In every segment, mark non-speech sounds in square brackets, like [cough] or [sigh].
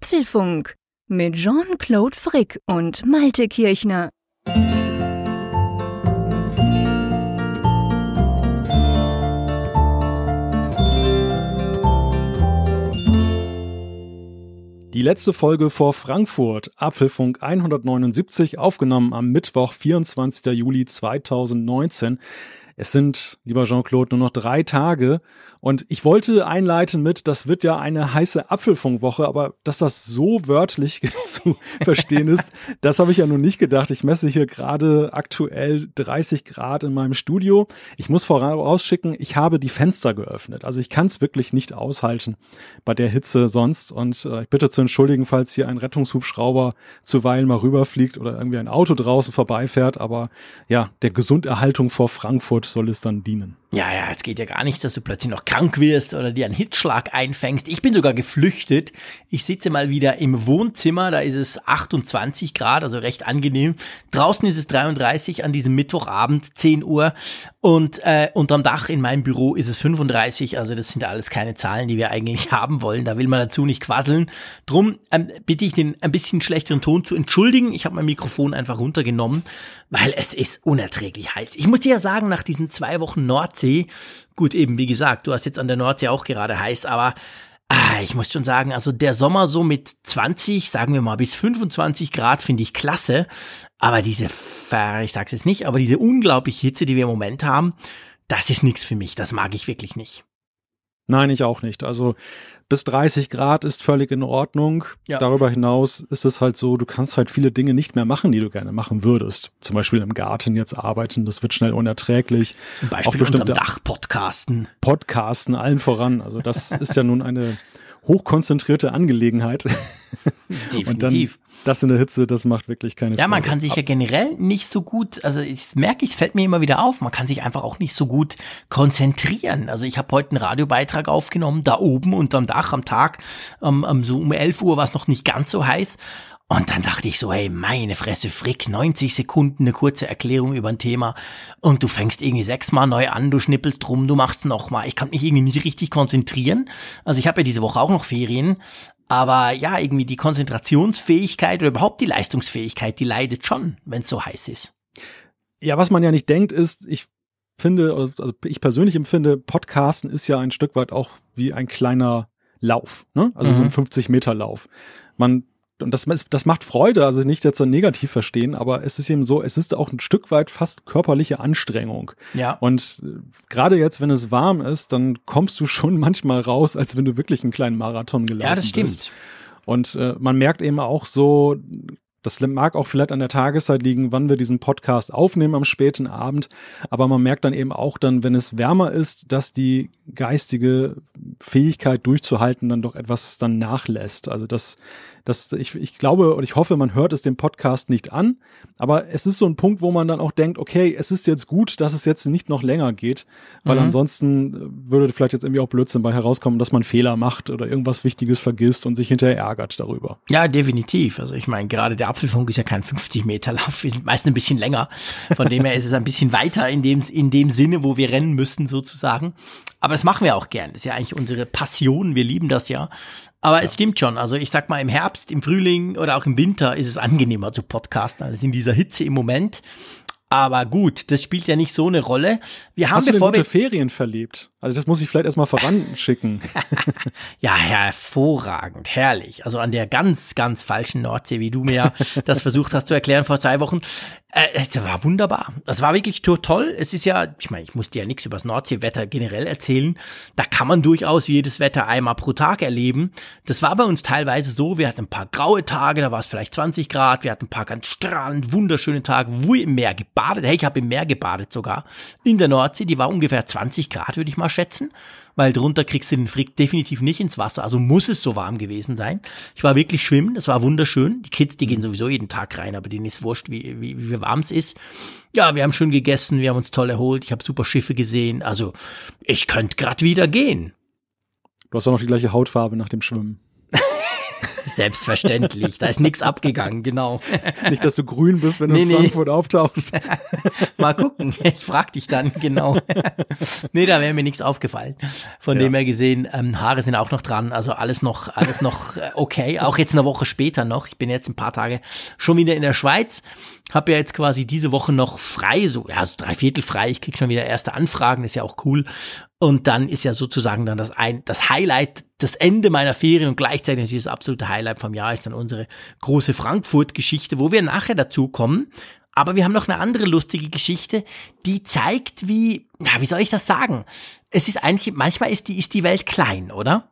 Apfelfunk mit Jean-Claude Frick und Malte Kirchner. Die letzte Folge vor Frankfurt, Apfelfunk 179, aufgenommen am Mittwoch, 24. Juli 2019. Es sind, lieber Jean-Claude, nur noch drei Tage und ich wollte einleiten mit, das wird ja eine heiße Apfelfunkwoche, aber dass das so wörtlich [laughs] zu verstehen ist, das habe ich ja nun nicht gedacht. Ich messe hier gerade aktuell 30 Grad in meinem Studio. Ich muss vorausschicken, ich habe die Fenster geöffnet. Also ich kann es wirklich nicht aushalten bei der Hitze sonst. Und äh, ich bitte zu entschuldigen, falls hier ein Rettungshubschrauber zuweilen mal rüberfliegt oder irgendwie ein Auto draußen vorbeifährt. Aber ja, der Gesunderhaltung vor Frankfurt soll es dann dienen. Ja, ja, es geht ja gar nicht, dass du plötzlich noch krank wirst oder dir einen Hitzschlag einfängst. Ich bin sogar geflüchtet. Ich sitze mal wieder im Wohnzimmer, da ist es 28 Grad, also recht angenehm. Draußen ist es 33 an diesem Mittwochabend, 10 Uhr. Und äh, unterm Dach in meinem Büro ist es 35. Also das sind alles keine Zahlen, die wir eigentlich [laughs] haben wollen. Da will man dazu nicht quasseln. Drum ähm, bitte ich den ein bisschen schlechteren Ton zu entschuldigen. Ich habe mein Mikrofon einfach runtergenommen, weil es ist unerträglich heiß. Ich muss dir ja sagen, nach diesen zwei Wochen Nord Nordsee. Gut, eben, wie gesagt, du hast jetzt an der Nordsee auch gerade heiß, aber ah, ich muss schon sagen, also der Sommer so mit 20, sagen wir mal bis 25 Grad finde ich klasse. Aber diese, ich sag's jetzt nicht, aber diese unglaubliche Hitze, die wir im Moment haben, das ist nichts für mich. Das mag ich wirklich nicht. Nein, ich auch nicht. Also bis 30 Grad ist völlig in Ordnung. Ja. Darüber hinaus ist es halt so, du kannst halt viele Dinge nicht mehr machen, die du gerne machen würdest. Zum Beispiel im Garten jetzt arbeiten, das wird schnell unerträglich. Zum Beispiel Auch bestimmte Dach podcasten. Podcasten, allen voran. Also das [laughs] ist ja nun eine hochkonzentrierte Angelegenheit. Definitiv. Und dann das in der Hitze, das macht wirklich keine Ja, man kann sich ja generell nicht so gut, also ich merke, es fällt mir immer wieder auf, man kann sich einfach auch nicht so gut konzentrieren. Also ich habe heute einen Radiobeitrag aufgenommen, da oben unterm Dach am Tag, ähm, so um 11 Uhr war es noch nicht ganz so heiß. Und dann dachte ich so, hey, meine Fresse, Frick, 90 Sekunden, eine kurze Erklärung über ein Thema und du fängst irgendwie sechsmal neu an, du schnippelst drum, du machst nochmal. Ich kann mich irgendwie nicht richtig konzentrieren. Also ich habe ja diese Woche auch noch Ferien, aber ja, irgendwie die Konzentrationsfähigkeit oder überhaupt die Leistungsfähigkeit, die leidet schon, wenn es so heiß ist. Ja, was man ja nicht denkt, ist, ich finde, also ich persönlich empfinde, Podcasten ist ja ein Stück weit auch wie ein kleiner Lauf, ne? Also mhm. so ein 50 Meter Lauf. Man und das, das macht Freude, also nicht jetzt so negativ verstehen, aber es ist eben so, es ist auch ein Stück weit fast körperliche Anstrengung. Ja. Und äh, gerade jetzt, wenn es warm ist, dann kommst du schon [laughs] manchmal raus, als wenn du wirklich einen kleinen Marathon gelaufen bist. Ja, das stimmt. Bist. Und äh, man merkt eben auch so, das mag auch vielleicht an der Tageszeit liegen, wann wir diesen Podcast aufnehmen am späten Abend. Aber man merkt dann eben auch dann, wenn es wärmer ist, dass die geistige Fähigkeit durchzuhalten dann doch etwas dann nachlässt. Also das das, ich, ich glaube und ich hoffe, man hört es dem Podcast nicht an, aber es ist so ein Punkt, wo man dann auch denkt, okay, es ist jetzt gut, dass es jetzt nicht noch länger geht, weil mhm. ansonsten würde vielleicht jetzt irgendwie auch Blödsinn bei herauskommen, dass man Fehler macht oder irgendwas Wichtiges vergisst und sich hinterher ärgert darüber. Ja, definitiv. Also ich meine, gerade der Apfelfunk ist ja kein 50 Meter Lauf, wir sind meist ein bisschen länger. Von dem her ist es ein bisschen weiter in dem, in dem Sinne, wo wir rennen müssen sozusagen. Aber das machen wir auch gern. Das ist ja eigentlich unsere Passion. Wir lieben das ja. Aber ja. es stimmt schon. Also ich sag mal, im Herbst, im Frühling oder auch im Winter ist es angenehmer zu podcasten als in dieser Hitze im Moment. Aber gut, das spielt ja nicht so eine Rolle. Wir haben Hast du gute Ferien verlebt? Also das muss ich vielleicht erstmal voranschicken. [laughs] [laughs] ja, hervorragend, herrlich. Also an der ganz, ganz falschen Nordsee, wie du mir das versucht hast zu erklären vor zwei Wochen. Äh, es war wunderbar. Das war wirklich toll. Es ist ja, ich meine, ich muss dir ja nichts über das Nordseewetter generell erzählen. Da kann man durchaus jedes Wetter einmal pro Tag erleben. Das war bei uns teilweise so. Wir hatten ein paar graue Tage, da war es vielleicht 20 Grad. Wir hatten ein paar ganz strahlend wunderschöne Tage, wo wir im Meer gebadet. Hey, ich habe im Meer gebadet sogar. In der Nordsee, die war ungefähr 20 Grad, würde ich mal schätzen, weil drunter kriegst du den Frick definitiv nicht ins Wasser. Also muss es so warm gewesen sein. Ich war wirklich schwimmen, das war wunderschön. Die Kids, die gehen sowieso jeden Tag rein, aber denen ist wurscht, wie, wie, wie warm es ist. Ja, wir haben schön gegessen, wir haben uns toll erholt, ich habe super Schiffe gesehen. Also ich könnte grad wieder gehen. Du hast auch noch die gleiche Hautfarbe nach dem Schwimmen. [laughs] Selbstverständlich, da ist nichts abgegangen, genau. [laughs] Nicht, dass du grün bist, wenn du nee, in Frankfurt nee. auftauchst. [laughs] Mal gucken, ich frag dich dann, genau. [laughs] nee, da wäre mir nichts aufgefallen. Von ja. dem her gesehen, ähm, Haare sind auch noch dran, also alles noch, alles noch äh, okay. Auch jetzt eine Woche später noch. Ich bin jetzt ein paar Tage schon wieder in der Schweiz. Habe ja jetzt quasi diese Woche noch frei, so ja, so drei Viertel frei. Ich krieg schon wieder erste Anfragen, ist ja auch cool. Und dann ist ja sozusagen dann das ein, das Highlight, das Ende meiner Ferien und gleichzeitig natürlich das absolute Highlight vom Jahr ist dann unsere große Frankfurt-Geschichte, wo wir nachher dazu kommen. Aber wir haben noch eine andere lustige Geschichte, die zeigt, wie, ja, wie soll ich das sagen? Es ist eigentlich, manchmal ist die, ist die Welt klein, oder?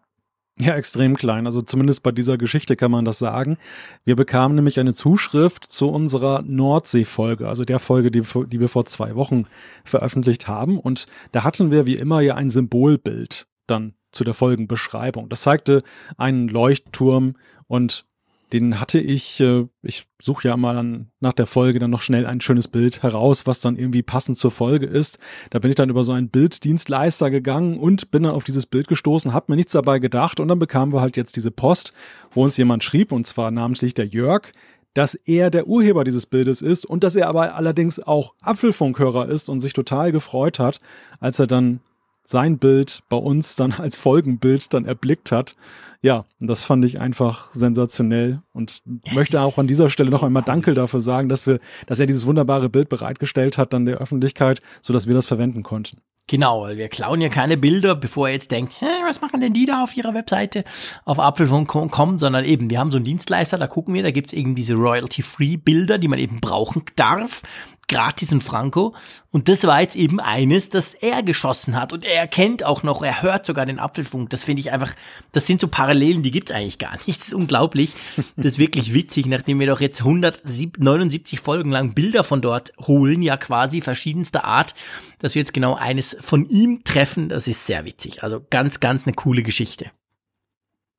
Ja, extrem klein. Also zumindest bei dieser Geschichte kann man das sagen. Wir bekamen nämlich eine Zuschrift zu unserer Nordsee-Folge, also der Folge, die, die wir vor zwei Wochen veröffentlicht haben. Und da hatten wir wie immer ja ein Symbolbild dann zu der Folgenbeschreibung. Das zeigte einen Leuchtturm und den hatte ich, äh, ich suche ja mal dann nach der Folge dann noch schnell ein schönes Bild heraus, was dann irgendwie passend zur Folge ist. Da bin ich dann über so einen Bilddienstleister gegangen und bin dann auf dieses Bild gestoßen, hab mir nichts dabei gedacht und dann bekamen wir halt jetzt diese Post, wo uns jemand schrieb, und zwar namentlich der Jörg, dass er der Urheber dieses Bildes ist und dass er aber allerdings auch Apfelfunkhörer ist und sich total gefreut hat, als er dann sein Bild bei uns dann als Folgenbild dann erblickt hat. Ja, das fand ich einfach sensationell und yes. möchte auch an dieser Stelle noch einmal Danke dafür sagen, dass wir, dass er dieses wunderbare Bild bereitgestellt hat dann der Öffentlichkeit, so dass wir das verwenden konnten. Genau, weil wir klauen ja keine Bilder, bevor er jetzt denkt, Hä, was machen denn die da auf ihrer Webseite auf apfelfunk.com, sondern eben, wir haben so einen Dienstleister, da gucken wir, da gibt's eben diese Royalty-Free-Bilder, die man eben brauchen darf gratis in Franco. Und das war jetzt eben eines, das er geschossen hat. Und er erkennt auch noch, er hört sogar den Apfelfunk. Das finde ich einfach, das sind so Parallelen, die gibt's eigentlich gar nicht. [laughs] Das ist unglaublich. Das ist wirklich witzig, nachdem wir doch jetzt 179 Folgen lang Bilder von dort holen, ja quasi verschiedenster Art, dass wir jetzt genau eines von ihm treffen. Das ist sehr witzig. Also ganz, ganz eine coole Geschichte.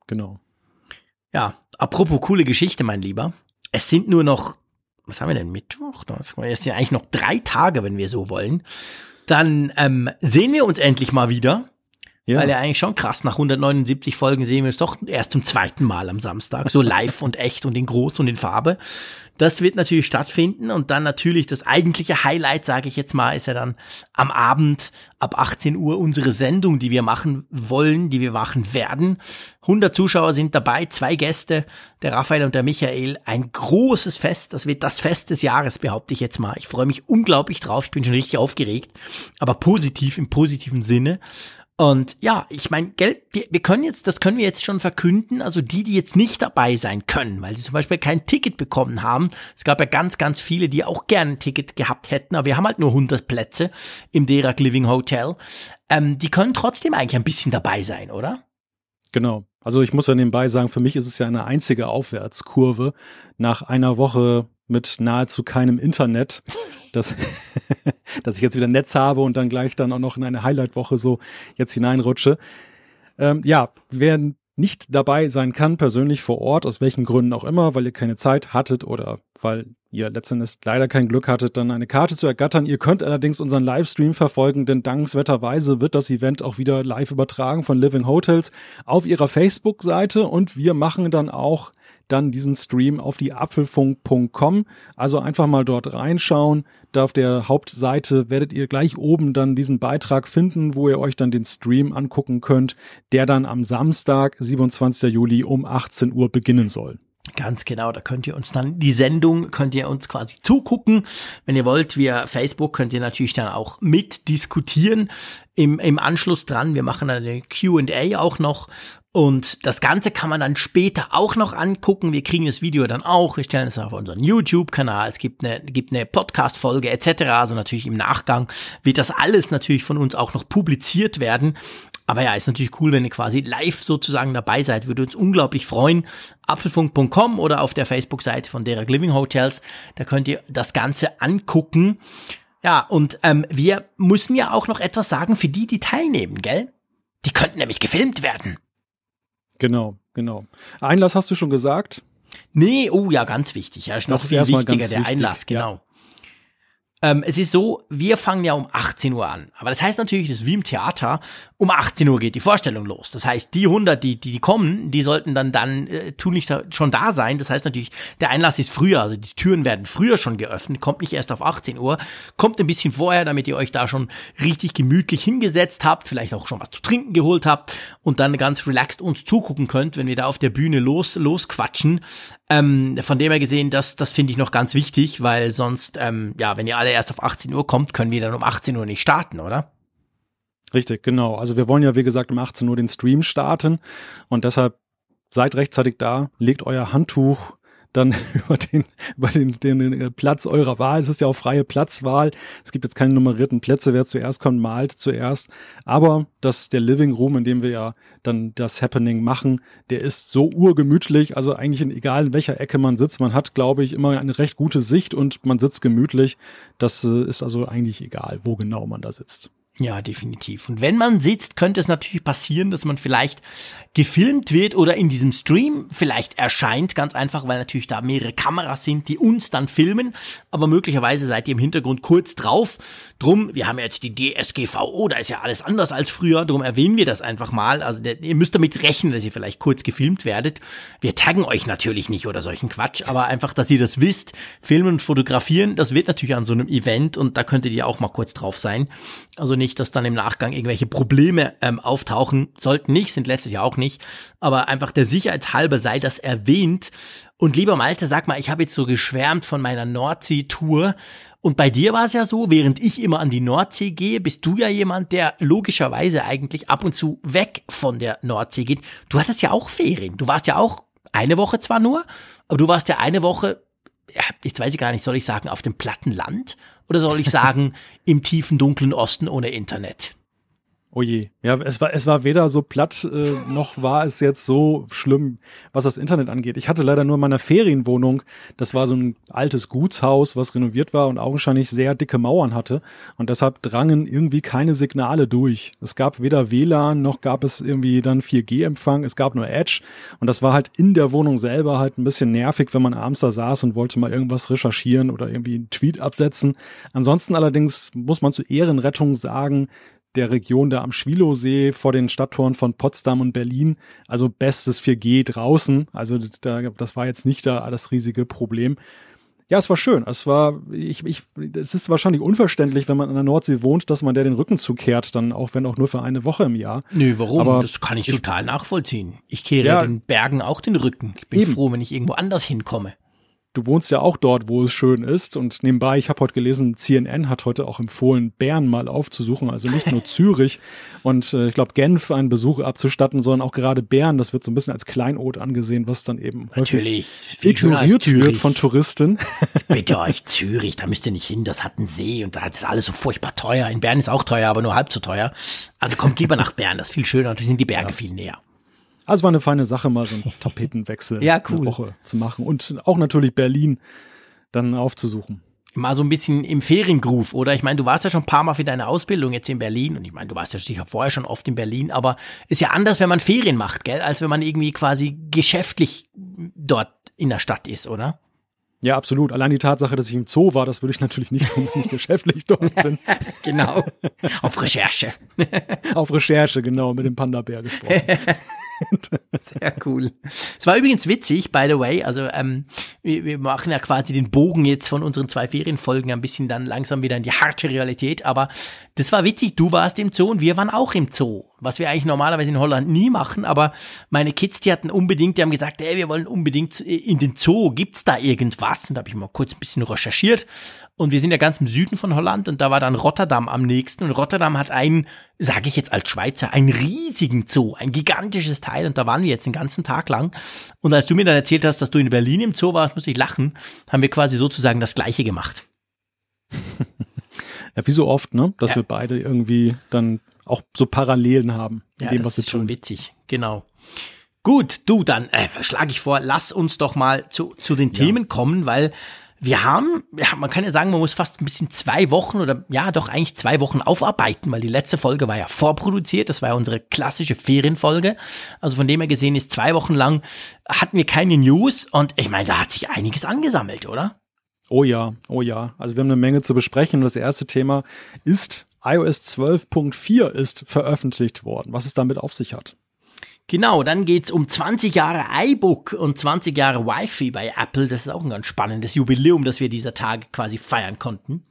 Genau. Ja, apropos coole Geschichte, mein Lieber. Es sind nur noch was haben wir denn, Mittwoch? Das ist ja eigentlich noch drei Tage, wenn wir so wollen. Dann ähm, sehen wir uns endlich mal wieder. Ja. Weil ja eigentlich schon krass, nach 179 Folgen sehen wir es doch erst zum zweiten Mal am Samstag, so live und echt und in groß und in Farbe. Das wird natürlich stattfinden und dann natürlich das eigentliche Highlight, sage ich jetzt mal, ist ja dann am Abend ab 18 Uhr unsere Sendung, die wir machen wollen, die wir machen werden. 100 Zuschauer sind dabei, zwei Gäste, der Raphael und der Michael. Ein großes Fest, das wird das Fest des Jahres, behaupte ich jetzt mal. Ich freue mich unglaublich drauf, ich bin schon richtig aufgeregt, aber positiv, im positiven Sinne. Und ja, ich meine, Geld, wir, wir können jetzt, das können wir jetzt schon verkünden, also die, die jetzt nicht dabei sein können, weil sie zum Beispiel kein Ticket bekommen haben. Es gab ja ganz, ganz viele, die auch gerne ein Ticket gehabt hätten, aber wir haben halt nur 100 Plätze im Derak Living Hotel. Ähm, die können trotzdem eigentlich ein bisschen dabei sein, oder? Genau. Also ich muss ja nebenbei sagen, für mich ist es ja eine einzige Aufwärtskurve nach einer Woche mit nahezu keinem Internet, dass, [laughs] dass ich jetzt wieder Netz habe und dann gleich dann auch noch in eine Highlight-Woche so jetzt hineinrutsche. Ähm, ja, wer nicht dabei sein kann, persönlich vor Ort, aus welchen Gründen auch immer, weil ihr keine Zeit hattet oder weil ihr letztendlich leider kein Glück hattet, dann eine Karte zu ergattern. Ihr könnt allerdings unseren Livestream verfolgen, denn dankenswerterweise wird das Event auch wieder live übertragen von Living Hotels auf ihrer Facebook-Seite und wir machen dann auch dann diesen Stream auf die apfelfunk.com. Also einfach mal dort reinschauen. Da auf der Hauptseite werdet ihr gleich oben dann diesen Beitrag finden, wo ihr euch dann den Stream angucken könnt, der dann am Samstag, 27. Juli um 18 Uhr beginnen soll. Ganz genau, da könnt ihr uns dann die Sendung, könnt ihr uns quasi zugucken. Wenn ihr wollt, via Facebook könnt ihr natürlich dann auch mitdiskutieren im, im Anschluss dran. Wir machen eine QA auch noch und das Ganze kann man dann später auch noch angucken. Wir kriegen das Video dann auch. Wir stellen es auf unseren YouTube-Kanal. Es gibt eine, gibt eine Podcast-Folge etc. Also natürlich im Nachgang wird das alles natürlich von uns auch noch publiziert werden. Aber ja, ist natürlich cool, wenn ihr quasi live sozusagen dabei seid. Würde uns unglaublich freuen. Apfelfunk.com oder auf der Facebook-Seite von Derek Living Hotels. Da könnt ihr das Ganze angucken. Ja, und ähm, wir müssen ja auch noch etwas sagen für die, die teilnehmen, gell? Die könnten nämlich gefilmt werden. Genau, genau. Einlass hast du schon gesagt? Nee, oh ja, ganz wichtig. Ja, ist noch das viel wichtiger, der wichtig. Einlass, genau. Ja. Ähm, es ist so, wir fangen ja um 18 Uhr an. Aber das heißt natürlich, dass wie im Theater, um 18 Uhr geht die Vorstellung los. Das heißt, die 100, die, die, die kommen, die sollten dann, dann äh, tunlichst schon da sein. Das heißt natürlich, der Einlass ist früher, also die Türen werden früher schon geöffnet, kommt nicht erst auf 18 Uhr, kommt ein bisschen vorher, damit ihr euch da schon richtig gemütlich hingesetzt habt, vielleicht auch schon was zu trinken geholt habt und dann ganz relaxed uns zugucken könnt, wenn wir da auf der Bühne los, losquatschen. Ähm, von dem her gesehen, das, das finde ich noch ganz wichtig, weil sonst, ähm, ja, wenn ihr alle erst auf 18 Uhr kommt, können wir dann um 18 Uhr nicht starten, oder? Richtig, genau. Also wir wollen ja, wie gesagt, um 18 Uhr den Stream starten und deshalb seid rechtzeitig da, legt euer Handtuch dann [laughs] über den, über den, den, den Platz eurer Wahl. Es ist ja auch freie Platzwahl. Es gibt jetzt keine nummerierten Plätze. Wer zuerst kommt, malt zuerst. Aber das, der Living Room, in dem wir ja dann das Happening machen, der ist so urgemütlich. Also eigentlich in egal in welcher Ecke man sitzt. Man hat, glaube ich, immer eine recht gute Sicht und man sitzt gemütlich. Das äh, ist also eigentlich egal, wo genau man da sitzt. Ja, definitiv. Und wenn man sitzt, könnte es natürlich passieren, dass man vielleicht gefilmt wird oder in diesem Stream vielleicht erscheint, ganz einfach, weil natürlich da mehrere Kameras sind, die uns dann filmen, aber möglicherweise seid ihr im Hintergrund kurz drauf. Drum, wir haben ja jetzt die DSGVO, da ist ja alles anders als früher, drum erwähnen wir das einfach mal. Also ihr müsst damit rechnen, dass ihr vielleicht kurz gefilmt werdet. Wir taggen euch natürlich nicht oder solchen Quatsch, aber einfach, dass ihr das wisst, filmen und fotografieren, das wird natürlich an so einem Event und da könntet ihr auch mal kurz drauf sein. Also nicht nicht, dass dann im Nachgang irgendwelche Probleme ähm, auftauchen. Sollten nicht, sind letztes Jahr auch nicht. Aber einfach der Sicherheitshalber sei das erwähnt. Und lieber Malte, sag mal, ich habe jetzt so geschwärmt von meiner Nordsee-Tour. Und bei dir war es ja so, während ich immer an die Nordsee gehe, bist du ja jemand, der logischerweise eigentlich ab und zu weg von der Nordsee geht. Du hattest ja auch Ferien. Du warst ja auch eine Woche zwar nur, aber du warst ja eine Woche jetzt weiß ich gar nicht, soll ich sagen, auf dem platten Land oder soll ich sagen, im tiefen, dunklen Osten ohne Internet? Oh je. Ja, es war, es war weder so platt, äh, noch war es jetzt so schlimm, was das Internet angeht. Ich hatte leider nur in meiner Ferienwohnung, das war so ein altes Gutshaus, was renoviert war und augenscheinlich sehr dicke Mauern hatte. Und deshalb drangen irgendwie keine Signale durch. Es gab weder WLAN, noch gab es irgendwie dann 4G-Empfang, es gab nur Edge. Und das war halt in der Wohnung selber halt ein bisschen nervig, wenn man abends da saß und wollte mal irgendwas recherchieren oder irgendwie einen Tweet absetzen. Ansonsten allerdings muss man zur Ehrenrettung sagen, der Region da am Schwilowsee vor den Stadttoren von Potsdam und Berlin. Also bestes 4G draußen. Also da, das war jetzt nicht da das riesige Problem. Ja, es war schön. Es war, ich, ich, es ist wahrscheinlich unverständlich, wenn man an der Nordsee wohnt, dass man der den Rücken zukehrt, dann auch wenn auch nur für eine Woche im Jahr. Nö, warum? Aber das kann ich total nachvollziehen. Ich kehre ja, den Bergen auch den Rücken. Ich bin eben. froh, wenn ich irgendwo anders hinkomme du wohnst ja auch dort, wo es schön ist. Und nebenbei, ich habe heute gelesen, CNN hat heute auch empfohlen, Bern mal aufzusuchen. Also nicht nur [laughs] Zürich und äh, ich glaube Genf einen Besuch abzustatten, sondern auch gerade Bern. Das wird so ein bisschen als Kleinod angesehen, was dann eben Natürlich, ignoriert wird von Touristen. Bitte euch, Zürich, da müsst ihr nicht hin. Das hat einen See und da ist alles so furchtbar teuer. In Bern ist auch teuer, aber nur halb so teuer. Also kommt lieber nach Bern, das ist viel schöner und da sind die Berge ja. viel näher. Also war eine feine Sache, mal so einen [laughs] Tapetenwechsel ja, cool. eine Woche zu machen und auch natürlich Berlin dann aufzusuchen. Mal so ein bisschen im Feriengruf, oder? Ich meine, du warst ja schon ein paar Mal für deine Ausbildung jetzt in Berlin und ich meine, du warst ja sicher vorher schon oft in Berlin, aber ist ja anders, wenn man Ferien macht, gell, als wenn man irgendwie quasi geschäftlich dort in der Stadt ist, oder? Ja, absolut. Allein die Tatsache, dass ich im Zoo war, das würde ich natürlich nicht, [laughs] wenn ich geschäftlich dort bin. [laughs] genau. Auf Recherche. Auf Recherche, genau, mit dem Panda-Bär gesprochen. Sehr cool. Es war übrigens witzig, by the way. Also ähm, wir, wir machen ja quasi den Bogen jetzt von unseren zwei Ferienfolgen ein bisschen dann langsam wieder in die harte Realität. Aber das war witzig. Du warst im Zoo und wir waren auch im Zoo. Was wir eigentlich normalerweise in Holland nie machen. Aber meine Kids, die hatten unbedingt, die haben gesagt, ey, wir wollen unbedingt in den Zoo. Gibt's da irgendwas? Und da habe ich mal kurz ein bisschen recherchiert. Und wir sind ja ganz im Süden von Holland und da war dann Rotterdam am nächsten. Und Rotterdam hat einen, sage ich jetzt als Schweizer, einen riesigen Zoo, ein gigantisches Teil. Und da waren wir jetzt den ganzen Tag lang. Und als du mir dann erzählt hast, dass du in Berlin im Zoo warst, muss ich lachen, haben wir quasi sozusagen das Gleiche gemacht. [laughs] ja, wie so oft, ne? Dass ja. wir beide irgendwie dann auch so Parallelen haben. ja, dem, das ist schon witzig, genau. Gut, du, dann äh, schlage ich vor, lass uns doch mal zu, zu den ja. Themen kommen, weil wir haben, ja, man kann ja sagen, man muss fast ein bisschen zwei Wochen oder ja, doch eigentlich zwei Wochen aufarbeiten, weil die letzte Folge war ja vorproduziert, das war ja unsere klassische Ferienfolge. Also von dem her gesehen ist zwei Wochen lang hatten wir keine News und ich meine, da hat sich einiges angesammelt, oder? Oh ja, oh ja. Also wir haben eine Menge zu besprechen. Das erste Thema ist, iOS 12.4 ist veröffentlicht worden. Was es damit auf sich hat. Genau, dann geht's um 20 Jahre iBook und 20 Jahre Wi-Fi bei Apple. Das ist auch ein ganz spannendes Jubiläum, das wir dieser Tage quasi feiern konnten.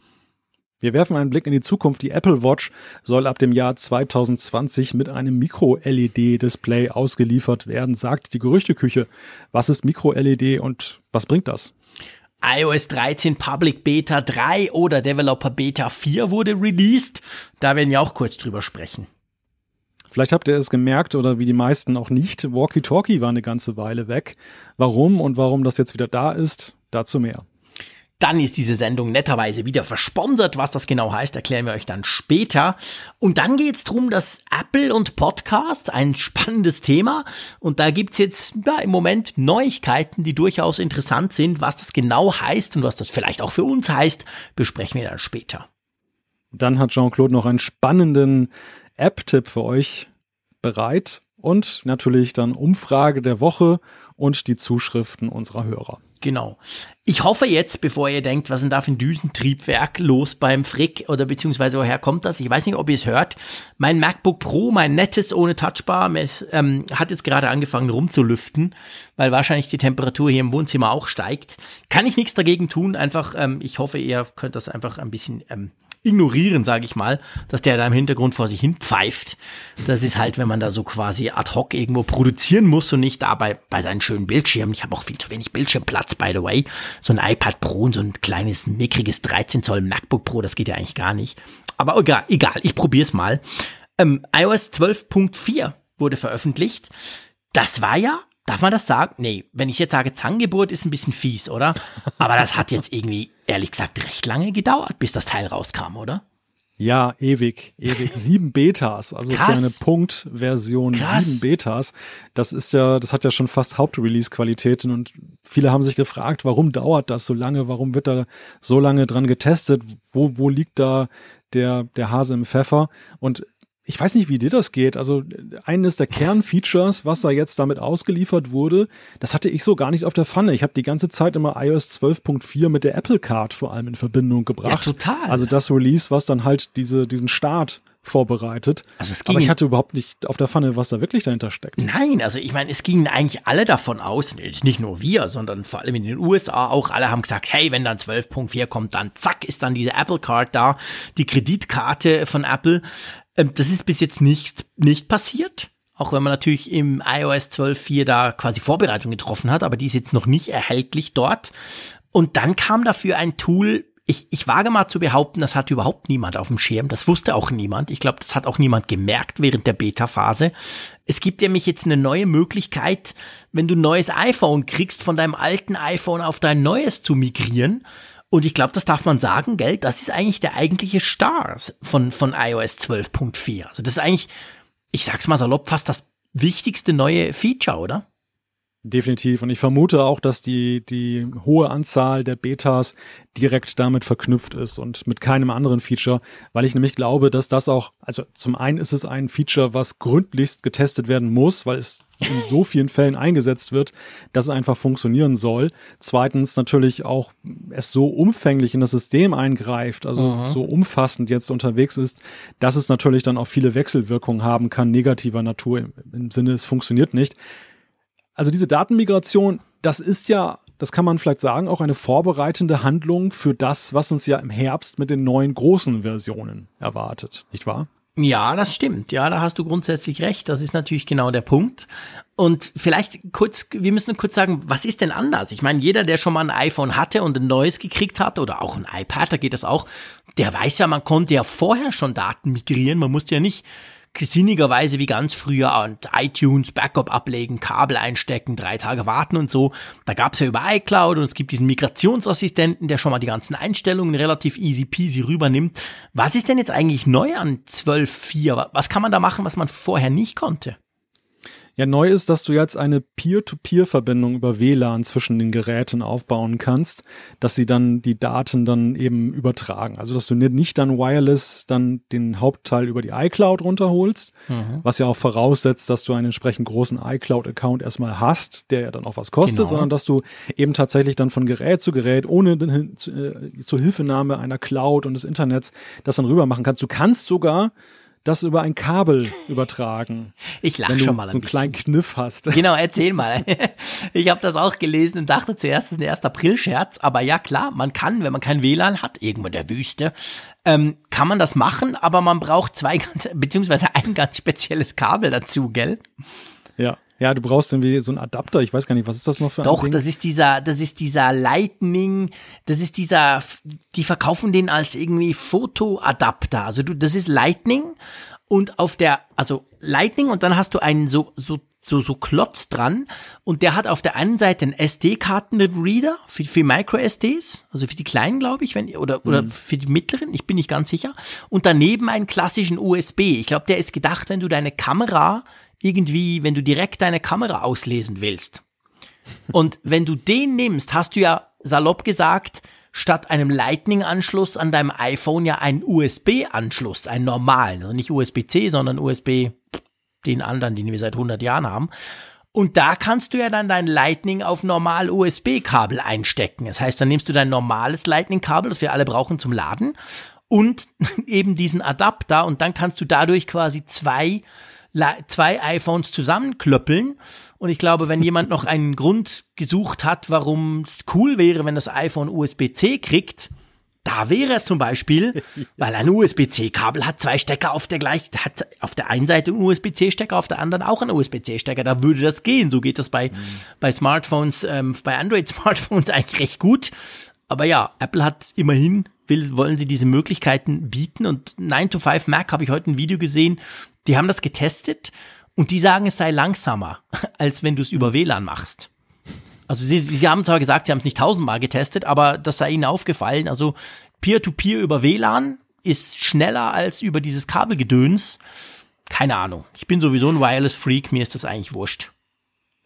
Wir werfen einen Blick in die Zukunft. Die Apple Watch soll ab dem Jahr 2020 mit einem Micro-LED-Display ausgeliefert werden, sagt die Gerüchteküche. Was ist Micro-LED und was bringt das? iOS 13 Public Beta 3 oder Developer Beta 4 wurde released. Da werden wir auch kurz drüber sprechen. Vielleicht habt ihr es gemerkt oder wie die meisten auch nicht. Walkie Talkie war eine ganze Weile weg. Warum und warum das jetzt wieder da ist, dazu mehr. Dann ist diese Sendung netterweise wieder versponsert. Was das genau heißt, erklären wir euch dann später. Und dann geht es darum, dass Apple und Podcasts, ein spannendes Thema. Und da gibt es jetzt ja, im Moment Neuigkeiten, die durchaus interessant sind. Was das genau heißt und was das vielleicht auch für uns heißt, besprechen wir dann später. Dann hat Jean-Claude noch einen spannenden App-Tipp für euch bereit und natürlich dann Umfrage der Woche und die Zuschriften unserer Hörer. Genau. Ich hoffe jetzt, bevor ihr denkt, was denn da für ein Düsentriebwerk los beim Frick oder beziehungsweise woher kommt das? Ich weiß nicht, ob ihr es hört. Mein MacBook Pro, mein nettes ohne Touchbar, ähm, hat jetzt gerade angefangen rumzulüften, weil wahrscheinlich die Temperatur hier im Wohnzimmer auch steigt. Kann ich nichts dagegen tun. Einfach, ähm, ich hoffe, ihr könnt das einfach ein bisschen ähm, ignorieren, sage ich mal, dass der da im Hintergrund vor sich hin pfeift. Das ist halt, wenn man da so quasi ad hoc irgendwo produzieren muss und nicht dabei bei seinen schönen Bildschirmen. Ich habe auch viel zu wenig Bildschirmplatz, by the way. So ein iPad Pro und so ein kleines, mickriges 13 Zoll MacBook Pro, das geht ja eigentlich gar nicht. Aber egal, egal ich probiere es mal. Ähm, iOS 12.4 wurde veröffentlicht. Das war ja Darf man das sagen? Nee, wenn ich jetzt sage Zangengeburt, ist ein bisschen fies, oder? Aber das hat jetzt irgendwie, ehrlich gesagt, recht lange gedauert, bis das Teil rauskam, oder? Ja, ewig, ewig. [laughs] Sieben Betas, also Krass. für eine Punktversion sieben Betas. Das ist ja, das hat ja schon fast Hauptrelease-Qualitäten und viele haben sich gefragt, warum dauert das so lange? Warum wird da so lange dran getestet? Wo, wo liegt da der, der Hase im Pfeffer? Und ich weiß nicht, wie dir das geht. Also eines der Kernfeatures, was da jetzt damit ausgeliefert wurde, das hatte ich so gar nicht auf der Pfanne. Ich habe die ganze Zeit immer iOS 12.4 mit der Apple Card vor allem in Verbindung gebracht. Ja, total. Also das Release, was dann halt diese, diesen Start vorbereitet. Also es ging, Aber ich hatte überhaupt nicht auf der Pfanne, was da wirklich dahinter steckt. Nein, also ich meine, es gingen eigentlich alle davon aus, nicht nur wir, sondern vor allem in den USA auch, alle haben gesagt, hey, wenn dann 12.4 kommt, dann zack, ist dann diese Apple Card da, die Kreditkarte von Apple. Ähm, das ist bis jetzt nicht, nicht passiert. Auch wenn man natürlich im iOS 12.4 da quasi Vorbereitung getroffen hat, aber die ist jetzt noch nicht erhältlich dort. Und dann kam dafür ein Tool, ich, ich wage mal zu behaupten, das hat überhaupt niemand auf dem Schirm. Das wusste auch niemand. Ich glaube, das hat auch niemand gemerkt während der Beta-Phase. Es gibt nämlich jetzt eine neue Möglichkeit, wenn du ein neues iPhone kriegst, von deinem alten iPhone auf dein neues zu migrieren. Und ich glaube, das darf man sagen, gell? Das ist eigentlich der eigentliche Star von, von iOS 12.4. Also das ist eigentlich, ich sag's mal salopp, fast das wichtigste neue Feature, oder? Definitiv. Und ich vermute auch, dass die, die hohe Anzahl der Betas direkt damit verknüpft ist und mit keinem anderen Feature, weil ich nämlich glaube, dass das auch, also zum einen ist es ein Feature, was gründlichst getestet werden muss, weil es in so vielen Fällen eingesetzt wird, dass es einfach funktionieren soll. Zweitens natürlich auch es so umfänglich in das System eingreift, also mhm. so umfassend jetzt unterwegs ist, dass es natürlich dann auch viele Wechselwirkungen haben kann, negativer Natur im, im Sinne, es funktioniert nicht. Also diese Datenmigration, das ist ja, das kann man vielleicht sagen, auch eine vorbereitende Handlung für das, was uns ja im Herbst mit den neuen großen Versionen erwartet, nicht wahr? Ja, das stimmt. Ja, da hast du grundsätzlich recht. Das ist natürlich genau der Punkt. Und vielleicht kurz, wir müssen kurz sagen, was ist denn anders? Ich meine, jeder, der schon mal ein iPhone hatte und ein neues gekriegt hat oder auch ein iPad, da geht das auch, der weiß ja, man konnte ja vorher schon Daten migrieren. Man musste ja nicht sinnigerweise wie ganz früher und iTunes Backup ablegen, Kabel einstecken, drei Tage warten und so. Da gab es ja über iCloud und es gibt diesen Migrationsassistenten, der schon mal die ganzen Einstellungen relativ easy peasy rübernimmt. Was ist denn jetzt eigentlich neu an 12.4? Was kann man da machen, was man vorher nicht konnte? Ja, neu ist, dass du jetzt eine Peer-to-Peer-Verbindung über WLAN zwischen den Geräten aufbauen kannst, dass sie dann die Daten dann eben übertragen. Also, dass du nicht dann wireless dann den Hauptteil über die iCloud runterholst, mhm. was ja auch voraussetzt, dass du einen entsprechend großen iCloud-Account erstmal hast, der ja dann auch was kostet, genau. sondern dass du eben tatsächlich dann von Gerät zu Gerät ohne den, äh, zur Hilfenahme einer Cloud und des Internets das dann rüber machen kannst. Du kannst sogar das über ein Kabel übertragen. Ich lache schon mal ein einen bisschen. kleinen Kniff hast. Genau, erzähl mal. [laughs] Ich habe das auch gelesen und dachte zuerst, das ist ein 1. April-Scherz. Aber ja, klar, man kann, wenn man kein WLAN hat, irgendwo in der Wüste, ähm, kann man das machen, aber man braucht zwei, [laughs] beziehungsweise ein ganz spezielles Kabel dazu, gell? Ja. Ja, du brauchst irgendwie so einen Adapter. Ich weiß gar nicht, was ist das noch für ein Doch, Ding? das ist dieser, das ist dieser Lightning, das ist dieser, die verkaufen den als irgendwie Fotoadapter. Also du, das ist Lightning und auf der, also Lightning und dann hast du einen so, so, so, so Klotz dran und der hat auf der einen Seite einen SD-Kartenreader für, für Micro-SDs, also für die kleinen, glaube ich, wenn, oder, oder mhm. für die mittleren, ich bin nicht ganz sicher. Und daneben einen klassischen USB. Ich glaube, der ist gedacht, wenn du deine Kamera irgendwie, wenn du direkt deine Kamera auslesen willst. Und wenn du den nimmst, hast du ja salopp gesagt, statt einem Lightning-Anschluss an deinem iPhone ja einen USB-Anschluss, einen normalen, also nicht USB-C, sondern USB, den anderen, den wir seit 100 Jahren haben. Und da kannst du ja dann dein Lightning auf normal USB-Kabel einstecken. Das heißt, dann nimmst du dein normales Lightning-Kabel, das wir alle brauchen zum Laden, und [laughs] eben diesen Adapter und dann kannst du dadurch quasi zwei zwei iPhones zusammenklöppeln. Und ich glaube, wenn jemand noch einen Grund gesucht hat, warum es cool wäre, wenn das iPhone USB-C kriegt, da wäre zum Beispiel, [laughs] weil ein USB-C-Kabel hat zwei Stecker auf der gleichen, hat auf der einen Seite einen USB-C-Stecker, auf der anderen auch einen USB-C-Stecker. Da würde das gehen. So geht das bei, mhm. bei Smartphones, ähm, bei Android-Smartphones [laughs] eigentlich recht gut. Aber ja, Apple hat immerhin, will, wollen sie diese Möglichkeiten bieten. Und 9 to 5 Mac habe ich heute ein Video gesehen, die haben das getestet und die sagen, es sei langsamer, [laughs] als wenn du es über WLAN machst. Also sie, sie haben zwar gesagt, sie haben es nicht tausendmal getestet, aber das sei ihnen aufgefallen. Also Peer-to-Peer -Peer über WLAN ist schneller als über dieses Kabelgedöns. Keine Ahnung. Ich bin sowieso ein Wireless-Freak, mir ist das eigentlich wurscht.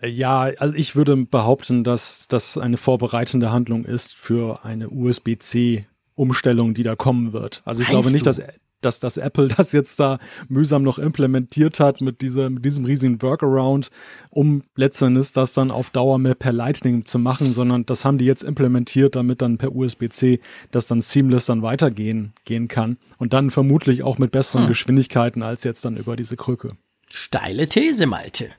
Ja, also ich würde behaupten, dass das eine vorbereitende Handlung ist für eine USB-C-Umstellung, die da kommen wird. Also ich Meinst glaube nicht, du? dass dass das Apple [laughs] das jetzt da mühsam noch implementiert hat mit, dieser, mit diesem riesigen Workaround, um letztendlich das dann auf Dauer mehr per Lightning zu machen, sondern das haben die jetzt implementiert, damit dann per USB-C das dann seamless dann weitergehen gehen kann und dann vermutlich auch mit besseren hm. Geschwindigkeiten als jetzt dann über diese Krücke. Steile These, Malte.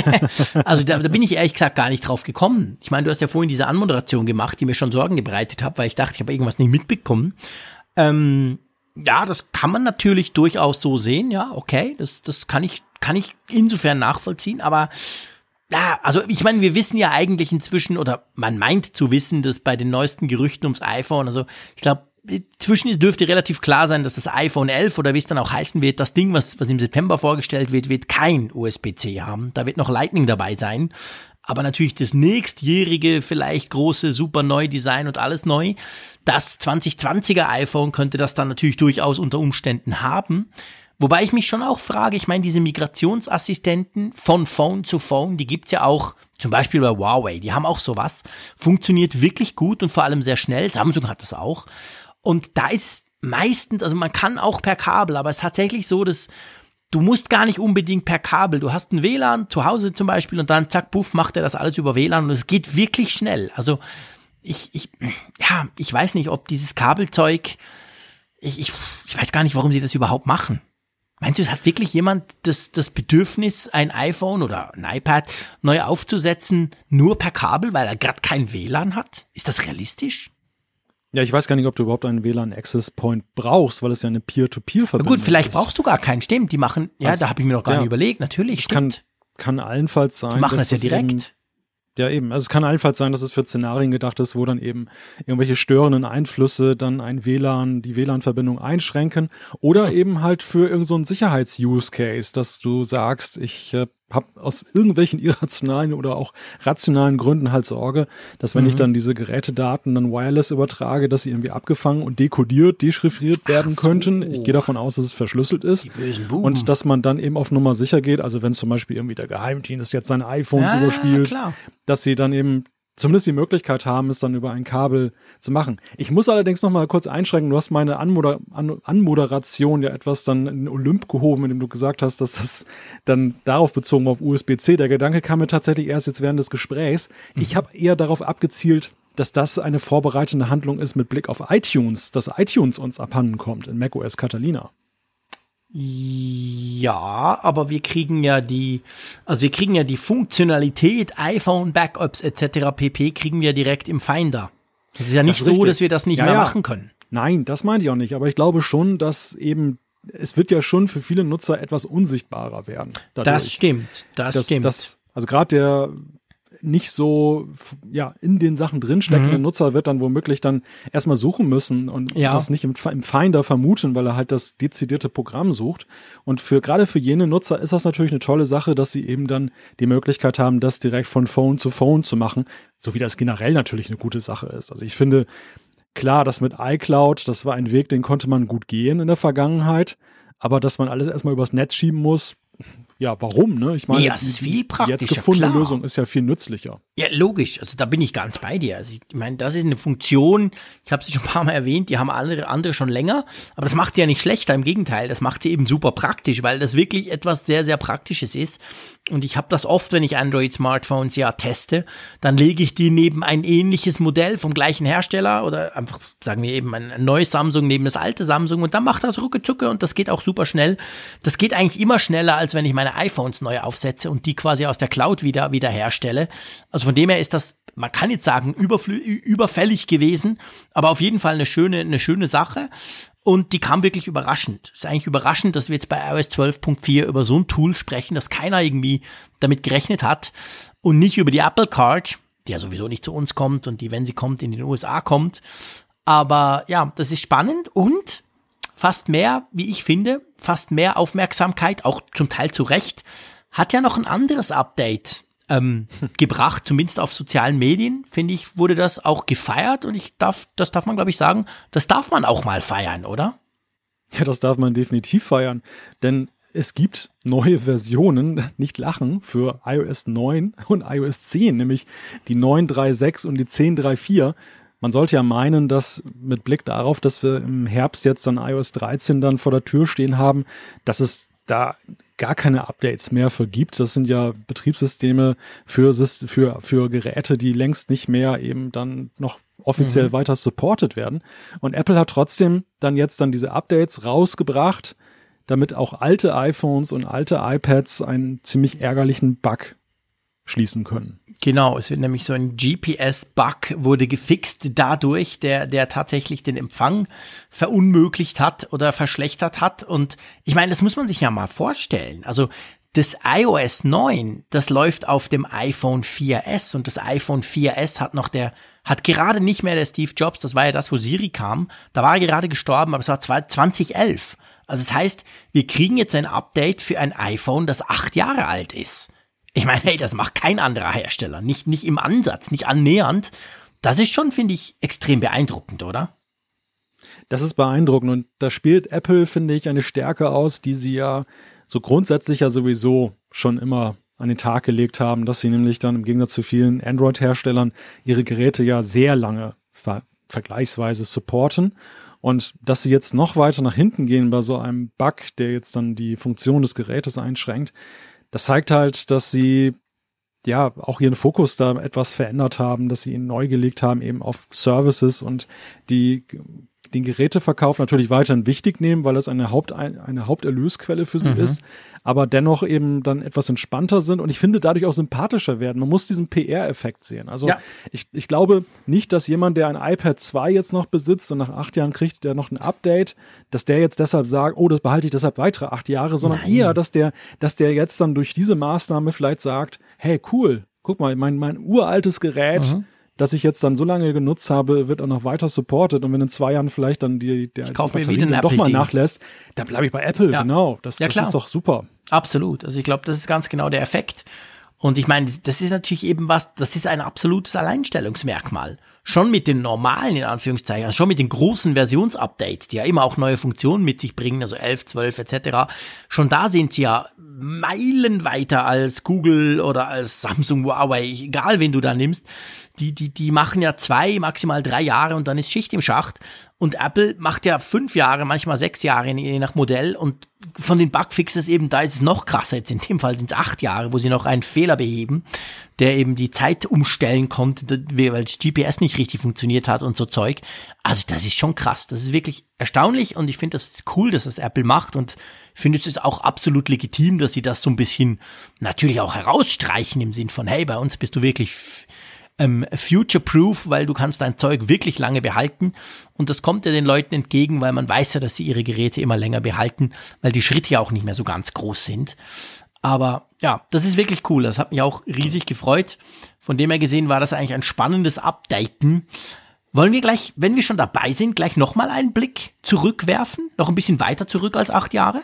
[laughs] also da, da bin ich ehrlich gesagt gar nicht drauf gekommen. Ich meine, du hast ja vorhin diese Anmoderation gemacht, die mir schon Sorgen gebreitet hat, weil ich dachte, ich habe irgendwas nicht mitbekommen. Ähm, ja, das kann man natürlich durchaus so sehen, ja, okay, das, das kann ich, kann ich insofern nachvollziehen, aber ja, also ich meine, wir wissen ja eigentlich inzwischen, oder man meint zu wissen, dass bei den neuesten Gerüchten ums iPhone, also ich glaube, Zwischen dürfte relativ klar sein, dass das iPhone 11 oder wie es dann auch heißen wird, das Ding, was, was im September vorgestellt wird, wird kein USB-C haben. Da wird noch Lightning dabei sein aber natürlich das nächstjährige, vielleicht große, super neu Design und alles neu. Das 2020er iPhone könnte das dann natürlich durchaus unter Umständen haben. Wobei ich mich schon auch frage, ich meine, diese Migrationsassistenten von Phone zu Phone, die gibt's ja auch zum Beispiel bei Huawei, die haben auch sowas. Funktioniert wirklich gut und vor allem sehr schnell. Samsung hat das auch. Und da ist meistens, also man kann auch per Kabel, aber es ist tatsächlich so, dass du musst gar nicht unbedingt per Kabel. Du hast ein WLAN zu Hause zum Beispiel und dann zack, puff, macht er das alles über WLAN und es geht wirklich schnell. Also ich, ich, ja, ich weiß nicht, ob dieses Kabelzeug, ich, ich, ich weiß gar nicht, warum sie das überhaupt machen. Meinst du, es hat wirklich jemand das, das Bedürfnis, ein iPhone oder ein iPad neu aufzusetzen, nur per Kabel, weil er gerade kein WLAN hat? Ist das realistisch? Ja, ich weiß gar nicht, ob du überhaupt einen WLAN-Access-Point brauchst, weil es ja eine Peer-to-Peer-Verbindung ist. Gut, vielleicht ist. brauchst du gar keinen, stimmt. Die machen, ja, Was, da habe ich mir noch gar ja, nicht überlegt, natürlich, stimmt. Kann, kann allenfalls sein. Die machen es ja direkt. Eben, ja, eben. Also es kann allenfalls sein, dass es für Szenarien gedacht ist, wo dann eben irgendwelche störenden Einflüsse dann ein WLAN, die WLAN-Verbindung einschränken oder eben halt für irgendeinen so Sicherheits-Use-Case, dass du sagst, ich äh, habe aus irgendwelchen irrationalen oder auch rationalen Gründen halt Sorge, dass wenn mhm. ich dann diese Gerätedaten dann wireless übertrage, dass sie irgendwie abgefangen und dekodiert, dechiffriert werden so. könnten. Ich gehe davon aus, dass es verschlüsselt ist. Und dass man dann eben auf Nummer sicher geht. Also wenn zum Beispiel irgendwie der Geheimdienst jetzt seine iPhones ja, überspielt, klar. dass sie dann eben zumindest die Möglichkeit haben, es dann über ein Kabel zu machen. Ich muss allerdings noch mal kurz einschränken. Du hast meine Anmoder An Anmoderation ja etwas dann in den Olymp gehoben, indem du gesagt hast, dass das dann darauf bezogen auf USB-C. Der Gedanke kam mir tatsächlich erst jetzt während des Gesprächs. Mhm. Ich habe eher darauf abgezielt, dass das eine vorbereitende Handlung ist mit Blick auf iTunes, dass iTunes uns abhanden kommt in macOS Catalina. Ja, aber wir kriegen ja die, also wir kriegen ja die Funktionalität, iPhone, Backups etc. pp. kriegen wir direkt im Finder. Es ist ja nicht das so, dass wir das nicht ja, mehr ja. machen können. Nein, das meinte ich auch nicht. Aber ich glaube schon, dass eben es wird ja schon für viele Nutzer etwas unsichtbarer werden. Dadurch. Das stimmt, das, das stimmt. Das, also gerade der nicht so ja in den Sachen drinsteckende mhm. Nutzer wird dann womöglich dann erstmal suchen müssen und ja. das nicht im, im Finder vermuten, weil er halt das dezidierte Programm sucht. Und für gerade für jene Nutzer ist das natürlich eine tolle Sache, dass sie eben dann die Möglichkeit haben, das direkt von Phone zu Phone zu machen, so wie das generell natürlich eine gute Sache ist. Also ich finde klar, das mit iCloud, das war ein Weg, den konnte man gut gehen in der Vergangenheit. Aber dass man alles erstmal übers Netz schieben muss, ja, warum? Ne? Ich meine, ja, es ist viel praktischer, die jetzt gefundene klar. Lösung ist ja viel nützlicher. Ja, logisch. Also da bin ich ganz bei dir. Also ich meine, das ist eine Funktion, ich habe sie schon ein paar Mal erwähnt, die haben andere, andere schon länger, aber das macht sie ja nicht schlechter, im Gegenteil, das macht sie eben super praktisch, weil das wirklich etwas sehr, sehr Praktisches ist. Und ich habe das oft, wenn ich Android-Smartphones ja teste, dann lege ich die neben ein ähnliches Modell vom gleichen Hersteller oder einfach, sagen wir eben, ein neues Samsung neben das alte Samsung und dann macht das rucke zucke und das geht auch super schnell. Das geht eigentlich immer schneller, als wenn ich meine iPhones neu aufsetze und die quasi aus der Cloud wieder, wieder herstelle. Also von dem her ist das, man kann jetzt sagen, überfällig gewesen, aber auf jeden Fall eine schöne, eine schöne Sache. Und die kam wirklich überraschend. Es ist eigentlich überraschend, dass wir jetzt bei iOS 12.4 über so ein Tool sprechen, dass keiner irgendwie damit gerechnet hat und nicht über die Apple Card, die ja sowieso nicht zu uns kommt und die, wenn sie kommt, in den USA kommt. Aber ja, das ist spannend und fast mehr, wie ich finde, fast mehr Aufmerksamkeit, auch zum Teil zu Recht, hat ja noch ein anderes Update ähm, [laughs] gebracht, zumindest auf sozialen Medien, finde ich, wurde das auch gefeiert und ich darf, das darf man, glaube ich, sagen, das darf man auch mal feiern, oder? Ja, das darf man definitiv feiern, denn es gibt neue Versionen, [laughs] nicht lachen, für iOS 9 und iOS 10, nämlich die 9.3.6 und die 10.3.4. Man sollte ja meinen, dass mit Blick darauf, dass wir im Herbst jetzt dann iOS 13 dann vor der Tür stehen haben, dass es da gar keine Updates mehr für gibt. Das sind ja Betriebssysteme für, für, für Geräte, die längst nicht mehr eben dann noch offiziell mhm. weiter supported werden. Und Apple hat trotzdem dann jetzt dann diese Updates rausgebracht, damit auch alte iPhones und alte iPads einen ziemlich ärgerlichen Bug schließen können. Genau, es wird nämlich so ein GPS-Bug wurde gefixt dadurch, der, der tatsächlich den Empfang verunmöglicht hat oder verschlechtert hat. Und ich meine, das muss man sich ja mal vorstellen. Also das iOS 9, das läuft auf dem iPhone 4S und das iPhone 4S hat noch der, hat gerade nicht mehr der Steve Jobs, das war ja das, wo Siri kam, da war er gerade gestorben, aber es war 2011. Also das heißt, wir kriegen jetzt ein Update für ein iPhone, das acht Jahre alt ist. Ich meine, hey, das macht kein anderer Hersteller. Nicht, nicht im Ansatz, nicht annähernd. Das ist schon, finde ich, extrem beeindruckend, oder? Das ist beeindruckend und da spielt Apple, finde ich, eine Stärke aus, die sie ja so grundsätzlich ja sowieso schon immer an den Tag gelegt haben, dass sie nämlich dann im Gegensatz zu vielen Android-Herstellern ihre Geräte ja sehr lange ver vergleichsweise supporten. Und dass sie jetzt noch weiter nach hinten gehen bei so einem Bug, der jetzt dann die Funktion des Gerätes einschränkt, das zeigt halt, dass sie ja auch ihren Fokus da etwas verändert haben, dass sie ihn neu gelegt haben eben auf Services und die den Geräteverkauf natürlich weiterhin wichtig nehmen, weil es eine, Haupt, eine Haupterlösquelle für sie mhm. ist, aber dennoch eben dann etwas entspannter sind und ich finde dadurch auch sympathischer werden. Man muss diesen PR-Effekt sehen. Also ja. ich, ich glaube nicht, dass jemand, der ein iPad 2 jetzt noch besitzt und nach acht Jahren kriegt der noch ein Update, dass der jetzt deshalb sagt, oh, das behalte ich deshalb weitere acht Jahre, sondern Nein. eher, dass der, dass der jetzt dann durch diese Maßnahme vielleicht sagt, hey, cool, guck mal, mein, mein uraltes Gerät, mhm das ich jetzt dann so lange genutzt habe, wird auch noch weiter supported und wenn in zwei Jahren vielleicht dann die, der ich kauf mir wieder dann doch mal nachlässt, dann bleibe ich bei Apple, Ja. genau. Das, Ja, das ist doch super. Absolut. Also ich glaube, das ist ganz genau der Effekt. Und ich meine, das ist natürlich eben was, das ist ein absolutes Alleinstellungsmerkmal. Schon mit den normalen, in Anführungszeichen, also schon mit den großen Versionsupdates, die ja immer auch neue Funktionen mit sich bringen, also 11, 12 etc. Schon da sind sie ja Meilen weiter als Google oder als Samsung, Huawei, egal wen du da nimmst. Die, die, die machen ja zwei, maximal drei Jahre und dann ist Schicht im Schacht. Und Apple macht ja fünf Jahre, manchmal sechs Jahre, je nach Modell. Und von den Bugfixes eben, da ist es noch krasser. Jetzt in dem Fall sind es acht Jahre, wo sie noch einen Fehler beheben, der eben die Zeit umstellen konnte, weil das GPS nicht richtig funktioniert hat und so Zeug. Also das ist schon krass. Das ist wirklich erstaunlich und ich finde das cool, dass das Apple macht und finde es auch absolut legitim, dass sie das so ein bisschen natürlich auch herausstreichen im Sinn von, hey, bei uns bist du wirklich ähm, future-proof, weil du kannst dein Zeug wirklich lange behalten. Und das kommt ja den Leuten entgegen, weil man weiß ja, dass sie ihre Geräte immer länger behalten, weil die Schritte ja auch nicht mehr so ganz groß sind. Aber ja, das ist wirklich cool. Das hat mich auch riesig gefreut. Von dem her gesehen war das eigentlich ein spannendes Updaten. Wollen wir gleich, wenn wir schon dabei sind, gleich nochmal einen Blick zurückwerfen? Noch ein bisschen weiter zurück als acht Jahre?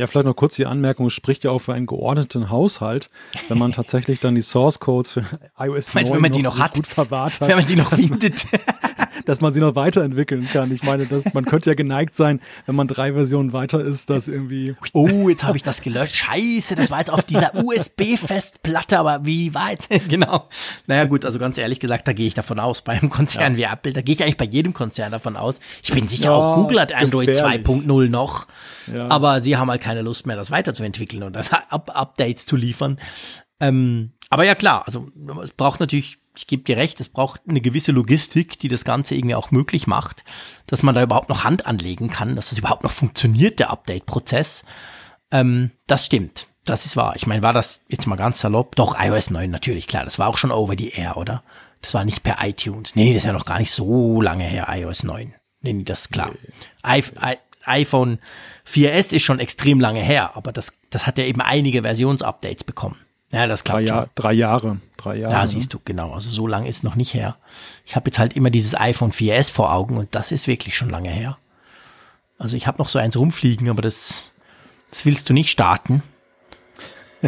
Ja, vielleicht noch kurz die Anmerkung, es spricht ja auch für einen geordneten Haushalt, wenn man tatsächlich dann die Source Codes für iOS 9 Meinst wenn man die noch so hat? gut verwahrt hat, Wenn man die noch findet. [laughs] dass man sie noch weiterentwickeln kann. Ich meine, das, man könnte ja geneigt sein, wenn man drei Versionen weiter ist, dass irgendwie Oh, jetzt habe ich das gelöscht. Scheiße, das war jetzt auf dieser USB-Festplatte, aber wie weit? [laughs] genau. Naja, gut, also ganz ehrlich gesagt, da gehe ich davon aus, bei einem Konzern wie Apple, da gehe ich eigentlich bei jedem Konzern davon aus. Ich bin sicher, Ja, auch Google hat Android gefährlich. 2.0 noch, Ja. aber sie haben halt keine Lust mehr, das weiterzuentwickeln und dann [laughs] Up Updates zu liefern. Ähm, aber ja, klar, also es braucht natürlich, ich gebe dir recht, es braucht eine gewisse Logistik, die das Ganze irgendwie auch möglich macht, dass man da überhaupt noch Hand anlegen kann, dass das überhaupt noch funktioniert, der Update-Prozess. Ähm, das stimmt. Das ist wahr. Ich meine, war das jetzt mal ganz salopp? Doch, iOS 9 natürlich, klar. Das war auch schon over the air, oder? Das war nicht per iTunes. Nee, das ist ja noch gar nicht so lange her, iOS 9. Nee, nee, das ist klar. I I iPhone 4S ist schon extrem lange her, aber das, das hat ja eben einige Versionsupdates bekommen. Ja, das drei, klappt schon. Jahr, drei Jahre. Drei Jahre. Da ne? siehst du, genau. Also so lange ist es noch nicht her. Ich habe jetzt halt immer dieses iPhone 4S vor Augen und das ist wirklich schon lange her. Also ich habe noch so eins rumfliegen, aber das, das willst du nicht starten.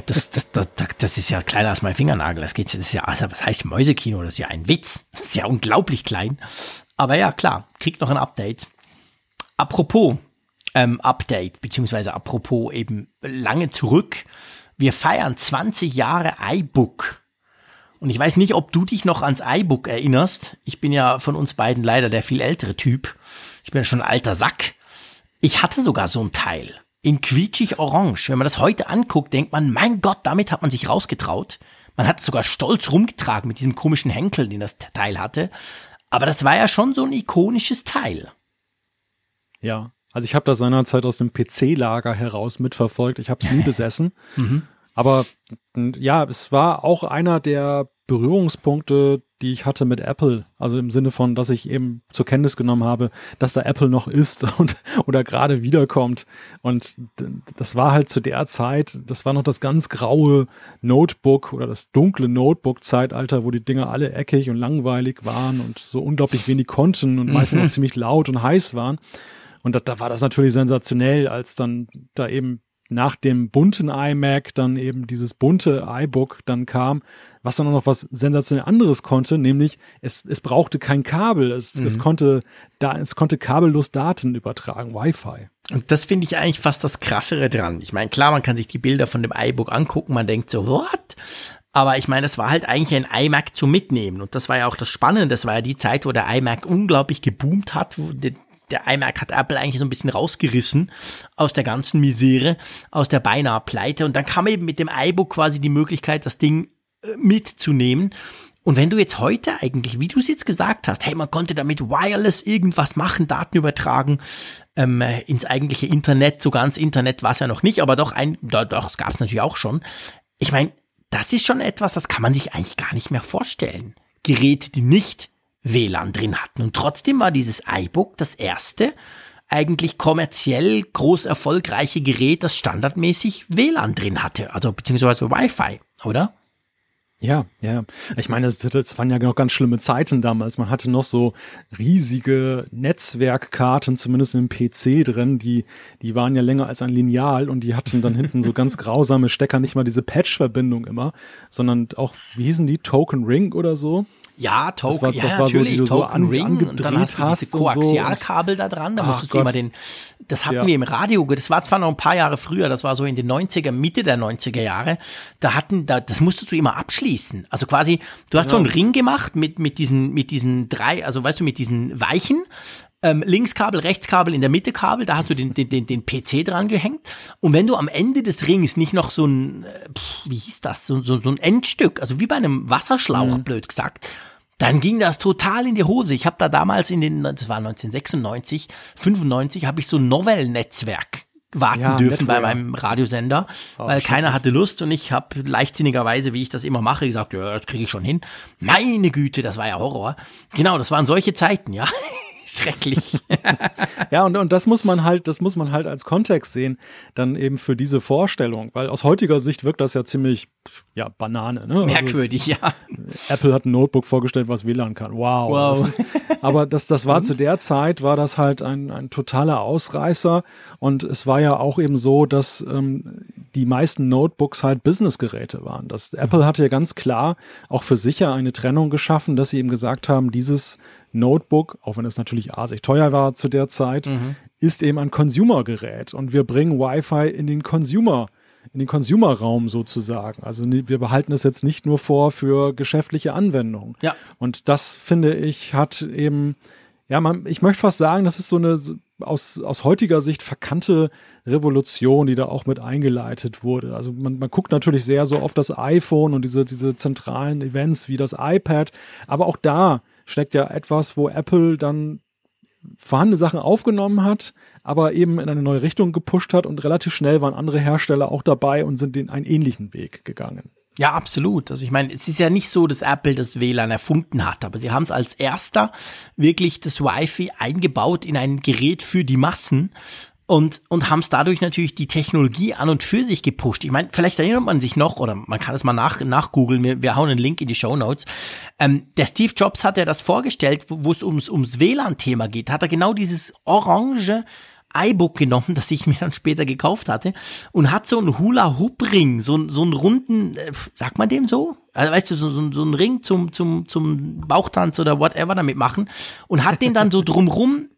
Das, das, das, das, das ist ja kleiner als mein Fingernagel. Das geht, das ist ja, also was heißt Mäusekino? Das ist ja ein Witz. Das ist ja unglaublich klein. Aber ja, klar, kriegt noch ein Update. Apropos ähm, Update, beziehungsweise apropos eben lange zurück. Wir feiern 20 Jahre iBook. Und ich weiß nicht, ob du dich noch ans iBook erinnerst. Ich bin ja von uns beiden leider der viel ältere Typ. Ich bin ja schon ein alter Sack. Ich hatte sogar so ein Teil. In quietschig orange. Wenn man das heute anguckt, denkt man, mein Gott, damit hat man sich rausgetraut. Man hat es sogar stolz rumgetragen mit diesem komischen Henkel, den das Teil hatte. Aber das war ja schon so ein ikonisches Teil. Ja, also ich habe das seinerzeit aus dem PC-Lager heraus mitverfolgt. Ich habe es nie [laughs] besessen. Aber m, ja, es war auch einer der Berührungspunkte, die ich hatte mit Apple. Also im Sinne von, dass ich eben zur Kenntnis genommen habe, dass da Apple noch ist [laughs] und oder gerade wiederkommt. Und das war halt zu der Zeit, das war noch das ganz graue Notebook oder das dunkle Notebook-Zeitalter, wo die Dinger alle eckig und langweilig waren und so unglaublich wenig konnten und meistens auch ziemlich laut und heiß waren. Und da, da war das natürlich sensationell, als dann da eben nach dem bunten iMac dann eben dieses bunte iBook dann kam, was dann auch noch was sensationell anderes konnte, nämlich es, es brauchte kein Kabel, es, es konnte da, es konnte kabellos Daten übertragen, Wi-Fi. Und das finde ich eigentlich fast das Krassere dran. Ich meine, klar, man kann sich die Bilder von dem iBook angucken, man denkt so, what? Aber ich meine, das war halt eigentlich ein iMac zum Mitnehmen. Und das war ja auch das Spannende. Das war ja die Zeit, wo der iMac unglaublich geboomt hat. Wo der, iMac hat Apple eigentlich so ein bisschen rausgerissen aus der ganzen Misere, aus der beinahe Pleite. Und dann kam eben mit dem iBook quasi die Möglichkeit, das Ding äh, mitzunehmen. Und wenn du jetzt heute eigentlich, wie du es jetzt gesagt hast, hey, man konnte damit wireless irgendwas machen, Daten übertragen ähm, äh, ins eigentliche Internet, so ganz Internet war es ja noch nicht, aber doch ein, doch es gab es natürlich auch schon. Ich meine, das ist schon etwas, das kann man sich eigentlich gar nicht mehr vorstellen. Geräte, die nicht WLAN drin hatten. Und trotzdem war dieses iBook das erste eigentlich kommerziell groß erfolgreiche Gerät, das standardmäßig WLAN drin hatte, also beziehungsweise Wi-Fi, oder? Ja, ja. Ich meine, das, das, waren ja noch ganz schlimme Zeiten damals. Man hatte noch so riesige Netzwerkkarten, zumindest im PC drin, die, die waren ja länger als ein Lineal und die hatten dann hinten so [laughs] ganz grausame Stecker, nicht mal diese Patch-Verbindung immer, sondern auch, wie hießen die, Token Ring oder so? Ja, Token, das war, das ja, natürlich, so, Token so an, Ring und dann hast du diese Koaxialkabel so. da dran, da musstest du immer den, das hatten ja. wir im Radio, das war zwar noch ein paar Jahre früher, das war so in den 90er, Mitte der 90er Jahre, da hatten, da, das musstest du immer abschließen. Also quasi, du hast ja. so einen Ring gemacht mit, mit diesen, mit diesen drei, also weißt du, mit diesen Weichen, ähm, Linkskabel, Rechtskabel, in der Mitte Kabel, da hast du den, den, den, den PC dran gehängt. Und wenn du am Ende des Rings nicht noch so ein, äh, wie hieß das, so, so, so ein Endstück, also wie bei einem Wasserschlauch, mhm. blöd gesagt, dann ging das total in die Hose. Ich habe da damals in den, das war 1996, 95, habe ich so ein Novel-Netzwerk warten ja, dürfen bei meinem Radiosender, oh, weil keiner hatte Lust und ich habe leichtsinnigerweise, wie ich das immer mache, gesagt, ja, das kriege ich schon hin. Meine Güte, das war ja Horror. Genau, das waren solche Zeiten, ja. Schrecklich. ja, und, und das muss man halt, das muss man halt als Kontext sehen, dann eben für diese Vorstellung, weil aus heutiger Sicht wirkt das ja ziemlich, ja, Banane, ne? Also Merkwürdig, also, ja. Apple hat ein Notebook vorgestellt, was WLAN kann. Wow. wow. Das ist, aber das, das war zu der Zeit, war das halt ein, ein totaler Ausreißer und es war ja auch eben so, dass ähm, die meisten Notebooks halt Businessgeräte waren. Das, Apple hatte ja ganz klar auch für sicher eine Trennung geschaffen, dass sie eben gesagt haben, dieses Notebook, auch wenn es natürlich asig teuer war zu der Zeit, mhm. ist eben ein Consumer-Gerät und wir bringen Wi-Fi in den Consumer in den Consumer-Raum sozusagen. Also wir behalten es jetzt nicht nur vor für geschäftliche Anwendungen. Ja. Und das finde ich hat eben, ja, man, ich möchte fast sagen, das ist so eine aus, aus heutiger Sicht verkannte Revolution, die da auch mit eingeleitet wurde. Also man, man guckt natürlich sehr so auf das iPhone und diese, diese zentralen Events wie das iPad, aber auch da steckt ja etwas, wo Apple dann vorhandene Sachen aufgenommen hat, aber eben in eine neue Richtung gepusht hat und relativ schnell waren andere Hersteller auch dabei und sind den einen ähnlichen Weg gegangen. Ja, absolut. Also ich meine, es ist ja nicht so, dass Apple das WLAN erfunden hat, aber sie haben es als erster wirklich das Wi-Fi eingebaut in ein Gerät für die Massen und, und haben es dadurch natürlich die Technologie an und für sich gepusht. Ich meine, vielleicht erinnert man sich noch, oder man kann es mal nach, nachgoogeln, wir, wir hauen einen Link in die Show Notes. Ähm, der Steve Jobs hat ja das vorgestellt, wo es ums, ums WLAN-Thema geht, hat er genau dieses orange iBook genommen, [laughs] das ich mir dann später gekauft hatte, und hat so einen Hula-Hoop-Ring, so, so einen runden, äh, sagt man dem so? Also weißt du, so, so, so einen Ring zum, zum, zum Bauchtanz oder whatever damit machen und hat den dann so drumrum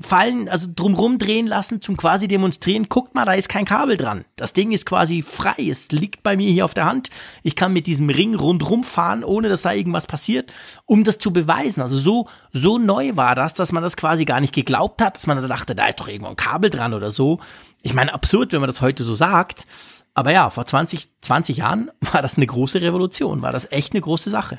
fallen, also drumrum drehen lassen zum quasi demonstrieren, guckt mal, da ist kein Kabel dran. Das Ding ist quasi frei, es liegt bei mir hier auf der Hand. Ich kann mit diesem Ring rundrum fahren, ohne dass da irgendwas passiert, um das zu beweisen. Also so, so neu war das, dass man das quasi gar nicht geglaubt hat, dass man da dachte, da ist doch irgendwo ein Kabel dran oder so. Ich meine, absurd, wenn man das heute so sagt. Aber ja, vor 20, 20 Jahren [laughs] war das eine große Revolution, war das echt eine große Sache.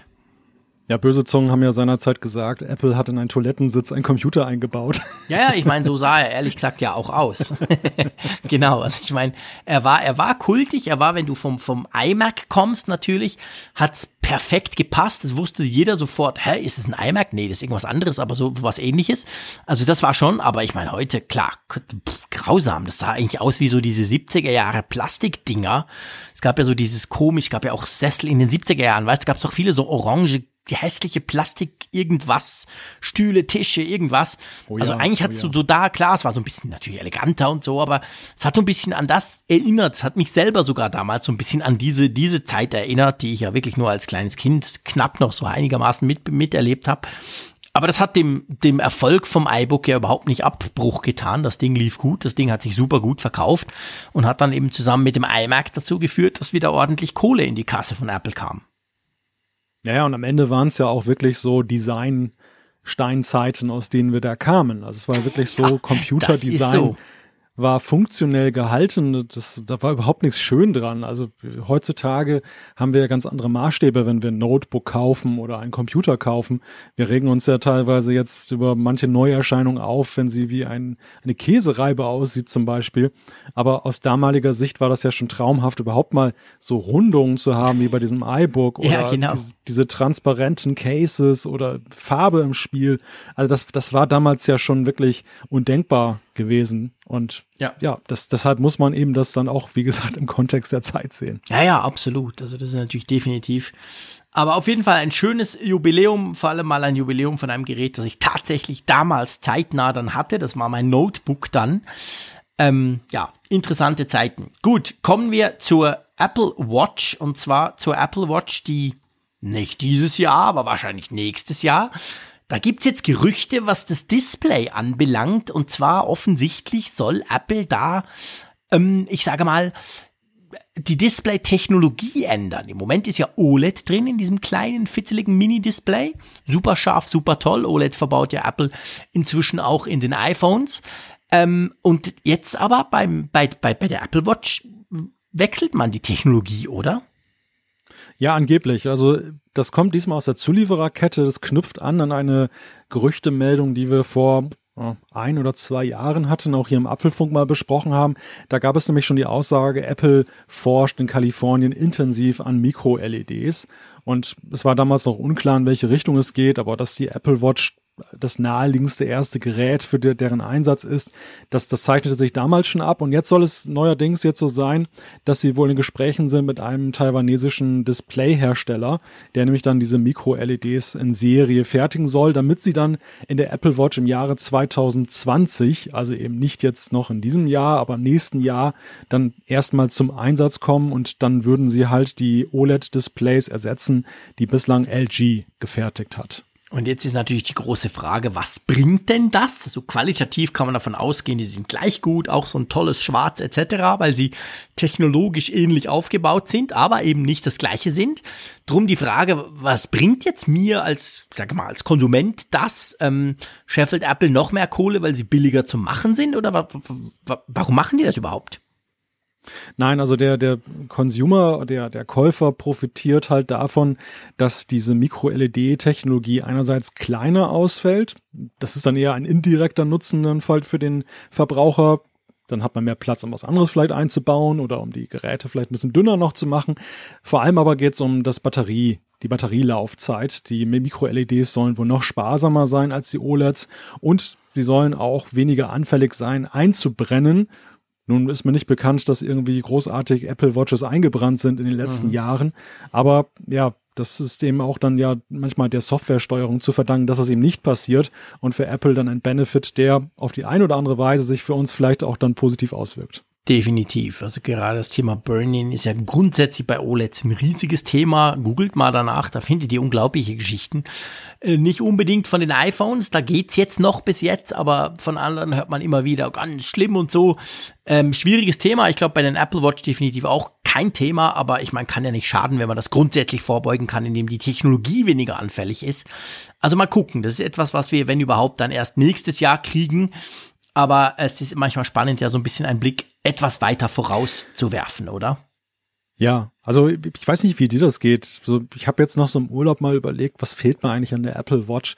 Ja, böse Zungen haben ja seinerzeit gesagt, Apple hat in einen Toilettensitz einen Computer eingebaut. Ja, ja, ich meine, so sah er ehrlich gesagt ja auch aus. [laughs] genau, also ich meine, er war, er war kultig, er war, wenn du vom, vom iMac kommst natürlich, hat's perfekt gepasst. Das wusste jeder sofort, hä, ist es ein iMac? Nee, das ist irgendwas anderes, aber so was ähnliches. Also das war schon, aber ich meine, heute, klar, pff, grausam. Das sah eigentlich aus wie so diese 70er Jahre Plastikdinger. Es gab ja so dieses komisch, gab ja auch Sessel in den 70er Jahren, weißt du, gab es doch viele so orange die hässliche Plastik irgendwas, Stühle, Tische, irgendwas. Oh ja, also eigentlich hat es oh ja. so, da, klar, es war so ein bisschen natürlich eleganter und so, aber es hat so ein bisschen an das erinnert. Es hat mich selber sogar damals so ein bisschen an diese, diese Zeit erinnert, die ich ja wirklich nur als kleines Kind knapp noch so einigermaßen mit, miterlebt habe. Aber das hat dem, dem Erfolg vom iBook ja überhaupt nicht Abbruch getan. Das Ding lief gut, das Ding hat sich super gut verkauft und hat dann eben zusammen mit dem iMac dazu geführt, dass wieder ordentlich Kohle in die Kasse von Apple kam. Ja, ja, und am Ende waren es ja auch wirklich so Design-Steinzeiten, aus denen wir da kamen. Also es war wirklich so ja, Computerdesign war funktionell gehalten. Das, da war überhaupt nichts schön dran. Also heutzutage haben wir ja ganz andere Maßstäbe, wenn wir ein Notebook kaufen oder einen Computer kaufen. Wir regen uns ja teilweise jetzt über manche Neuerscheinungen auf, wenn sie wie ein, eine Käsereibe aussieht zum Beispiel. Aber aus damaliger Sicht war das ja schon traumhaft, überhaupt mal so Rundungen zu haben wie bei diesem iBook oder ja, genau. diese, diese transparenten Cases oder Farbe im Spiel. Also das, das war damals ja schon wirklich undenkbar gewesen. Und ja, ja das, deshalb muss man eben das dann auch, wie gesagt, im Kontext der Zeit sehen. Ja, ja, absolut. Also das ist natürlich definitiv. Aber auf jeden Fall ein schönes Jubiläum, vor allem mal ein Jubiläum von einem Gerät, das ich tatsächlich damals zeitnah dann hatte. Das war mein Notebook dann. Ähm, ja, interessante Zeiten. Gut, kommen wir zur Apple Watch und zwar zur Apple Watch, die nicht dieses Jahr, aber wahrscheinlich nächstes Jahr. Da gibt's jetzt Gerüchte, was das Display anbelangt. Und zwar offensichtlich soll Apple da, ähm, ich sage mal, die Display-Technologie ändern. Im Moment ist ja OLED drin in diesem kleinen, fitzeligen Mini-Display. Super scharf, super toll. OLED verbaut ja Apple inzwischen auch in den iPhones. Ähm, und jetzt aber beim, bei, bei, bei der Apple Watch wechselt man die Technologie, oder? Ja, angeblich. Also das kommt diesmal aus der Zuliefererkette. Das knüpft an an eine Gerüchtemeldung, die wir vor ein oder zwei Jahren hatten, auch hier im Apfelfunk mal besprochen haben. Da gab es nämlich schon die Aussage, Apple forscht in Kalifornien intensiv an Mikro-LEDs. Und es war damals noch unklar, in welche Richtung es geht, aber dass die Apple Watch das naheliegendste erste Gerät für de deren Einsatz ist. Das, das zeichnete sich damals schon ab und jetzt soll es neuerdings jetzt so sein, dass sie wohl in Gesprächen sind mit einem taiwanesischen Displayhersteller, der nämlich dann diese Mikro-LEDs in Serie fertigen soll, damit sie dann in der Apple Watch im Jahre 2020, also eben nicht jetzt noch in diesem Jahr, aber im nächsten Jahr dann erstmal zum Einsatz kommen und dann würden sie halt die OLED-Displays ersetzen, die bislang LG gefertigt hat. Und jetzt ist natürlich die große Frage, was bringt denn das? So also qualitativ kann man davon ausgehen, die sind gleich gut, auch so ein tolles Schwarz etc., weil sie technologisch ähnlich aufgebaut sind, aber eben nicht das gleiche sind. Drum die Frage, was bringt jetzt mir als, sag mal, als Konsument das? Ähm, scheffelt Apple noch mehr Kohle, weil sie billiger zu machen sind? Oder wa wa warum machen die das überhaupt? Nein, also der, der Consumer, der, der Käufer profitiert halt davon, dass diese Mikro-LED-Technologie einerseits kleiner ausfällt. Das ist dann eher ein indirekter Nutzen dann halt für den Verbraucher. Dann hat man mehr Platz, um was anderes vielleicht einzubauen oder um die Geräte vielleicht ein bisschen dünner noch zu machen. Vor allem aber geht es um das Batterie, die Batterielaufzeit. Die Mikro-LEDs sollen wohl noch sparsamer sein als die OLEDs und sie sollen auch weniger anfällig sein, einzubrennen nun ist mir nicht bekannt, dass irgendwie großartig Apple Watches eingebrannt sind in den letzten mhm. Jahren. Aber ja, das ist dem auch dann ja manchmal der Softwaresteuerung zu verdanken, dass es eben nicht passiert und für Apple dann ein Benefit, der auf die eine oder andere Weise sich für uns vielleicht auch dann positiv auswirkt. Definitiv. Also gerade das Thema Burning ist ja grundsätzlich bei OLEDs ein riesiges Thema. Googelt mal danach, da findet ihr unglaubliche Geschichten. Äh, nicht unbedingt von den iPhones, da geht's jetzt noch bis jetzt, aber von anderen hört man immer wieder ganz schlimm und so. Ähm, schwieriges Thema. Ich glaube bei den Apple Watch definitiv auch kein Thema, aber ich meine, kann ja nicht schaden, wenn man das grundsätzlich vorbeugen kann, indem die Technologie weniger anfällig ist. Also mal gucken. Das ist etwas, was wir, wenn überhaupt, dann erst nächstes Jahr kriegen. Aber es ist manchmal spannend, ja so ein bisschen einen Blick etwas weiter vorauszuwerfen, oder? Ja, also ich weiß nicht, wie dir das geht. So, ich habe jetzt noch so im Urlaub mal überlegt, was fehlt mir eigentlich an der Apple Watch?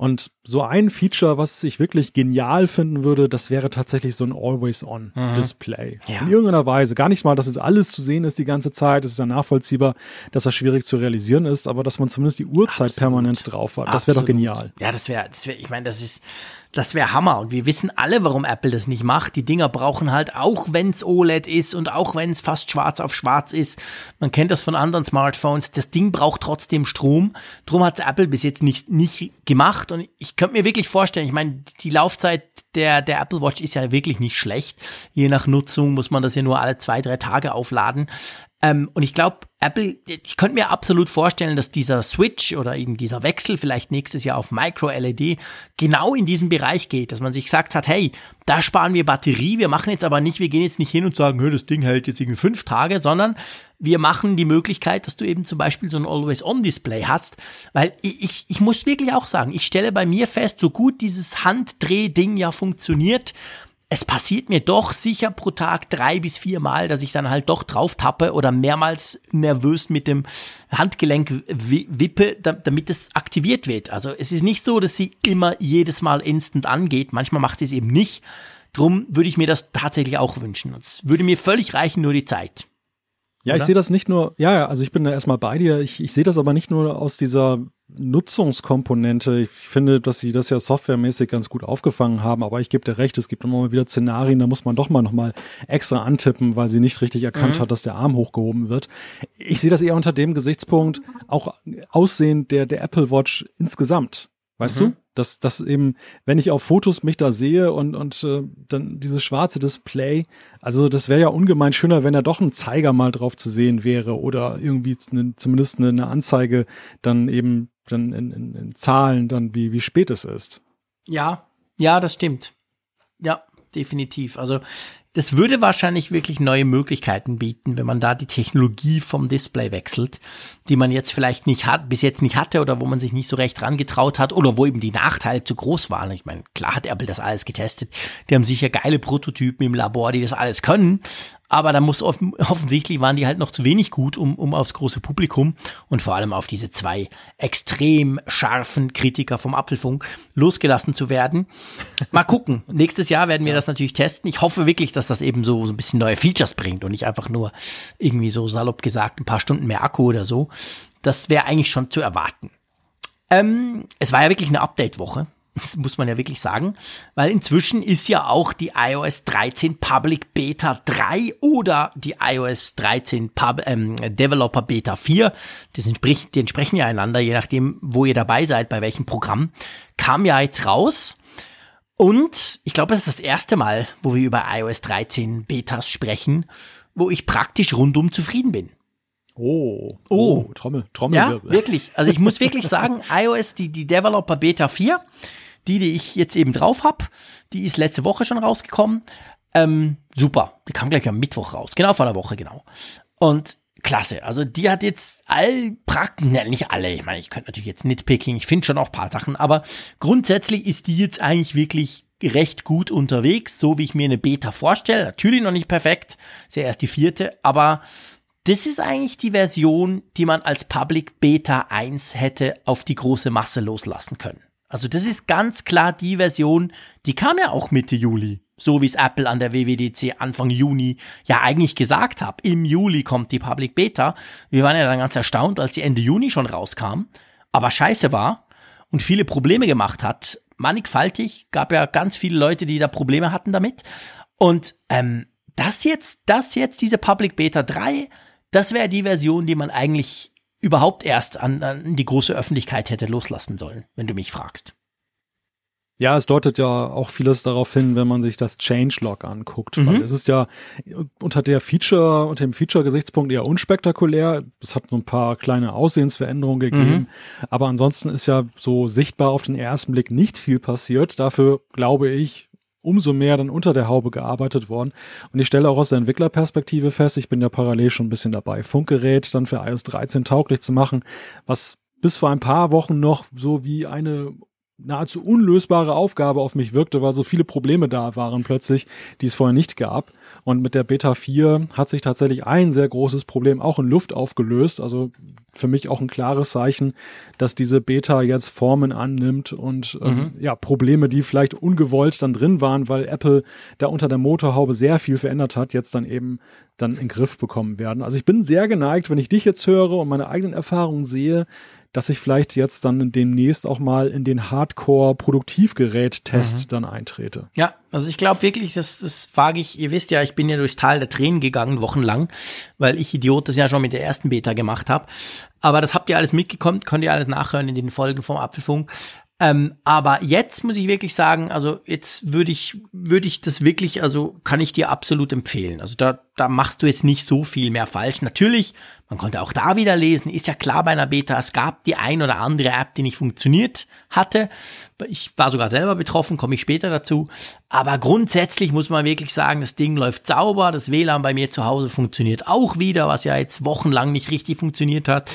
Und so ein Feature, was ich wirklich genial finden würde, das wäre tatsächlich so ein Always-On-Display. Mhm. Ja. In irgendeiner Weise. Gar nicht mal, dass es alles zu sehen ist die ganze Zeit. Es ist ja nachvollziehbar, dass das schwierig zu realisieren ist, aber dass man zumindest die Uhrzeit Absolut. permanent drauf hat. Das wäre doch genial. Ja, das wäre, wär, ich meine, das ist, das wäre Hammer. Und wir wissen alle, warum Apple das nicht macht. Die Dinger brauchen halt, auch wenn es OLED ist und auch wenn es fast schwarz auf schwarz ist, man kennt das von anderen Smartphones, das Ding braucht trotzdem Strom. Drum hat Apple bis jetzt nicht, nicht gemacht. Und ich könnte mir wirklich vorstellen, ich meine, die Laufzeit der, der Apple Watch ist ja wirklich nicht schlecht. Je nach Nutzung muss man das ja nur alle zwei, drei Tage aufladen. Ähm, und ich glaube, Apple, ich könnte mir absolut vorstellen, dass dieser Switch oder eben dieser Wechsel vielleicht nächstes Jahr auf Micro-LED genau in diesen Bereich geht, dass man sich gesagt hat, hey, da sparen wir Batterie, wir machen jetzt aber nicht, wir gehen jetzt nicht hin und sagen, das Ding hält jetzt irgendwie fünf Tage, sondern wir machen die Möglichkeit, dass du eben zum Beispiel so ein Always-On-Display hast, weil ich, ich muss wirklich auch sagen, ich stelle bei mir fest, so gut dieses Handdreh-Ding ja funktioniert, es passiert mir doch sicher pro Tag drei bis vier Mal, dass ich dann halt doch drauf tappe oder mehrmals nervös mit dem Handgelenk wippe, damit es aktiviert wird. Also es ist nicht so, dass sie immer jedes Mal instant angeht. Manchmal macht sie es eben nicht. Drum würde ich mir das tatsächlich auch wünschen. Es würde mir völlig reichen, nur die Zeit. Ja, Oder? ich sehe das nicht nur, ja, also ich bin da erstmal bei dir. Ich, ich sehe das aber nicht nur aus dieser Nutzungskomponente. Ich finde, dass sie das ja softwaremäßig ganz gut aufgefangen haben, aber ich gebe dir recht, es gibt immer mal wieder Szenarien, da muss man doch mal nochmal extra antippen, weil sie nicht richtig erkannt mhm. hat, dass der Arm hochgehoben wird. Ich sehe das eher unter dem Gesichtspunkt, auch Aussehen der, der Apple Watch insgesamt. Weißt mhm. du? Dass, dass eben, wenn ich auf Fotos mich da sehe und, und äh, dann dieses schwarze Display, also das wäre ja ungemein schöner, wenn da doch ein Zeiger mal drauf zu sehen wäre oder irgendwie eine, zumindest eine, eine Anzeige dann eben dann in, in, in Zahlen dann, wie, wie spät es ist. Ja, ja, das stimmt. Ja, definitiv. Also das würde wahrscheinlich wirklich neue Möglichkeiten bieten, wenn man da die Technologie vom Display wechselt, die man jetzt vielleicht nicht hat, bis jetzt nicht hatte oder wo man sich nicht so recht rangetraut hat oder wo eben die Nachteile zu groß waren. Ich meine, klar hat Apple das alles getestet. Die haben sicher geile Prototypen im Labor, die das alles können aber da muss offen, [laughs] offensichtlich waren die halt noch zu wenig gut, um, um aufs große Publikum und vor allem auf diese zwei extrem scharfen Kritiker vom Apfelfunk losgelassen zu werden. Mal gucken. [laughs] Nächstes Jahr werden wir das natürlich testen. Ich hoffe wirklich, dass das eben so, so ein bisschen neue Features bringt und nicht einfach nur irgendwie so salopp gesagt ein paar Stunden mehr Akku oder so. Das wäre eigentlich schon zu erwarten. Ähm, es war ja wirklich eine Update-Woche. Das muss man ja wirklich sagen, weil inzwischen ist ja auch die iOS 13 Public Beta 3 oder die iOS 13 Pub, ähm, Developer Beta 4, das entspricht, die entsprechen ja einander, je nachdem, wo ihr dabei seid, bei welchem Programm, kam ja jetzt raus. Und ich glaube, es ist das erste Mal, wo wir über iOS 13 Betas sprechen, wo ich praktisch rundum zufrieden bin. Oh, oh, oh Trommel, Trommel. Ja, wirklich. Also ich muss wirklich sagen, [laughs] iOS, die, die Developer Beta 4, die, die ich jetzt eben drauf habe, die ist letzte Woche schon rausgekommen. Ähm, super. Die kam gleich am Mittwoch raus. Genau vor der Woche, genau. Und klasse. Also die hat jetzt all Praktiken, ne, nicht alle. Ich meine, ich könnte natürlich jetzt nitpicking. Ich finde schon auch paar Sachen. Aber grundsätzlich ist die jetzt eigentlich wirklich recht gut unterwegs, so wie ich mir eine Beta vorstelle. Natürlich noch nicht perfekt. Ist ja erst die vierte. Aber das ist eigentlich die Version, die man als Public Beta 1 hätte auf die große Masse loslassen können. Also das ist ganz klar die Version, die kam ja auch Mitte Juli. So wie es Apple an der WWDC Anfang Juni ja eigentlich gesagt hat. Im Juli kommt die Public Beta. Wir waren ja dann ganz erstaunt, als die Ende Juni schon rauskam. Aber scheiße war und viele Probleme gemacht hat. Mannigfaltig, gab ja ganz viele Leute, die da Probleme hatten damit. Und ähm, das jetzt, das jetzt, diese Public Beta 3, das wäre die Version, die man eigentlich überhaupt erst an, an die große Öffentlichkeit hätte loslassen sollen, wenn du mich fragst. Ja, es deutet ja auch vieles darauf hin, wenn man sich das Changelog anguckt. Mhm. Weil es ist ja unter der Feature, unter dem Feature-Gesichtspunkt eher unspektakulär. Es hat nur ein paar kleine Aussehensveränderungen gegeben. Mhm. Aber ansonsten ist ja so sichtbar auf den ersten Blick nicht viel passiert. Dafür glaube ich, umso mehr dann unter der Haube gearbeitet worden. Und ich stelle auch aus der Entwicklerperspektive fest, ich bin ja parallel schon ein bisschen dabei, Funkgerät dann für iOS 13 tauglich zu machen, was bis vor ein paar Wochen noch so wie eine nahezu unlösbare Aufgabe auf mich wirkte, weil so viele Probleme da waren plötzlich, die es vorher nicht gab. Und mit der Beta 4 hat sich tatsächlich ein sehr großes Problem auch in Luft aufgelöst. Also für mich auch ein klares Zeichen, dass diese Beta jetzt Formen annimmt und ähm, mhm. ja, Probleme, die vielleicht ungewollt dann drin waren, weil Apple da unter der Motorhaube sehr viel verändert hat, jetzt dann eben dann in den Griff bekommen werden. Also ich bin sehr geneigt, wenn ich dich jetzt höre und meine eigenen Erfahrungen sehe, dass ich vielleicht jetzt dann demnächst auch mal in den Hardcore-Produktivgerät-Test mhm. dann eintrete. Ja, also ich glaube wirklich, das, das wage ich, ihr wisst ja, ich bin ja durchs Tal der Tränen gegangen, wochenlang, weil ich Idiot das ja schon mit der ersten Beta gemacht habe. Aber das habt ihr alles mitgekommen, könnt ihr alles nachhören in den Folgen vom Apfelfunk. Ähm, aber jetzt muss ich wirklich sagen, also jetzt würde ich, würde ich das wirklich, also kann ich dir absolut empfehlen. Also da, da machst du jetzt nicht so viel mehr falsch. Natürlich, man konnte auch da wieder lesen, ist ja klar bei einer Beta, es gab die ein oder andere App, die nicht funktioniert hatte. Ich war sogar selber betroffen, komme ich später dazu. Aber grundsätzlich muss man wirklich sagen, das Ding läuft sauber, das WLAN bei mir zu Hause funktioniert auch wieder, was ja jetzt wochenlang nicht richtig funktioniert hat.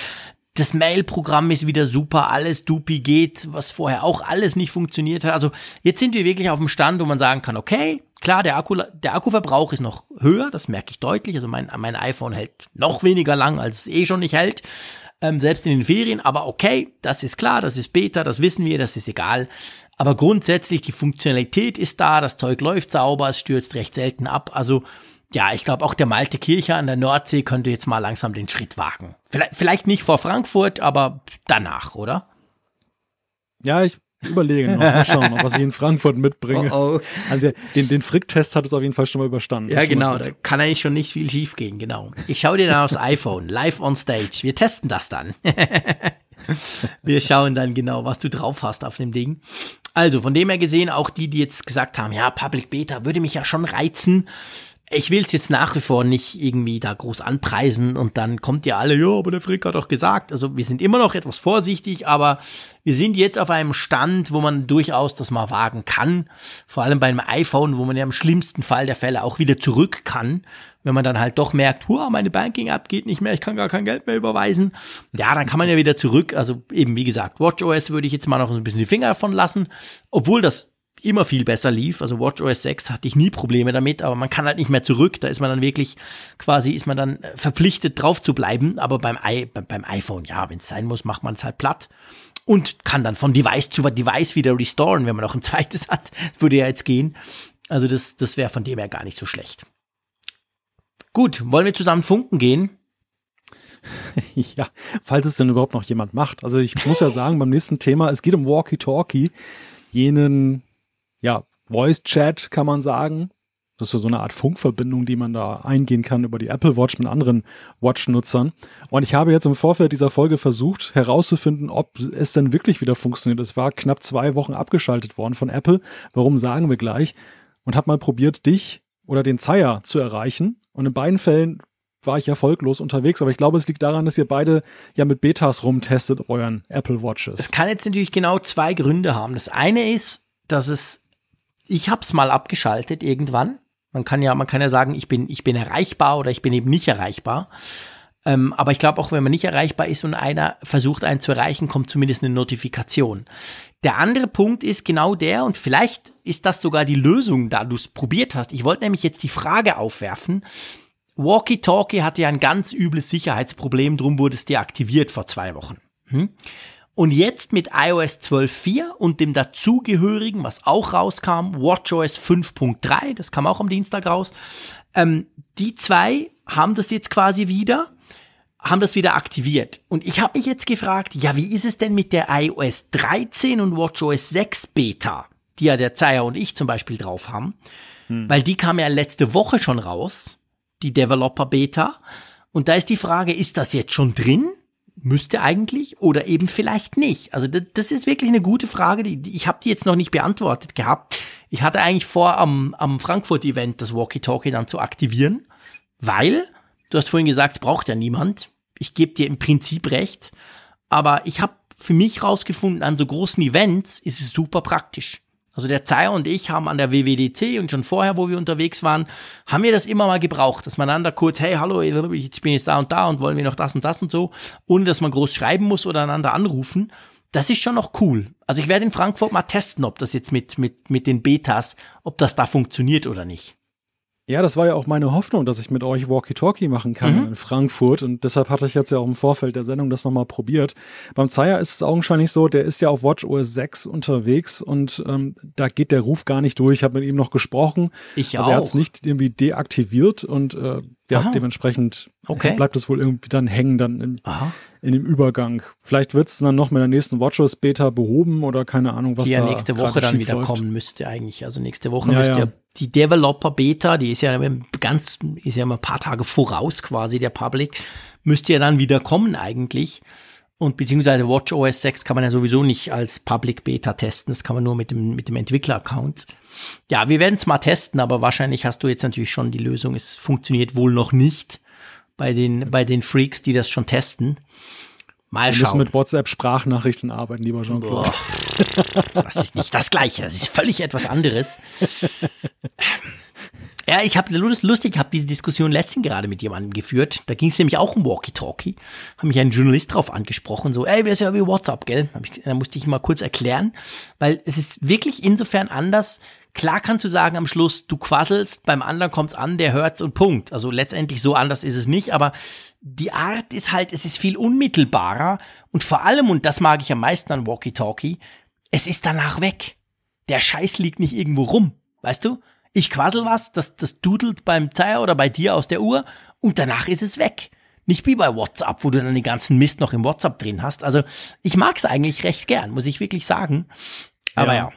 Das Mail-Programm ist wieder super, alles dupi geht, was vorher auch alles nicht funktioniert hat. Also jetzt sind wir wirklich auf dem Stand, wo man sagen kann, okay, klar, der, Akku, der Akkuverbrauch ist noch höher, das merke ich deutlich. Also mein, mein iPhone hält noch weniger lang, als es eh schon nicht hält. Ähm, selbst in den Ferien, aber okay, das ist klar, das ist Beta, das wissen wir, das ist egal. Aber grundsätzlich, die Funktionalität ist da, das Zeug läuft sauber, es stürzt recht selten ab. Also ja, ich glaube, auch der Malte Kircher an der Nordsee könnte jetzt mal langsam den Schritt wagen. Vielleicht, vielleicht nicht vor Frankfurt, aber danach, oder? Ja, ich überlege noch. Mal schauen, was ich in Frankfurt mitbringe. Oh, oh. Also den, den Frick-Test hat es auf jeden Fall schon mal überstanden. Ja, genau. Da kann eigentlich schon nicht viel schief gehen, genau. Ich schaue dir dann aufs iPhone, live on stage. Wir testen das dann. [laughs] Wir schauen dann genau, was du drauf hast auf dem Ding. Also, von dem her gesehen, auch die, die jetzt gesagt haben, ja, Public Beta würde mich ja schon reizen ich will es jetzt nach wie vor nicht irgendwie da groß anpreisen und dann kommt ihr alle, ja, aber der Frick hat doch gesagt. Also wir sind immer noch etwas vorsichtig, aber wir sind jetzt auf einem Stand, wo man durchaus das mal wagen kann. Vor allem beim iPhone, wo man ja im schlimmsten Fall der Fälle auch wieder zurück kann. Wenn man dann halt doch merkt, hua, meine Banking-App geht nicht mehr, ich kann gar kein Geld mehr überweisen. Ja, dann kann man ja wieder zurück. Also eben, wie gesagt, WatchOS würde ich jetzt mal noch so ein bisschen die Finger davon lassen. Obwohl das immer viel besser lief. Also WatchOS 6 hatte ich nie Probleme damit, aber man kann halt nicht mehr zurück. Da ist man dann wirklich quasi, ist man dann verpflichtet drauf zu bleiben. Aber beim, I, beim iPhone, ja, wenn es sein muss, macht man es halt platt und kann dann von Device zu Device wieder restoren, wenn man noch ein [laughs] zweites hat. Würde ja jetzt gehen. Also das, das wäre von dem her gar nicht so schlecht. Gut, wollen wir zusammen funken gehen? [laughs] Ja, falls es denn überhaupt noch jemand macht. Also ich muss ja sagen, beim nächsten Thema, es geht um Walkie-Talkie, jenen ja, Voice Chat kann man sagen. Das ist so eine Art Funkverbindung, die man da eingehen kann über die Apple Watch mit anderen Watch-Nutzern. Und ich habe jetzt im Vorfeld dieser Folge versucht herauszufinden, ob es denn wirklich wieder funktioniert. Es war knapp zwei Wochen abgeschaltet worden von Apple. Warum sagen wir gleich? Und habe mal probiert, dich oder den Zeier zu erreichen. Und in beiden Fällen war ich erfolglos unterwegs, aber ich glaube, es liegt daran, dass ihr beide ja mit Betas rumtestet euren Apple Watches. Es kann jetzt natürlich genau zwei Gründe haben. Das eine ist, dass es ich habe es mal abgeschaltet irgendwann. Man kann ja, man kann ja sagen, ich bin, ich bin erreichbar oder ich bin eben nicht erreichbar. Ähm, aber ich glaube auch, wenn man nicht erreichbar ist und einer versucht, einen zu erreichen, kommt zumindest eine Notifikation. Der andere Punkt ist genau der, und vielleicht ist das sogar die Lösung, da du es probiert hast. Ich wollte nämlich jetzt die Frage aufwerfen. Walkie-Talkie hatte ja ein ganz übles Sicherheitsproblem, drum wurde es deaktiviert vor zwei Wochen. Hm? Und jetzt mit iOS 12.4 und dem dazugehörigen, was auch rauskam, WatchOS 5.3, das kam auch am Dienstag raus, ähm, die zwei haben das jetzt quasi wieder, haben das wieder aktiviert. Und ich habe mich jetzt gefragt, ja, wie ist es denn mit der iOS 13 und WatchOS 6 Beta, die ja der Zeier und ich zum Beispiel drauf haben? Hm. Weil die kam ja letzte Woche schon raus, die Developer Beta. Und da ist die Frage, ist das jetzt schon drin? Müsste eigentlich oder eben vielleicht nicht. Also das, das ist wirklich eine gute Frage. Die, ich habe die jetzt noch nicht beantwortet gehabt. Ich hatte eigentlich vor, am, am Frankfurt-Event das Walkie-Talkie dann zu aktivieren, weil, du hast vorhin gesagt, es braucht ja niemand. Ich gebe dir im Prinzip recht. Aber ich habe für mich rausgefunden, an so großen Events ist es super praktisch. Also der Zeier und ich haben an der WWDC und schon vorher, wo wir unterwegs waren, haben wir das immer mal gebraucht, dass man einander kurz, hey, hallo, ich bin jetzt da und da und wollen wir noch das und das und so, ohne dass man groß schreiben muss oder einander anrufen. Das ist schon noch cool. Also ich werde in Frankfurt mal testen, ob das jetzt mit, mit, mit den Betas, ob das da funktioniert oder nicht. Ja, das war ja auch meine Hoffnung, dass ich mit euch Walkie-Talkie machen kann mhm. in Frankfurt. Und deshalb hatte ich jetzt ja auch im Vorfeld der Sendung das nochmal probiert. Beim Zeier ist es augenscheinlich so, der ist ja auf WatchOS 6 unterwegs und ähm, da geht der Ruf gar nicht durch. Ich habe mit ihm noch gesprochen. Ich also auch. er hat es nicht irgendwie deaktiviert und äh, ja, Aha. dementsprechend okay. bleibt es wohl irgendwie dann hängen dann in, in dem Übergang. Vielleicht wird es dann noch mit der nächsten WatchOS Beta behoben oder keine Ahnung, was die ja nächste Woche dann wieder läuft. kommen müsste eigentlich. Also nächste Woche ja, müsste ja. Die Developer Beta, die ist ja ganz, ist ja mal ein paar Tage voraus quasi der Public, müsste ja dann wieder kommen eigentlich. Und beziehungsweise WatchOS 6 kann man ja sowieso nicht als Public Beta testen. Das kann man nur mit dem, mit dem Entwickler-Account. Ja, wir werden es mal testen, aber wahrscheinlich hast du jetzt natürlich schon die Lösung. Es funktioniert wohl noch nicht bei den, bei den Freaks, die das schon testen. Mal Wir schauen. müssen mit WhatsApp-Sprachnachrichten arbeiten, lieber Jean-Claude. Das ist nicht das Gleiche. Das ist völlig etwas anderes. [laughs] Ja, ich habe lustig, habe diese Diskussion letztens gerade mit jemandem geführt. Da ging es nämlich auch um Walkie-Talkie. Haben mich ein Journalist drauf angesprochen, so, ey, wir ist ja wie WhatsApp, gell? Da musste ich mal kurz erklären, weil es ist wirklich insofern anders. Klar kannst du sagen am Schluss, du quasselst, beim anderen kommt's an, der hört's und Punkt. Also letztendlich so anders ist es nicht, aber die Art ist halt, es ist viel unmittelbarer und vor allem, und das mag ich am meisten an Walkie-Talkie, es ist danach weg. Der Scheiß liegt nicht irgendwo rum, weißt du? Ich quassel was, das, das dudelt beim Zeier oder bei dir aus der Uhr und danach ist es weg. Nicht wie bei WhatsApp, wo du dann den ganzen Mist noch im WhatsApp drin hast. Also ich mag es eigentlich recht gern, muss ich wirklich sagen. Aber ja. ja.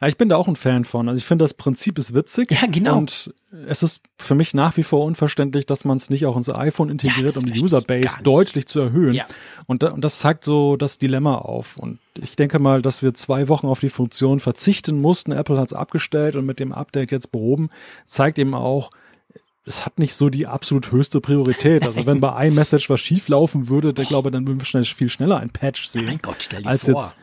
Ja, ich bin da auch ein Fan von. Also ich finde, das Prinzip ist witzig. Ja, genau. Und es ist für mich nach wie vor unverständlich, dass man es nicht auch ins iPhone integriert, ja, um die Userbase deutlich zu erhöhen. Ja. Und, und das zeigt so das Dilemma auf. Und ich denke mal, dass wir zwei Wochen auf die Funktion verzichten mussten. Apple hat es abgestellt und mit dem Update jetzt behoben, zeigt eben auch, es hat nicht so die absolut höchste Priorität. Also wenn bei iMessage was schief laufen würde, der glaube, dann würden wir schnell, viel schneller ein Patch sehen. mein Gott, stell dir als vor. jetzt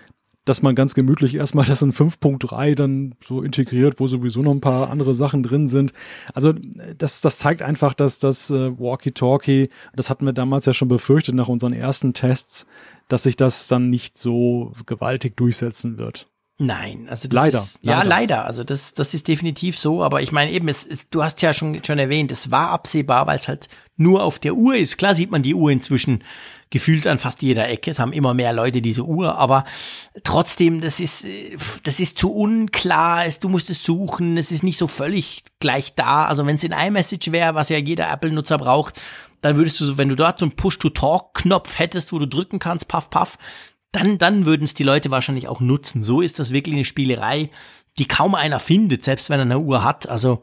dass man ganz gemütlich erstmal das in 5.3 dann so integriert, wo sowieso noch ein paar andere Sachen drin sind. Also das, das zeigt einfach, dass das äh, Walkie-Talkie, das hatten wir damals ja schon befürchtet nach unseren ersten Tests, dass sich das dann nicht so gewaltig durchsetzen wird. Nein, also das leider, ist, ja leider. leider. Also das, das ist definitiv so. Aber ich meine eben, es, es, du hast ja schon schon erwähnt, es war absehbar, weil es halt nur auf der Uhr ist. Klar sieht man die Uhr inzwischen gefühlt an fast jeder Ecke. Es haben immer mehr Leute diese Uhr, aber trotzdem, das ist, das ist zu unklar. du musst es suchen. Es ist nicht so völlig gleich da. Also wenn es in iMessage wäre, was ja jeder Apple-Nutzer braucht, dann würdest du, wenn du dort so einen Push-to-Talk-Knopf hättest, wo du drücken kannst, paff, paff, dann, dann würden es die Leute wahrscheinlich auch nutzen. So ist das wirklich eine Spielerei, die kaum einer findet, selbst wenn er eine Uhr hat. Also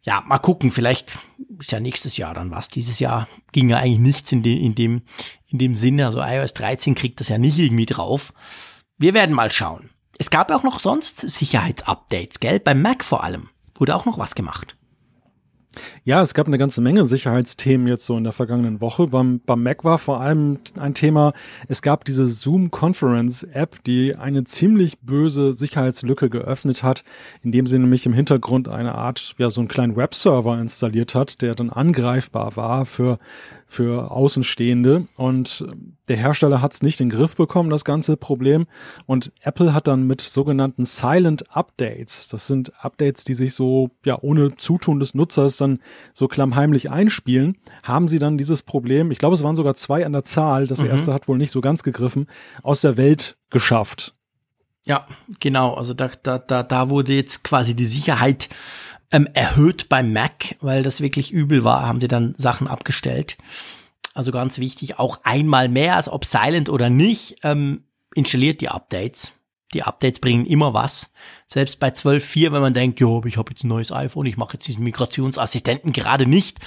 ja, mal gucken, vielleicht ist ja nächstes Jahr dann was. Dieses Jahr ging ja eigentlich nichts in, de, in, dem, in dem Sinne. Also iOS 13 kriegt das ja nicht irgendwie drauf. Wir werden mal schauen. Es gab auch noch sonst Sicherheitsupdates, gell? Beim Mac vor allem wurde auch noch was gemacht. Ja, es gab eine ganze Menge Sicherheitsthemen jetzt so in der vergangenen Woche. Beim, beim Mac war vor allem ein Thema, es gab diese Zoom Conference App, die eine ziemlich böse Sicherheitslücke geöffnet hat, indem sie nämlich im Hintergrund eine Art, ja, so einen kleinen Webserver installiert hat, der dann angreifbar war für für Außenstehende. Und der Hersteller hat es nicht in den Griff bekommen, das ganze Problem. Und Apple hat dann mit sogenannten Silent Updates, das sind Updates, die sich so ja ohne Zutun des Nutzers dann so klammheimlich einspielen, haben sie dann dieses Problem, ich glaube, es waren sogar zwei an der Zahl, das mhm. erste hat wohl nicht so ganz gegriffen, aus der Welt geschafft. Ja, genau. Also da, da, da, da wurde jetzt quasi die Sicherheit ähm, erhöht beim Mac, weil das wirklich übel war, haben sie dann Sachen abgestellt. Also ganz wichtig, auch einmal mehr, als ob Silent oder nicht, ähm, installiert die Updates. Die Updates bringen immer was. Selbst bei 12.4, wenn man denkt, ja, ich habe jetzt ein neues iPhone, ich mache jetzt diesen Migrationsassistenten gerade nicht.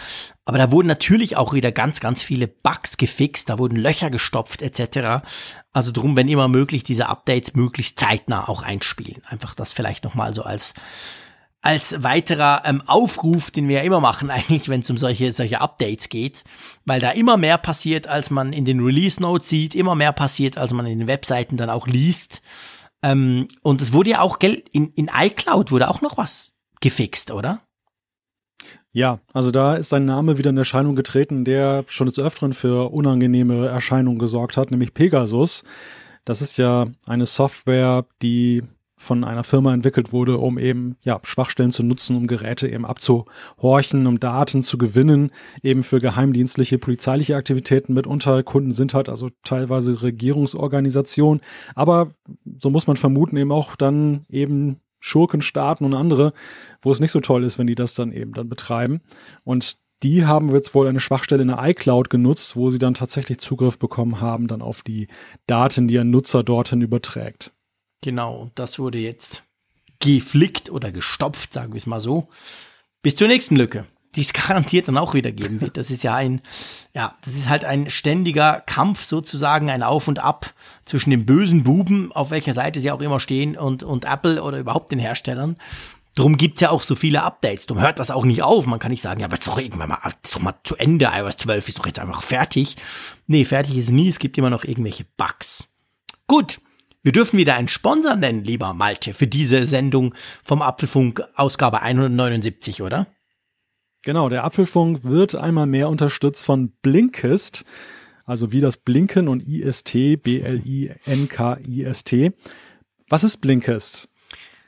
Aber da wurden natürlich auch wieder ganz, ganz viele Bugs gefixt, da wurden Löcher gestopft etc. Also drum, wenn immer möglich, diese Updates möglichst zeitnah auch einspielen. Einfach das vielleicht nochmal so als als weiterer ähm, Aufruf, den wir ja immer machen eigentlich, wenn es um solche, solche Updates geht, weil da immer mehr passiert, als man in den Release Notes sieht, immer mehr passiert, als man in den Webseiten dann auch liest. Ähm, und es wurde ja auch, gell, in, in iCloud wurde auch noch was gefixt, oder? Ja, also da ist ein Name wieder in Erscheinung getreten, der schon des Öfteren für unangenehme Erscheinungen gesorgt hat, nämlich Pegasus. Das ist ja eine Software, die von einer Firma entwickelt wurde, um eben ja, Schwachstellen zu nutzen, um Geräte eben abzuhorchen, um Daten zu gewinnen, eben für geheimdienstliche, polizeiliche Aktivitäten mitunter. Kunden sind halt also teilweise Regierungsorganisationen, aber so muss man vermuten, eben auch dann eben Schurkenstaaten und andere, wo es nicht so toll ist, wenn die das dann eben dann betreiben. Und die haben jetzt wohl eine Schwachstelle in der iCloud genutzt, wo sie dann tatsächlich Zugriff bekommen haben, dann auf die Daten, die ein Nutzer dorthin überträgt. Genau, das wurde jetzt geflickt oder gestopft, sagen wir es mal so. Bis zur nächsten Lücke, die es [laughs] garantiert dann auch wieder geben wird. Das ist ja ein, ja, das ist halt ein ständiger Kampf sozusagen, ein Auf und Ab zwischen den bösen Buben, auf welcher Seite sie auch immer stehen, und, und Apple oder überhaupt den Herstellern. Drum gibt's ja auch so viele Updates. Drum hört das auch nicht auf. Man kann nicht sagen, ja, aber ist doch irgendwann mal, ist doch mal zu Ende. iOS 12 ist doch jetzt einfach fertig. Nee, fertig ist nie. Es gibt immer noch irgendwelche Bugs. Gut. Wir dürfen wieder einen Sponsor nennen, lieber Malte, für diese Sendung vom Apfelfunk Ausgabe 179, oder? Genau, der Apfelfunk wird einmal mehr unterstützt von Blinkist, also wie das Blinken und IST, B-L-I-N-K-I-S-T. Was ist Blinkist,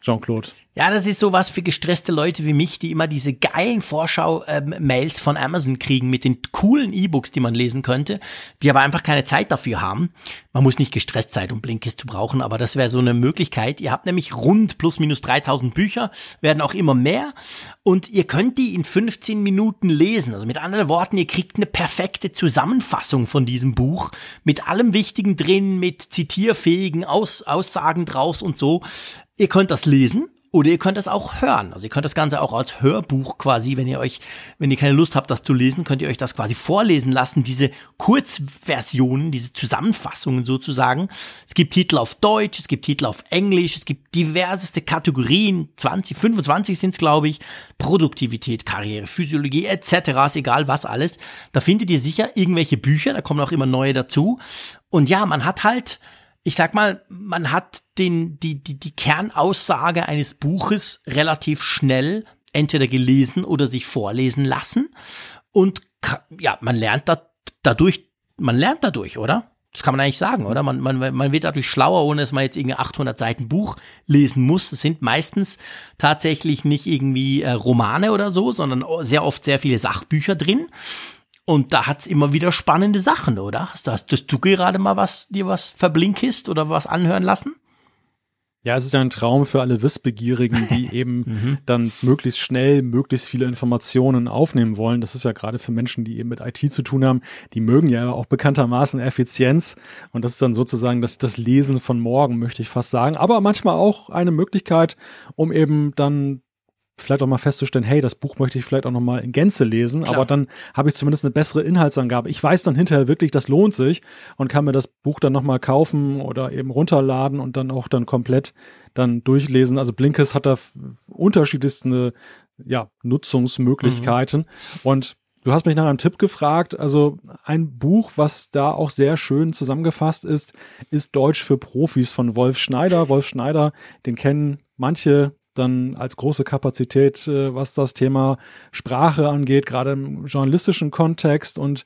Jean-Claude? Ja, das ist sowas für gestresste Leute wie mich, die immer diese geilen Vorschau-Mails von Amazon kriegen mit den coolen E-Books, die man lesen könnte, die aber einfach keine Zeit dafür haben. Man muss nicht gestresst sein, um Blinkist zu brauchen, aber das wäre so eine Möglichkeit. Ihr habt nämlich rund plus minus 3000 Bücher, werden auch immer mehr und ihr könnt die in 15 Minuten lesen. Also mit anderen Worten, ihr kriegt eine perfekte Zusammenfassung von diesem Buch mit allem Wichtigen drin, mit zitierfähigen Aus Aussagen draus und so. Ihr könnt das lesen oder ihr könnt das auch hören. Also ihr könnt das Ganze auch als Hörbuch quasi, wenn ihr euch, wenn ihr keine Lust habt, das zu lesen, könnt ihr euch das quasi vorlesen lassen, diese Kurzversionen, diese Zusammenfassungen sozusagen. Es gibt Titel auf Deutsch, es gibt Titel auf Englisch, es gibt diverseste Kategorien, 20, 25 sind es, glaube ich, Produktivität, Karriere, Physiologie etc., ist egal was alles. Da findet ihr sicher irgendwelche Bücher, da kommen auch immer neue dazu. Und ja, man hat halt ich sag mal, man hat den, die, die, die Kernaussage eines Buches relativ schnell entweder gelesen oder sich vorlesen lassen. Und ja, man lernt da, dadurch, man lernt dadurch, oder? Das kann man eigentlich sagen, oder? Man, man, man wird dadurch schlauer, ohne dass man jetzt irgendwie 800 Seiten Buch lesen muss. Es sind meistens tatsächlich nicht irgendwie äh, Romane oder so, sondern sehr oft sehr viele Sachbücher drin. Und da hat's immer wieder spannende Sachen, oder? Hast, hast, hast du gerade mal was, dir was verblinkist oder was anhören lassen? Ja, es ist ja ein Traum für alle Wissbegierigen, die [laughs] eben mhm. dann möglichst schnell möglichst viele Informationen aufnehmen wollen. Das ist ja gerade für Menschen, die eben mit IT zu tun haben, die mögen ja auch bekanntermaßen Effizienz. Und das ist dann sozusagen das, das Lesen von morgen, möchte ich fast sagen. Aber manchmal auch eine Möglichkeit, um eben dann vielleicht auch mal festzustellen, hey, das Buch möchte ich vielleicht auch noch mal in Gänze lesen, Klar. aber dann habe ich zumindest eine bessere Inhaltsangabe. Ich weiß dann hinterher wirklich, das lohnt sich und kann mir das Buch dann noch mal kaufen oder eben runterladen und dann auch dann komplett dann durchlesen. Also Blinkes hat da unterschiedlichste ja, Nutzungsmöglichkeiten mhm. und Du hast mich nach einem Tipp gefragt. Also ein Buch, was da auch sehr schön zusammengefasst ist, ist Deutsch für Profis von Wolf Schneider. Wolf Schneider, den kennen manche dann als große Kapazität, äh, was das Thema Sprache angeht, gerade im journalistischen Kontext. Und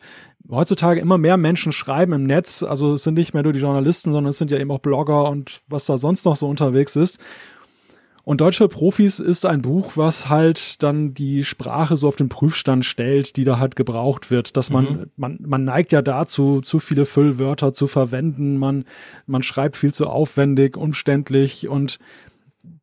heutzutage immer mehr Menschen schreiben im Netz. Also es sind nicht mehr nur die Journalisten, sondern es sind ja eben auch Blogger und was da sonst noch so unterwegs ist. Und Deutsch für Profis ist ein Buch, was halt dann die Sprache so auf den Prüfstand stellt, die da halt gebraucht wird. Dass man, mhm. man, man neigt ja dazu, zu viele Füllwörter zu verwenden. Man, man schreibt viel zu aufwendig, umständlich und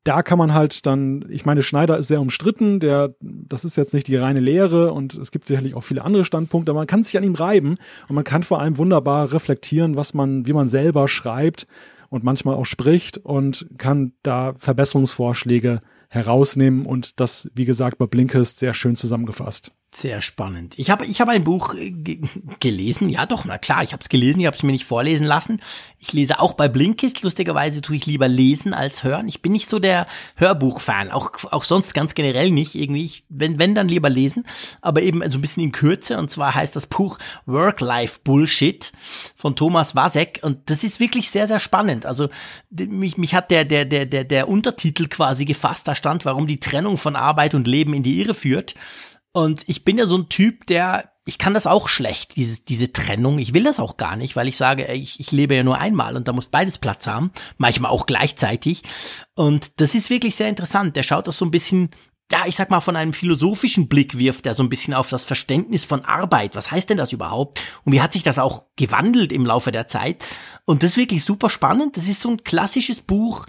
da kann man halt dann, ich meine, Schneider ist sehr umstritten, der, das ist jetzt nicht die reine Lehre und es gibt sicherlich auch viele andere Standpunkte, aber man kann sich an ihm reiben und man kann vor allem wunderbar reflektieren, was man, wie man selber schreibt und manchmal auch spricht und kann da Verbesserungsvorschläge herausnehmen und das, wie gesagt, bei Blinkist sehr schön zusammengefasst. Sehr spannend. Ich habe ich hab ein Buch äh, [laughs] gelesen. Ja, doch, na klar, ich habe es gelesen, ich habe es mir nicht vorlesen lassen. Ich lese auch bei Blinkist. Lustigerweise tue ich lieber lesen als hören. Ich bin nicht so der Hörbuch-Fan, auch, auch sonst ganz generell nicht. Irgendwie, ich, wenn, wenn dann lieber lesen, aber eben so ein bisschen in Kürze. Und zwar heißt das Buch Work-Life-Bullshit von Thomas Wasek. Und das ist wirklich sehr, sehr spannend. Also mich, mich hat der, der, der, der, der Untertitel quasi gefasst. Da stand, warum die Trennung von Arbeit und Leben in die Irre führt. Und ich bin ja so ein Typ, der, ich kann das auch schlecht, dieses, diese Trennung. Ich will das auch gar nicht, weil ich sage, ich, ich lebe ja nur einmal und da muss beides Platz haben. Manchmal auch gleichzeitig. Und das ist wirklich sehr interessant. Der schaut das so ein bisschen ja, ich sag mal, von einem philosophischen Blick wirft er so ein bisschen auf das Verständnis von Arbeit. Was heißt denn das überhaupt? Und wie hat sich das auch gewandelt im Laufe der Zeit? Und das ist wirklich super spannend. Das ist so ein klassisches Buch,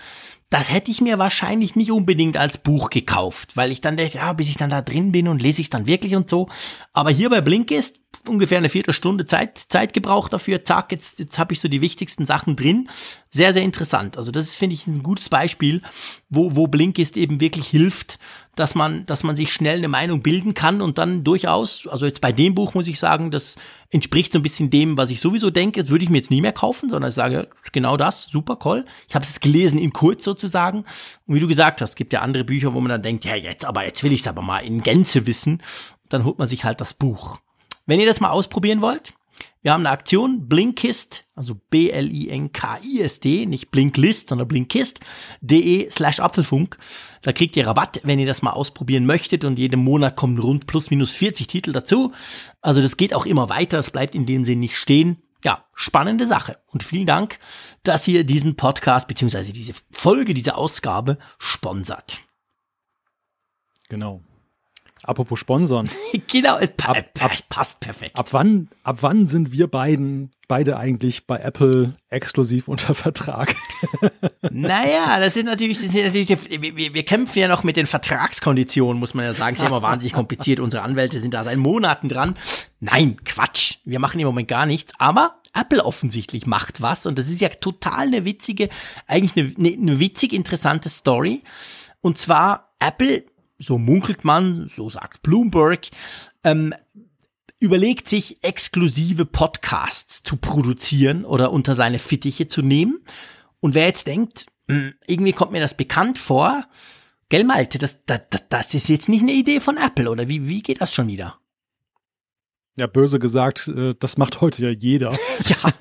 das hätte ich mir wahrscheinlich nicht unbedingt als Buch gekauft, weil ich dann dachte, ja, bis ich dann da drin bin und lese ich es dann wirklich und so. Aber hier bei Blinkist ungefähr eine Viertelstunde Zeit, Zeit gebraucht dafür. Zack, jetzt, jetzt habe ich so die wichtigsten Sachen drin. Sehr, sehr interessant. Also das ist, finde ich, ein gutes Beispiel, wo, wo Blinkist eben wirklich hilft, dass man, dass man sich schnell eine Meinung bilden kann und dann durchaus, also jetzt bei dem Buch muss ich sagen, das entspricht so ein bisschen dem, was ich sowieso denke. Das würde ich mir jetzt nie mehr kaufen, sondern ich sage, genau das, super cool. Ich habe es gelesen in kurz sozusagen. Und wie du gesagt hast, gibt ja andere Bücher, wo man dann denkt, ja, jetzt, aber jetzt will ich es aber mal in Gänze wissen. Dann holt man sich halt das Buch. Wenn ihr das mal ausprobieren wollt, wir haben eine Aktion, Blinkist, also B-L-I-N-K-I-S-D, nicht Blinklist, sondern blinkist.de slash Apfelfunk. Da kriegt ihr Rabatt, wenn ihr das mal ausprobieren möchtet und jeden Monat kommen rund plus minus 40 Titel dazu. Also das geht auch immer weiter, es bleibt in dem Sinn nicht stehen. Ja, spannende Sache. Und vielen Dank, dass ihr diesen Podcast beziehungsweise diese Folge, diese Ausgabe sponsert. Genau. Apropos Sponsern. [laughs] genau, ab, ab, passt perfekt. Ab wann, ab wann sind wir beiden, beide eigentlich bei Apple exklusiv unter Vertrag? [laughs] naja, das ist natürlich, das ist natürlich wir, wir, kämpfen ja noch mit den Vertragskonditionen, muss man ja sagen. Es ist ja immer wahnsinnig kompliziert. Unsere Anwälte sind da seit Monaten dran. Nein, Quatsch. Wir machen im Moment gar nichts. Aber Apple offensichtlich macht was. Und das ist ja total eine witzige, eigentlich eine, eine, eine witzig interessante Story. Und zwar Apple so munkelt man, so sagt Bloomberg, ähm, überlegt sich exklusive Podcasts zu produzieren oder unter seine Fittiche zu nehmen. Und wer jetzt denkt, hm, irgendwie kommt mir das bekannt vor, gell Malte, das, das, das ist jetzt nicht eine Idee von Apple, oder wie, wie geht das schon wieder? Ja, böse gesagt, äh, das macht heute ja jeder. [laughs] [laughs] Ja.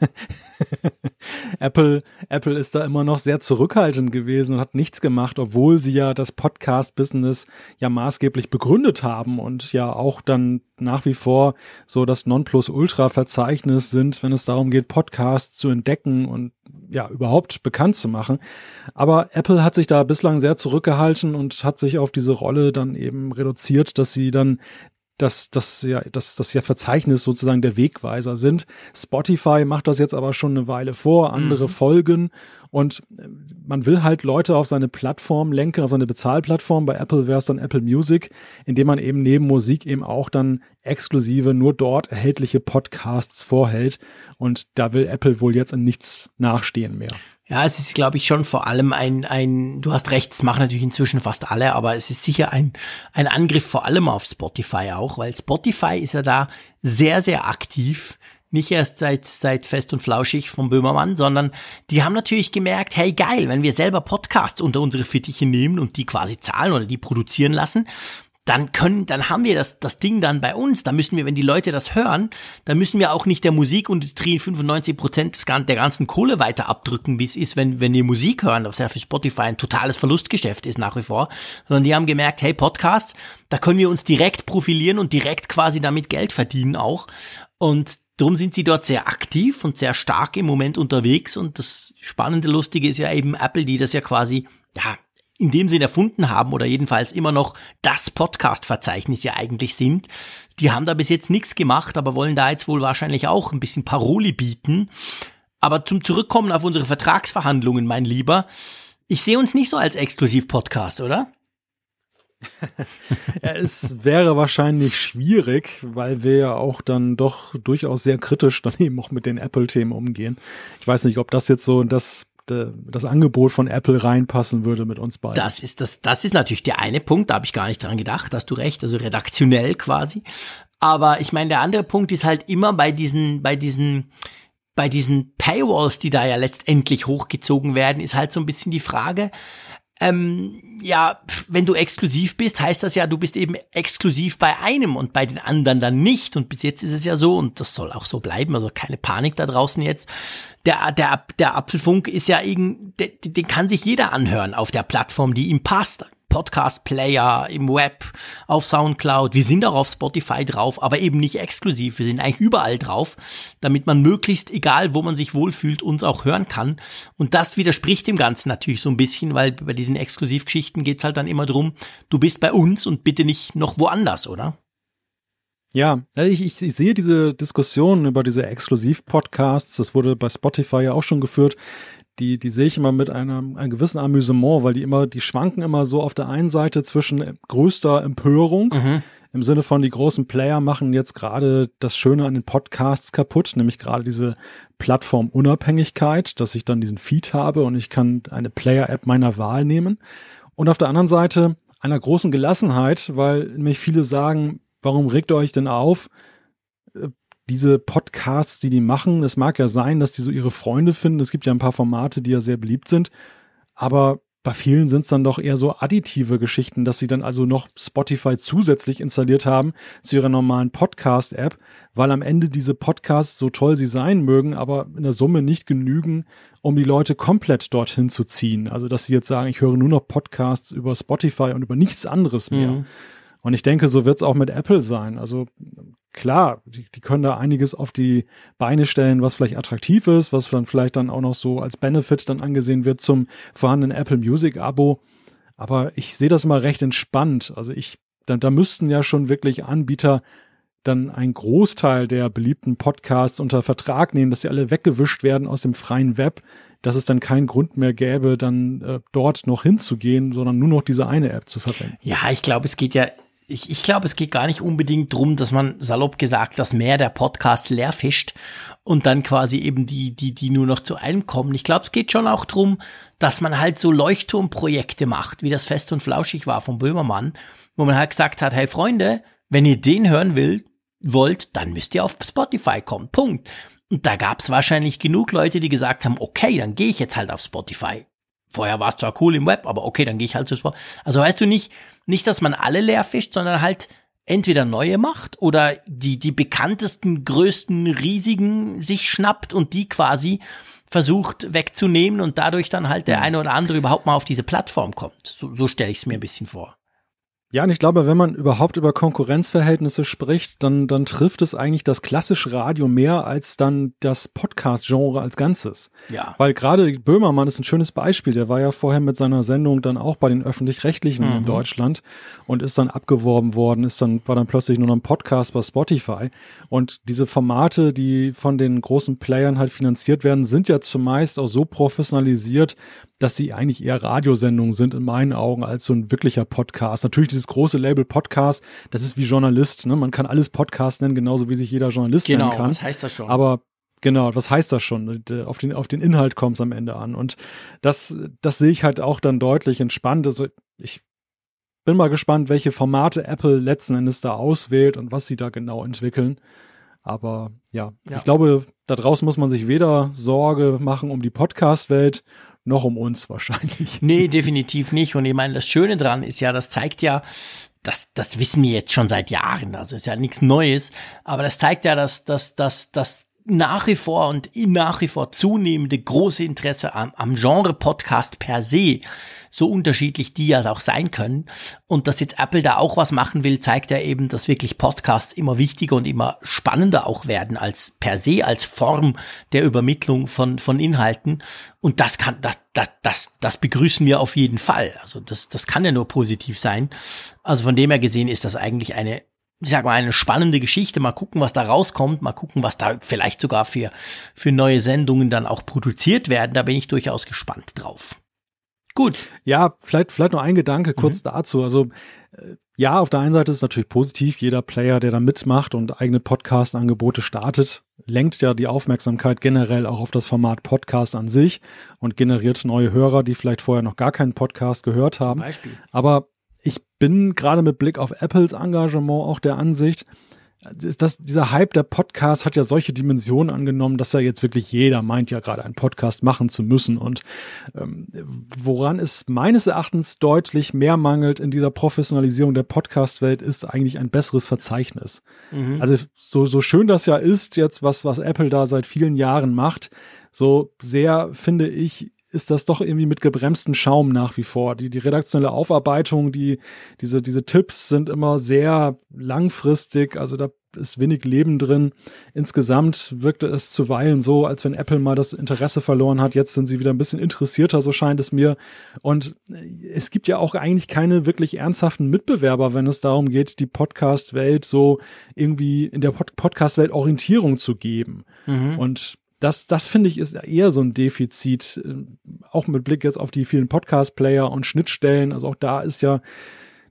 Apple, Apple ist da immer noch sehr zurückhaltend gewesen und hat nichts gemacht, obwohl sie ja das Podcast-Business ja maßgeblich begründet haben und ja auch dann nach wie vor so das Nonplusultra-Verzeichnis sind, wenn es darum geht, Podcasts zu entdecken und ja, überhaupt bekannt zu machen. Aber Apple hat sich da bislang sehr zurückgehalten und hat sich auf diese Rolle dann eben reduziert, dass sie dann dass das ja, dass das ja Verzeichnis sozusagen der Wegweiser sind. Spotify macht das jetzt aber schon eine Weile vor, andere mhm. folgen und äh, man will halt Leute auf seine Plattform lenken, auf seine Bezahlplattform. Bei Apple wäre es dann Apple Music, indem man eben neben Musik eben auch dann exklusive, nur dort erhältliche Podcasts vorhält. Und da will Apple wohl jetzt in nichts nachstehen mehr. Ja, es ist, glaube ich, schon vor allem ein, ein, du hast recht, es machen natürlich inzwischen fast alle, aber es ist sicher ein, ein Angriff vor allem auf Spotify auch, weil Spotify ist ja da sehr, sehr aktiv. Nicht erst seit, seit Fest und Flauschig vom Böhmermann, sondern die haben natürlich gemerkt, hey geil, wenn wir selber Podcasts unter unsere Fittiche nehmen und die quasi zahlen oder die produzieren lassen, dann können, dann haben wir das, das Ding dann bei uns. Da müssen wir, wenn die Leute das hören, dann müssen wir auch nicht der Musikindustrie 95 Prozent der ganzen Kohle weiter abdrücken, wie es ist, wenn, wenn die Musik hören, was ja für Spotify ein totales Verlustgeschäft ist nach wie vor, sondern die haben gemerkt, hey, Podcasts, da können wir uns direkt profilieren und direkt quasi damit Geld verdienen auch. Und Darum sind sie dort sehr aktiv und sehr stark im Moment unterwegs. Und das spannende, lustige ist ja eben Apple, die das ja quasi, ja, in dem Sinn erfunden haben oder jedenfalls immer noch das Podcast-Verzeichnis ja eigentlich sind. Die haben da bis jetzt nichts gemacht, aber wollen da jetzt wohl wahrscheinlich auch ein bisschen Paroli bieten. Aber zum Zurückkommen auf unsere Vertragsverhandlungen, mein Lieber, ich sehe uns nicht so als Exklusiv-Podcast, oder? [laughs] ja, es wäre wahrscheinlich schwierig, weil wir ja auch dann doch durchaus sehr kritisch dann eben auch mit den Apple-Themen umgehen. Ich weiß nicht, ob das jetzt so das das Angebot von Apple reinpassen würde mit uns beiden. Das ist das, das ist natürlich der eine Punkt, da habe ich gar nicht dran gedacht, hast du recht, also redaktionell quasi. Aber ich meine, der andere Punkt ist halt immer bei diesen, bei diesen, bei diesen Paywalls, die da ja letztendlich hochgezogen werden, ist halt so ein bisschen die Frage, ähm, ja, wenn du exklusiv bist, heißt das ja, du bist eben exklusiv bei einem und bei den anderen dann nicht. Und bis jetzt ist es ja so, und das soll auch so bleiben, also keine Panik da draußen jetzt. Der, der, der Apfelfunk ist ja irgend, den, den kann sich jeder anhören auf der Plattform, die ihm passt. Podcast-Player, im Web, auf Soundcloud. Wir sind auch auf Spotify drauf, aber eben nicht exklusiv. Wir sind eigentlich überall drauf, damit man möglichst, egal wo man sich wohlfühlt, uns auch hören kann. Und das widerspricht dem Ganzen natürlich so ein bisschen, weil bei diesen Exklusivgeschichten geht's halt dann immer drum, du bist bei uns und bitte nicht noch woanders, oder? Ja, ich, ich, ich sehe diese Diskussion über diese Exklusiv-Podcasts, das wurde bei Spotify ja auch schon geführt, die, die sehe ich immer mit einem, einem gewissen Amüsement, weil die immer, die schwanken immer so auf der einen Seite zwischen größter Empörung, mhm. im Sinne von die großen Player machen jetzt gerade das Schöne an den Podcasts kaputt, nämlich gerade diese Plattformunabhängigkeit, dass ich dann diesen Feed habe und ich kann eine Player-App meiner Wahl nehmen. Und auf der anderen Seite einer großen Gelassenheit, weil nämlich viele sagen, warum regt ihr euch denn auf? Diese Podcasts, die die machen, es mag ja sein, dass die so ihre Freunde finden. Es gibt ja ein paar Formate, die ja sehr beliebt sind. Aber bei vielen sind es dann doch eher so additive Geschichten, dass sie dann also noch Spotify zusätzlich installiert haben zu ihrer normalen Podcast-App, weil am Ende diese Podcasts, so toll sie sein mögen, aber in der Summe nicht genügen, um die Leute komplett dorthin zu ziehen. Also, dass sie jetzt sagen, ich höre nur noch Podcasts über Spotify und über nichts anderes mehr. Mhm. Und ich denke, so wird es auch mit Apple sein. Also klar, die, die, können da einiges auf die Beine stellen, was vielleicht attraktiv ist, was dann vielleicht dann auch noch so als Benefit dann angesehen wird zum vorhandenen Apple Music Abo. Aber ich sehe das mal recht entspannt. Also ich, da, da müssten ja schon wirklich Anbieter dann einen Großteil der beliebten Podcasts unter Vertrag nehmen, dass sie alle weggewischt werden aus dem freien Web, dass es dann keinen Grund mehr gäbe, dann äh, dort noch hinzugehen, sondern nur noch diese eine App zu verwenden. Ja, ich glaube, es geht ja ich, ich glaube, es geht gar nicht unbedingt drum, dass man salopp gesagt das Meer der Podcasts leer fischt und dann quasi eben die, die, die nur noch zu einem kommen. Ich glaube, es geht schon auch drum, dass man halt so Leuchtturmprojekte macht, wie das Fest und Flauschig war von Böhmermann, wo man halt gesagt hat, hey Freunde, wenn ihr den hören will, wollt, dann müsst ihr auf Spotify kommen. Punkt. Und da gab es wahrscheinlich genug Leute, die gesagt haben, okay, dann gehe ich jetzt halt auf Spotify. Vorher war es zwar cool im Web, aber okay, dann gehe ich halt zu Spotify. Also weißt du nicht, nicht, dass man alle leer fischt, sondern halt entweder neue macht oder die, die bekanntesten, größten, riesigen sich schnappt und die quasi versucht wegzunehmen und dadurch dann halt der eine oder andere überhaupt mal auf diese Plattform kommt. So, so stelle ich es mir ein bisschen vor. Ja, und ich glaube, wenn man überhaupt über Konkurrenzverhältnisse spricht, dann, dann trifft es eigentlich das klassische Radio mehr als dann das Podcast-Genre als Ganzes. Ja. Weil gerade Böhmermann ist ein schönes Beispiel. Der war ja vorher mit seiner Sendung dann auch bei den Öffentlich-Rechtlichen mhm. in Deutschland und ist dann abgeworben worden, ist dann, war dann plötzlich nur noch ein Podcast bei Spotify. Und diese Formate, die von den großen Playern halt finanziert werden, sind ja zumeist auch so professionalisiert, dass sie eigentlich eher Radiosendungen sind in meinen Augen als so ein wirklicher Podcast. Natürlich dieses große Label Podcast, das ist wie Journalist. Ne? Man kann alles Podcast nennen, genauso wie sich jeder Journalist genau, nennen kann. Genau, was heißt das schon? Aber Genau, was heißt das schon? Auf den, auf den Inhalt kommt es am Ende an. Und das, das sehe ich halt auch dann deutlich entspannt. Also ich bin mal gespannt, welche Formate Apple letzten Endes da auswählt und was sie da genau entwickeln. Aber ja, ja. ich glaube, da draußen muss man sich weder Sorge machen um die Podcast-Welt noch um uns wahrscheinlich. Nee, definitiv nicht. Und ich meine, das Schöne dran ist ja, das zeigt ja, das, das wissen wir jetzt schon seit Jahren, also ist ja nichts Neues, aber das zeigt ja, dass, dass, dass, dass nach wie vor und nach wie vor zunehmende große Interesse am, am Genre Podcast per se, so unterschiedlich die ja auch sein können. Und dass jetzt Apple da auch was machen will, zeigt ja eben, dass wirklich Podcasts immer wichtiger und immer spannender auch werden als per se, als Form der Übermittlung von, von Inhalten. Und das kann, das, das, das, das begrüßen wir auf jeden Fall. Also das, das kann ja nur positiv sein. Also von dem her gesehen ist das eigentlich eine ich sag mal, eine spannende Geschichte. Mal gucken, was da rauskommt. Mal gucken, was da vielleicht sogar für, für neue Sendungen dann auch produziert werden. Da bin ich durchaus gespannt drauf. Gut. Ja, vielleicht, vielleicht noch ein Gedanke kurz mhm. dazu. Also, äh, ja, auf der einen Seite ist es natürlich positiv. Jeder Player, der da mitmacht und eigene Podcast-Angebote startet, lenkt ja die Aufmerksamkeit generell auch auf das Format Podcast an sich und generiert neue Hörer, die vielleicht vorher noch gar keinen Podcast gehört haben. Zum Beispiel. Aber ich bin gerade mit Blick auf Apples Engagement auch der Ansicht, dass dieser Hype der Podcast hat ja solche Dimensionen angenommen, dass ja jetzt wirklich jeder meint ja gerade einen Podcast machen zu müssen. Und ähm, woran es meines Erachtens deutlich mehr mangelt in dieser Professionalisierung der Podcast-Welt, ist eigentlich ein besseres Verzeichnis. Mhm. Also so, so schön das ja ist, jetzt was, was Apple da seit vielen Jahren macht, so sehr finde ich, ist das doch irgendwie mit gebremstem Schaum nach wie vor. Die, die redaktionelle Aufarbeitung, die, diese, diese Tipps sind immer sehr langfristig, also da ist wenig Leben drin. Insgesamt wirkte es zuweilen so, als wenn Apple mal das Interesse verloren hat. Jetzt sind sie wieder ein bisschen interessierter, so scheint es mir. Und es gibt ja auch eigentlich keine wirklich ernsthaften Mitbewerber, wenn es darum geht, die Podcast-Welt so irgendwie in der Pod Podcast-Welt Orientierung zu geben. Mhm. Und das, das finde ich ist eher so ein Defizit, äh, auch mit Blick jetzt auf die vielen Podcast-Player und Schnittstellen. Also auch da ist ja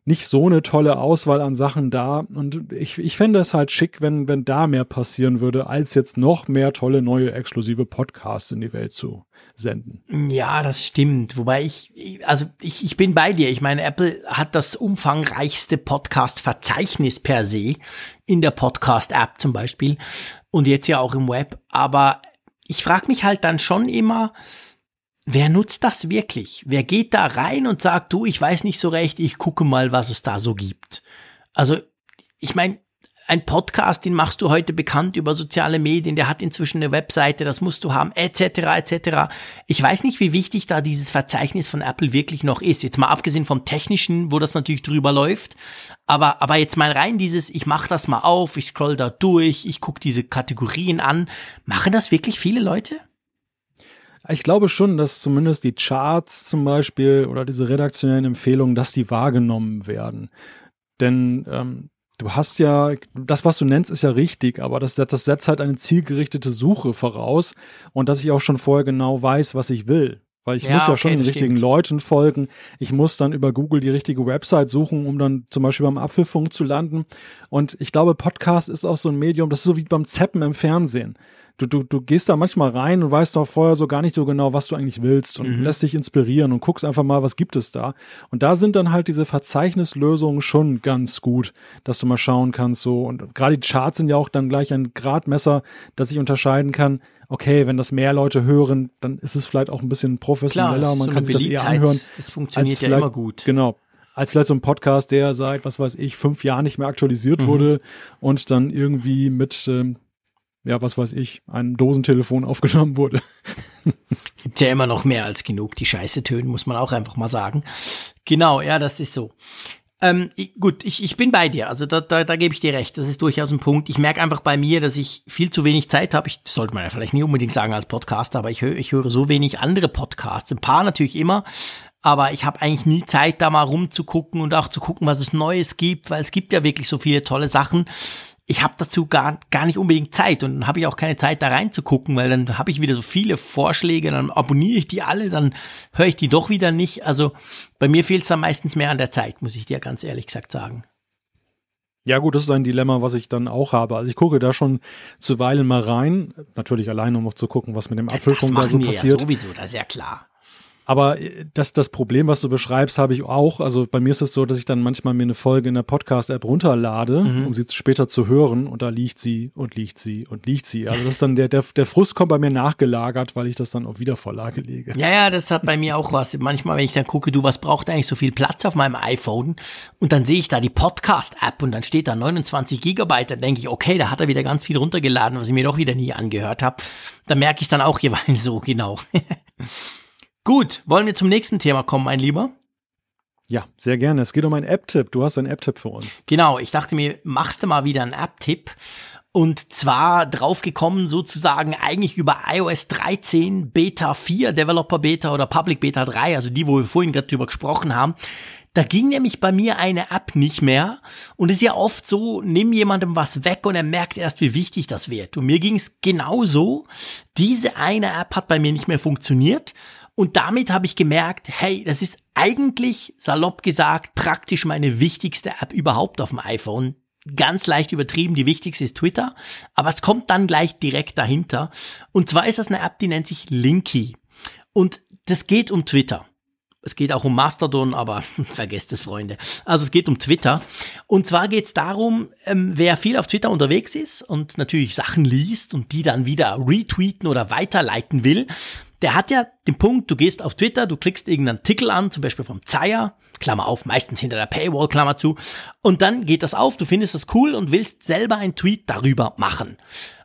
nicht so eine tolle Auswahl an Sachen da. Und ich, ich fände es halt schick, wenn, wenn da mehr passieren würde, als jetzt noch mehr tolle neue exklusive Podcasts in die Welt zu senden. Ja, das stimmt. Wobei ich, also ich, ich bin bei dir. Ich meine, Apple hat das umfangreichste Podcast-Verzeichnis per se in der Podcast-App zum Beispiel und jetzt ja auch im Web. Aber ich frage mich halt dann schon immer, wer nutzt das wirklich? Wer geht da rein und sagt, du, ich weiß nicht so recht, ich gucke mal, was es da so gibt. Also, ich meine, ein Podcast, den machst du heute bekannt über soziale Medien, der hat inzwischen eine Webseite, das musst du haben, etc., etc. Ich weiß nicht, wie wichtig da dieses Verzeichnis von Apple wirklich noch ist. Jetzt mal abgesehen vom Technischen, wo das natürlich drüber läuft, aber, aber jetzt mal rein dieses, ich mach das mal auf, ich scroll da durch, ich gucke diese Kategorien an. Machen das wirklich viele Leute? Ich glaube schon, dass zumindest die Charts zum Beispiel oder diese redaktionellen Empfehlungen, dass die wahrgenommen werden. Denn ähm, du hast ja, das, was du nennst, ist ja richtig, aber das, das setzt halt eine zielgerichtete Suche voraus und dass ich auch schon vorher genau weiß, was ich will. Weil ich ja, muss ja okay, schon den richtigen stimmt. Leuten folgen. Ich muss dann über Google die richtige Website suchen, um dann zum Beispiel beim Apfelfunk zu landen. Und ich glaube, Podcast ist auch so ein Medium, das ist so wie beim Zappen im Fernsehen du, du, du gehst da manchmal rein und weißt doch vorher so gar nicht so genau, was du eigentlich willst und mhm. lässt dich inspirieren und guckst einfach mal, was gibt es da. Und da sind dann halt diese Verzeichnislösungen schon ganz gut, dass du mal schauen kannst so. Und gerade die Charts sind ja auch dann gleich ein Gradmesser, dass ich unterscheiden kann, okay, wenn das mehr Leute hören, dann ist es vielleicht auch ein bisschen professioneller, Klar, man so kann sich das eher anhören. Das funktioniert ja immer gut. Genau, als vielleicht so ein Podcast, der seit, was weiß ich, fünf Jahren nicht mehr aktualisiert mhm. wurde und dann irgendwie mit ähm, ja, was weiß ich, ein Dosentelefon [laughs] aufgenommen wurde. Gibt ja immer noch mehr als genug, die Scheiße tönen, muss man auch einfach mal sagen. Genau, ja, das ist so. Ähm, gut, ich, ich bin bei dir, also da, da, da gebe ich dir recht, das ist durchaus ein Punkt. Ich merke einfach bei mir, dass ich viel zu wenig Zeit habe. Ich sollte man ja vielleicht nicht unbedingt sagen als Podcaster, aber ich, höre ich höre so wenig andere Podcasts. Ein paar natürlich immer, aber ich habe eigentlich nie Zeit, da mal rumzugucken und auch zu gucken, was es Neues gibt, weil es gibt ja wirklich so viele tolle Sachen ich habe dazu gar, gar nicht unbedingt Zeit und dann habe ich auch keine Zeit da reinzugucken, weil dann habe ich wieder so viele Vorschläge, dann abonniere ich die alle, dann höre ich die doch wieder nicht. Also bei mir fehlt es dann meistens mehr an der Zeit, muss ich dir ganz ehrlich gesagt sagen. Ja gut, das ist ein Dilemma, was ich dann auch habe. Also ich gucke da schon zuweilen mal rein, natürlich allein, um noch zu gucken, was mit dem Apfelfunk ja, da so passiert. Ja sowieso, das ist ja klar. Aber äh, das, das Problem, was du beschreibst, habe ich auch. Also bei mir ist es so, dass ich dann manchmal mir eine Folge in der Podcast-App runterlade, mhm. um sie später zu hören und da liegt sie und liegt sie und liegt sie. Also das ist dann der, der, der Frust kommt bei mir nachgelagert, weil ich das dann auf Wiedervorlage lege. Ja, ja, das hat bei mir auch was. Manchmal, wenn ich dann gucke, du, was braucht eigentlich so viel Platz auf meinem iPhone? Und dann sehe ich da die Podcast-App und dann steht da 29 Gigabyte. Dann denke ich, okay, da hat er wieder ganz viel runtergeladen, was ich mir doch wieder nie angehört habe. Da merke ich dann auch jeweils so, genau. [laughs] Gut, wollen wir zum nächsten Thema kommen, mein Lieber? Ja, sehr gerne. Es geht um einen App-Tipp. Du hast einen App-Tipp für uns. Genau, ich dachte mir, machst du mal wieder einen App-Tipp. Und zwar draufgekommen sozusagen eigentlich über iOS 13 Beta 4, Developer Beta oder Public Beta 3, also die, wo wir vorhin gerade drüber gesprochen haben. Da ging nämlich bei mir eine App nicht mehr. Und es ist ja oft so, nimm jemandem was weg und er merkt erst, wie wichtig das wird. Und mir ging es genauso. Diese eine App hat bei mir nicht mehr funktioniert. Und damit habe ich gemerkt, hey, das ist eigentlich, salopp gesagt, praktisch meine wichtigste App überhaupt auf dem iPhone. Ganz leicht übertrieben, die wichtigste ist Twitter, aber es kommt dann gleich direkt dahinter. Und zwar ist das eine App, die nennt sich Linky. Und das geht um Twitter. Es geht auch um Mastodon, aber [laughs] vergesst es, Freunde. Also es geht um Twitter. Und zwar geht es darum, ähm, wer viel auf Twitter unterwegs ist und natürlich Sachen liest und die dann wieder retweeten oder weiterleiten will, der hat ja den Punkt, du gehst auf Twitter, du klickst irgendeinen Artikel an, zum Beispiel vom Zeier, Klammer auf, meistens hinter der Paywall, Klammer zu, und dann geht das auf, du findest das cool und willst selber einen Tweet darüber machen.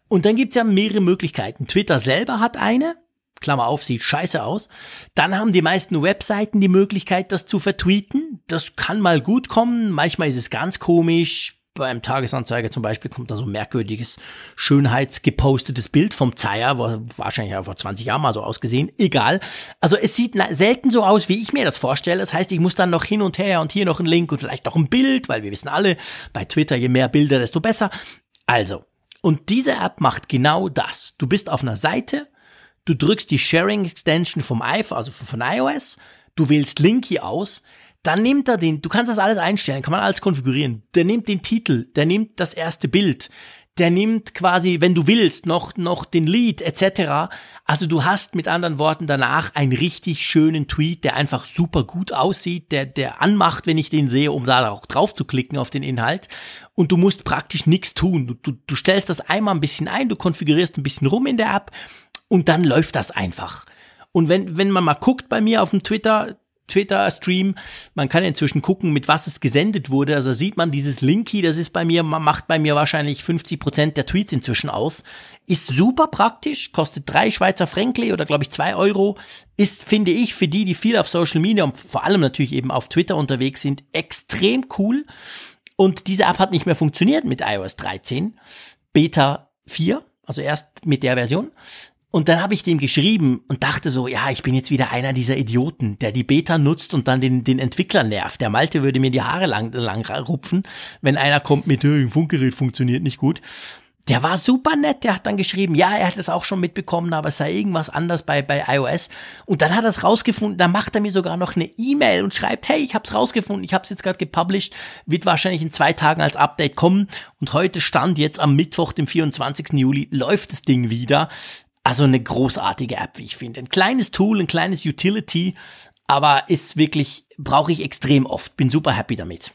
Und dann gibt's ja mehrere Möglichkeiten. Twitter selber hat eine, Klammer auf, sieht scheiße aus. Dann haben die meisten Webseiten die Möglichkeit, das zu vertweeten. Das kann mal gut kommen, manchmal ist es ganz komisch, beim Tagesanzeiger zum Beispiel kommt da so ein merkwürdiges, schönheitsgepostetes Bild vom Zeier, wahrscheinlich ja vor 20 Jahren mal so ausgesehen. Egal. Also es sieht selten so aus, wie ich mir das vorstelle. Das heißt, ich muss dann noch hin und her und hier noch ein Link und vielleicht noch ein Bild, weil wir wissen alle, bei Twitter je mehr Bilder, desto besser. Also, und diese App macht genau das. Du bist auf einer Seite, du drückst die Sharing Extension vom iPhone, also von iOS, du wählst Linky aus, dann nimmt er den, du kannst das alles einstellen, kann man alles konfigurieren. Der nimmt den Titel, der nimmt das erste Bild, der nimmt quasi, wenn du willst, noch, noch den Lead etc. Also du hast mit anderen Worten danach einen richtig schönen Tweet, der einfach super gut aussieht, der, der anmacht, wenn ich den sehe, um da auch drauf zu klicken auf den Inhalt. Und du musst praktisch nichts tun. Du, du, du stellst das einmal ein bisschen ein, du konfigurierst ein bisschen rum in der App und dann läuft das einfach. Und wenn, wenn man mal guckt bei mir auf dem Twitter, Twitter-Stream. Man kann inzwischen gucken, mit was es gesendet wurde. Also sieht man dieses Linky, das ist bei mir, macht bei mir wahrscheinlich 50 Prozent der Tweets inzwischen aus. Ist super praktisch, kostet drei Schweizer Fränkli oder glaube ich zwei Euro. Ist, finde ich, für die, die viel auf Social Media und vor allem natürlich eben auf Twitter unterwegs sind, extrem cool. Und diese App hat nicht mehr funktioniert mit iOS 13. Beta 4, also erst mit der Version. Und dann habe ich dem geschrieben und dachte so, ja, ich bin jetzt wieder einer dieser Idioten, der die Beta nutzt und dann den, den Entwickler nervt. Der Malte würde mir die Haare lang, lang rupfen, wenn einer kommt mit, ein Funkgerät funktioniert nicht gut. Der war super nett, der hat dann geschrieben, ja, er hat es auch schon mitbekommen, aber es sei irgendwas anders bei, bei iOS. Und dann hat er es rausgefunden, dann macht er mir sogar noch eine E-Mail und schreibt, hey, ich hab's rausgefunden, ich hab's jetzt gerade gepublished, wird wahrscheinlich in zwei Tagen als Update kommen. Und heute stand jetzt am Mittwoch, dem 24. Juli, läuft das Ding wieder. Also eine großartige App, wie ich finde. Ein kleines Tool, ein kleines Utility, aber ist wirklich, brauche ich extrem oft. Bin super happy damit.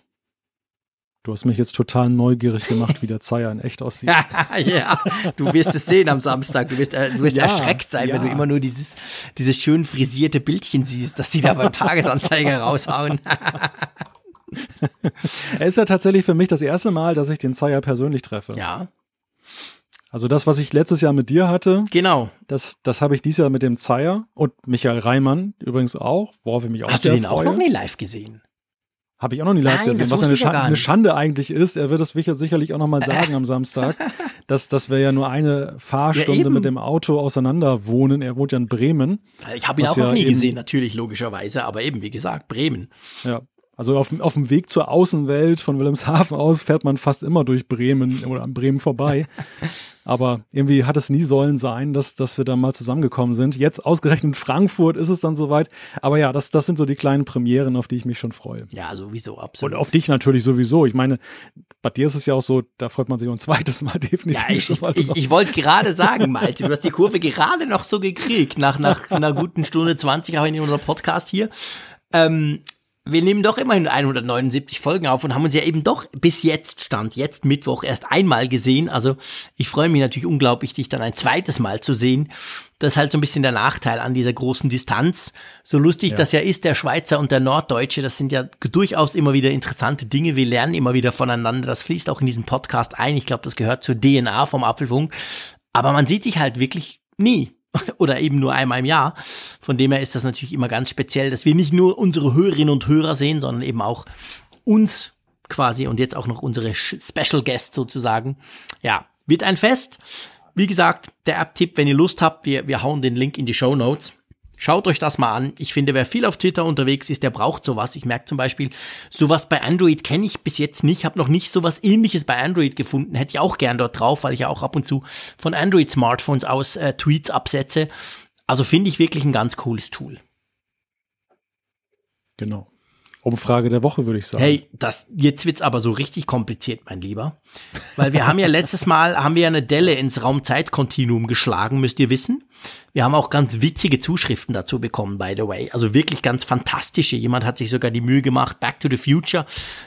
Du hast mich jetzt total neugierig gemacht, wie der [laughs] Zeier in echt aussieht. [laughs] ja, du wirst es sehen am Samstag. Du wirst, äh, du wirst ja, erschreckt sein, ja. wenn du immer nur dieses, dieses schön frisierte Bildchen siehst, dass die da beim Tagesanzeiger raushauen. [laughs] es ist ja tatsächlich für mich das erste Mal, dass ich den Zeier persönlich treffe. Ja. Also das, was ich letztes Jahr mit dir hatte, genau. das, das habe ich dieses Jahr mit dem Zeier und Michael Reimann übrigens auch, worauf ich mich auch Hast du den freue. auch noch nie live gesehen? Habe ich auch noch nie live Nein, gesehen. Was eine, ja gar eine. Schande eigentlich ist, er wird es sicher- sicherlich auch noch mal sagen am Samstag, [laughs] dass, dass wir ja nur eine Fahrstunde eben. mit dem Auto auseinander wohnen. Er wohnt ja in Bremen. Ich habe ihn auch ja noch nie gesehen, natürlich, logischerweise, aber eben, wie gesagt, Bremen. Ja. Also auf, dem- auf dem Weg zur Außenwelt von Wilhelmshaven aus fährt man fast immer durch Bremen oder an Bremen vorbei. [laughs] Aber irgendwie hat es nie sollen sein, dass, dass wir da mal zusammengekommen sind. Jetzt ausgerechnet in Frankfurt ist es dann soweit. Aber ja, das, das sind so die kleinen Premieren, auf die ich mich schon freue. Ja, sowieso, Und absolut. auf dich natürlich sowieso. Ich meine, bei dir ist es ja auch so, da freut man sich noch ein zweites Mal [laughs] definitiv ja, ich, ich, ich wollte gerade sagen, Malte, du hast die Kurve gerade noch so gekriegt, nach, nach einer guten Stunde 20 auch in unserem Podcast hier. Ähm, wir nehmen doch immerhin 179 Folgen auf und haben uns ja eben doch bis jetzt stand, jetzt Mittwoch erst einmal gesehen. Also ich freue mich natürlich unglaublich, dich dann ein zweites Mal zu sehen. Das ist halt so ein bisschen der Nachteil an dieser großen Distanz. So lustig Ja. das ja ist, der Schweizer und der Norddeutsche, das sind ja durchaus immer wieder interessante Dinge. Wir lernen immer wieder voneinander. Das fließt auch in diesen Podcast ein. Ich glaube, das gehört zur DNA vom Apfelfunk. Aber man sieht sich halt wirklich nie. [laughs] Oder eben nur einmal im Jahr. Von dem her ist das natürlich immer ganz speziell, dass wir nicht nur unsere Hörerinnen und Hörer sehen, sondern eben auch uns quasi und jetzt auch noch unsere Special Guests sozusagen. Ja, wird ein Fest. Wie gesagt, der App-Tipp, wenn ihr Lust habt, wir, wir hauen den Link in die Show Notes. Schaut euch das mal an. Ich finde, wer viel auf Twitter unterwegs ist, der braucht sowas. Ich merke zum Beispiel, sowas bei Android kenne ich bis jetzt nicht. Habe noch nicht sowas ähnliches bei Android gefunden. Hätte ich auch gern dort drauf, weil ich ja auch ab und zu von Android-Smartphones aus äh, Tweets absetze. Also finde ich wirklich ein ganz cooles Tool. Genau. Umfrage der Woche, würde ich sagen. Hey, das, jetzt wird's aber so richtig kompliziert, mein Lieber. Weil wir haben ja letztes Mal, haben wir ja eine Delle ins Raumzeitkontinuum geschlagen, müsst ihr wissen. Wir haben auch ganz witzige Zuschriften dazu bekommen, by the way. Also wirklich ganz fantastische. Jemand hat sich sogar die Mühe gemacht, Back to the Future,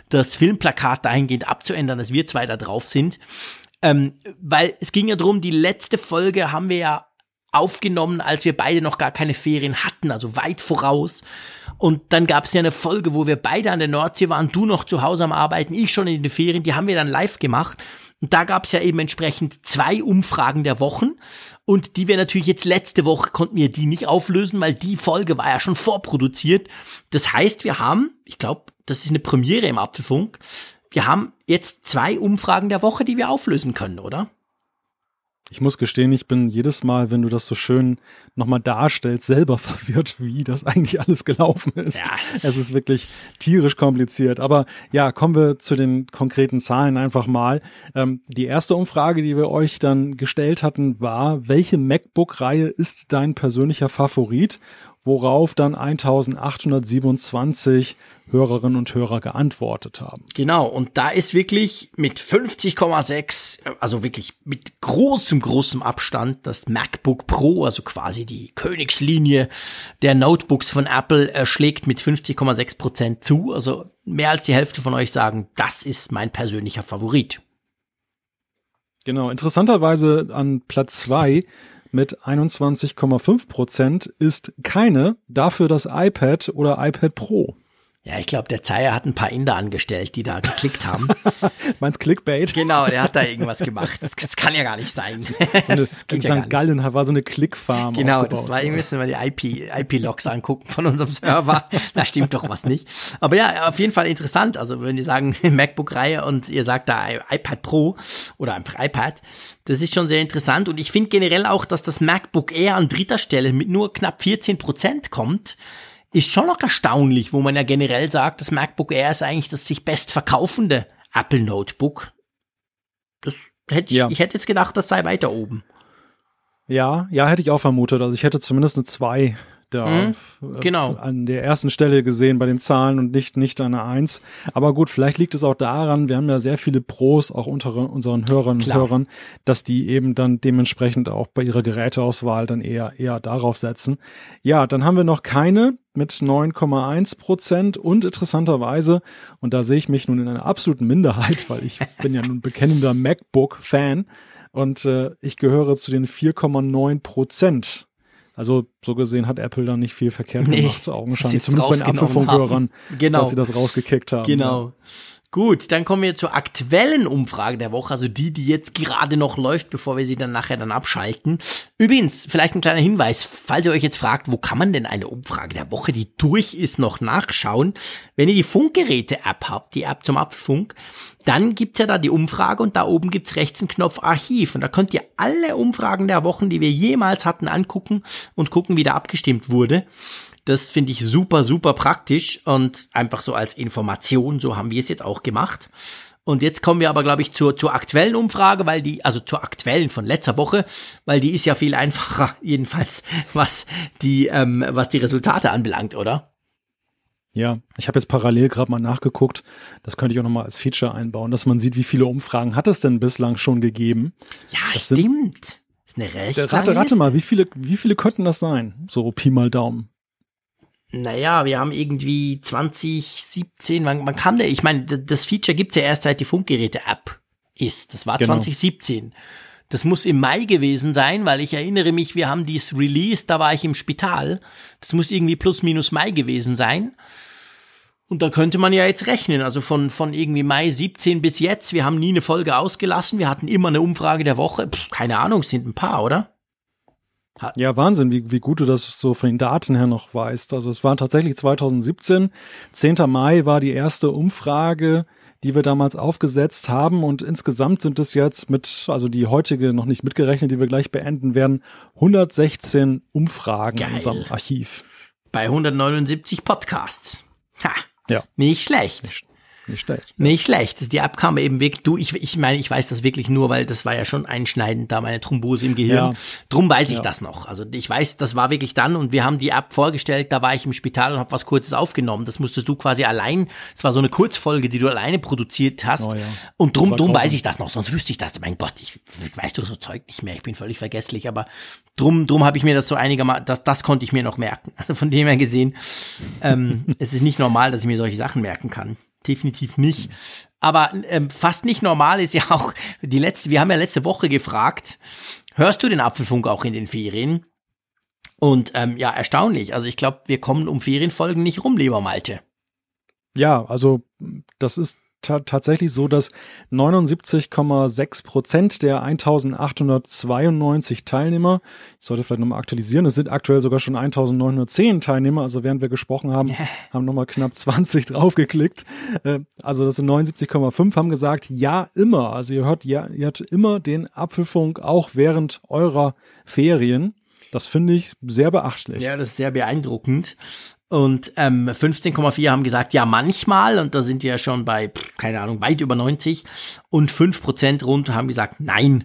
das Filmplakat dahingehend abzuändern, dass wir zwei da drauf sind. Ähm, weil es ging ja drum, die letzte Folge haben wir ja aufgenommen, als wir beide noch gar keine Ferien hatten, also weit voraus. Und dann gab es ja eine Folge, wo wir beide an der Nordsee waren, du noch zu Hause am Arbeiten, ich schon in den Ferien, die haben wir dann live gemacht. Und da gab es ja eben entsprechend zwei Umfragen der Wochen. Und die wir natürlich jetzt letzte Woche konnten wir die nicht auflösen, weil die Folge war ja schon vorproduziert. Das heißt, wir haben, ich glaube, das ist eine Premiere im Apfelfunk, wir haben jetzt zwei Umfragen der Woche, die wir auflösen können, oder? Ich muss gestehen, ich bin jedes Mal, wenn du das so schön nochmal darstellst, selber [laughs] verwirrt, wie das eigentlich alles gelaufen ist. Ja. Es ist wirklich tierisch kompliziert. Aber ja, kommen wir zu den konkreten Zahlen einfach mal. Ähm, die erste Umfrage, die wir euch dann gestellt hatten, war, welche MacBook-Reihe ist dein persönlicher Favorit? Worauf dann 1827 Hörerinnen und Hörer geantwortet haben. Genau, und da ist wirklich mit 50,6, also wirklich mit großem, großem Abstand das MacBook Pro, also quasi die Königslinie der Notebooks von Apple, äh, schlägt mit 50,6 Prozent zu. Also mehr als die Hälfte von euch sagen, das ist mein persönlicher Favorit. Genau, interessanterweise an Platz zwei mit 21,5 Prozent ist keine, dafür das iPad oder iPad Pro. Ja, ich glaube, der Zeier hat ein paar Inder angestellt, die da geklickt haben. [laughs] Meinst Clickbait? Genau, der hat da irgendwas gemacht. Das, das kann ja gar nicht sein. So eine, [laughs] das in ja St. Gallen war so eine Clickfarm. Genau, aufgebaut. das war irgendwie, müssen wir die IP, IP-Logs angucken von unserem Server. Da stimmt doch was nicht. Aber ja, auf jeden Fall interessant. Also wenn ihr sagen [laughs] MacBook-Reihe und ihr sagt da iPad Pro oder einfach iPad, das ist schon sehr interessant. Und ich finde generell auch, dass das MacBook Air an dritter Stelle mit nur knapp 14 Prozent kommt ist schon noch erstaunlich, wo man ja generell sagt, das MacBook Air ist eigentlich das sich best verkaufende Apple Notebook. Das hätte ich, Ja. ich hätte jetzt gedacht, das sei weiter oben. Ja, ja, hätte ich auch vermutet. Also ich hätte zumindest eine 2 da Mhm, äh, genau. an der ersten Stelle gesehen bei den Zahlen und nicht, nicht eine 1. Aber gut, vielleicht liegt es auch daran, wir haben ja sehr viele Pros auch unter unseren Hörern und. Hörern, dass die eben dann dementsprechend auch bei ihrer Geräteauswahl dann eher, eher darauf setzen. Ja, dann haben wir noch keine mit 9,1 Prozent und interessanterweise, und da sehe ich mich nun in einer absoluten Minderheit, weil ich [laughs] bin ja nun bekennender MacBook-Fan, und äh, ich gehöre zu den 4,9 Prozent. Also so gesehen hat Apple da nicht viel verkehrt Nee, gemacht, was augenscheinlich. Zumindest bei den Apfelfunkhörern. Genau. dass sie das rausgekickt haben. Genau. Gut, dann kommen wir zur aktuellen Umfrage der Woche, also die, die jetzt gerade noch läuft, bevor wir sie dann nachher dann abschalten. Übrigens, vielleicht ein kleiner Hinweis, falls ihr euch jetzt fragt, wo kann man denn eine Umfrage der Woche, die durch ist, noch nachschauen? Wenn ihr die Funkgeräte-App habt, die App zum Apfelfunk, dann gibt's ja da die Umfrage und da oben gibt's rechts einen Knopf Archiv und da könnt ihr alle Umfragen der Wochen, die wir jemals hatten, angucken und gucken, wie da abgestimmt wurde. Das finde ich super, super praktisch und einfach so als Information, so haben wir es jetzt auch gemacht. Und jetzt kommen wir aber, glaube ich, zur, zur aktuellen Umfrage, weil die, also zur aktuellen von letzter Woche, weil die ist ja viel einfacher, [laughs] jedenfalls, was die, ähm, was die Resultate anbelangt, oder? Ja, ich habe jetzt parallel gerade mal nachgeguckt. Das könnte ich auch nochmal als Feature einbauen, dass man sieht, wie viele Umfragen hat es denn bislang schon gegeben. Ja, Das sind- stimmt. ist eine recht Rate, rate mal, wie viele, wie viele könnten das sein? So Pi mal Daumen. Naja, wir haben irgendwie 2017, wann, wann kam der? Ich meine, das Feature gibt's ja erst seit die Funkgeräte-App ist. Das war Genau. 2017. Das muss im Mai gewesen sein, weil ich erinnere mich, wir haben dies released, da war ich im Spital. Das muss irgendwie plus minus Mai gewesen sein. Und da könnte man ja jetzt rechnen, also von, von irgendwie Mai 17 bis jetzt, wir haben nie eine Folge ausgelassen, wir hatten immer eine Umfrage der Woche, Pff, keine Ahnung, es sind ein paar, oder? Ja, Wahnsinn, wie, wie gut du das so von den Daten her noch weißt. Also es war tatsächlich 2017, 10. Mai war die erste Umfrage, die wir damals aufgesetzt haben und insgesamt sind es jetzt mit, also die heutige noch nicht mitgerechnet, die wir gleich beenden werden, 116 Umfragen Geil. in unserem Archiv. Bei 179 Podcasts. Ha, Ja, nicht schlecht. nicht schlecht. Nicht schlecht. Die App kam eben wirklich, du, ich, ich meine, ich weiß das wirklich nur, weil das war ja schon einschneidend, da meine Thrombose im Gehirn. Ja. Drum weiß ich Ja. das noch. Also ich weiß, das war wirklich dann und wir haben die App vorgestellt, da war ich im Spital und habe was Kurzes aufgenommen. Das musstest du quasi allein, es war so eine Kurzfolge, die du alleine produziert hast. Oh ja. Und drum, drum weiß ich das noch, sonst wüsste ich das. Mein Gott, ich, ich weiß doch so Zeug nicht mehr, ich bin völlig vergesslich, aber drum, drum habe ich mir das so einigermaßen, das, das konnte ich mir noch merken. Also von dem her gesehen, ähm, [laughs] es ist nicht normal, dass ich mir solche Sachen merken kann. Definitiv nicht. Aber ähm, fast nicht normal ist ja auch die letzte, wir haben ja letzte Woche gefragt, hörst du den Apfelfunk auch in den Ferien? Und ähm, ja, erstaunlich. Also ich glaube, wir kommen um Ferienfolgen nicht rum, lieber Malte. Ja, also das ist tatsächlich so, dass 79,6 Prozent der 1892 Teilnehmer, ich sollte vielleicht nochmal aktualisieren, es sind aktuell sogar schon 1910 Teilnehmer, also während wir gesprochen haben, haben nochmal knapp 20 [laughs] draufgeklickt. Äh, Also das sind 79,5, haben gesagt, ja, immer. Also ihr hört, ja, ihr hört immer den Apfelfunk auch während eurer Ferien. Das finde ich sehr beachtlich. Ja, das ist sehr beeindruckend. Und ähm, 15,4 haben gesagt, ja, manchmal, und da sind wir ja schon bei, keine Ahnung, weit über 90. Und 5% rund haben gesagt, nein.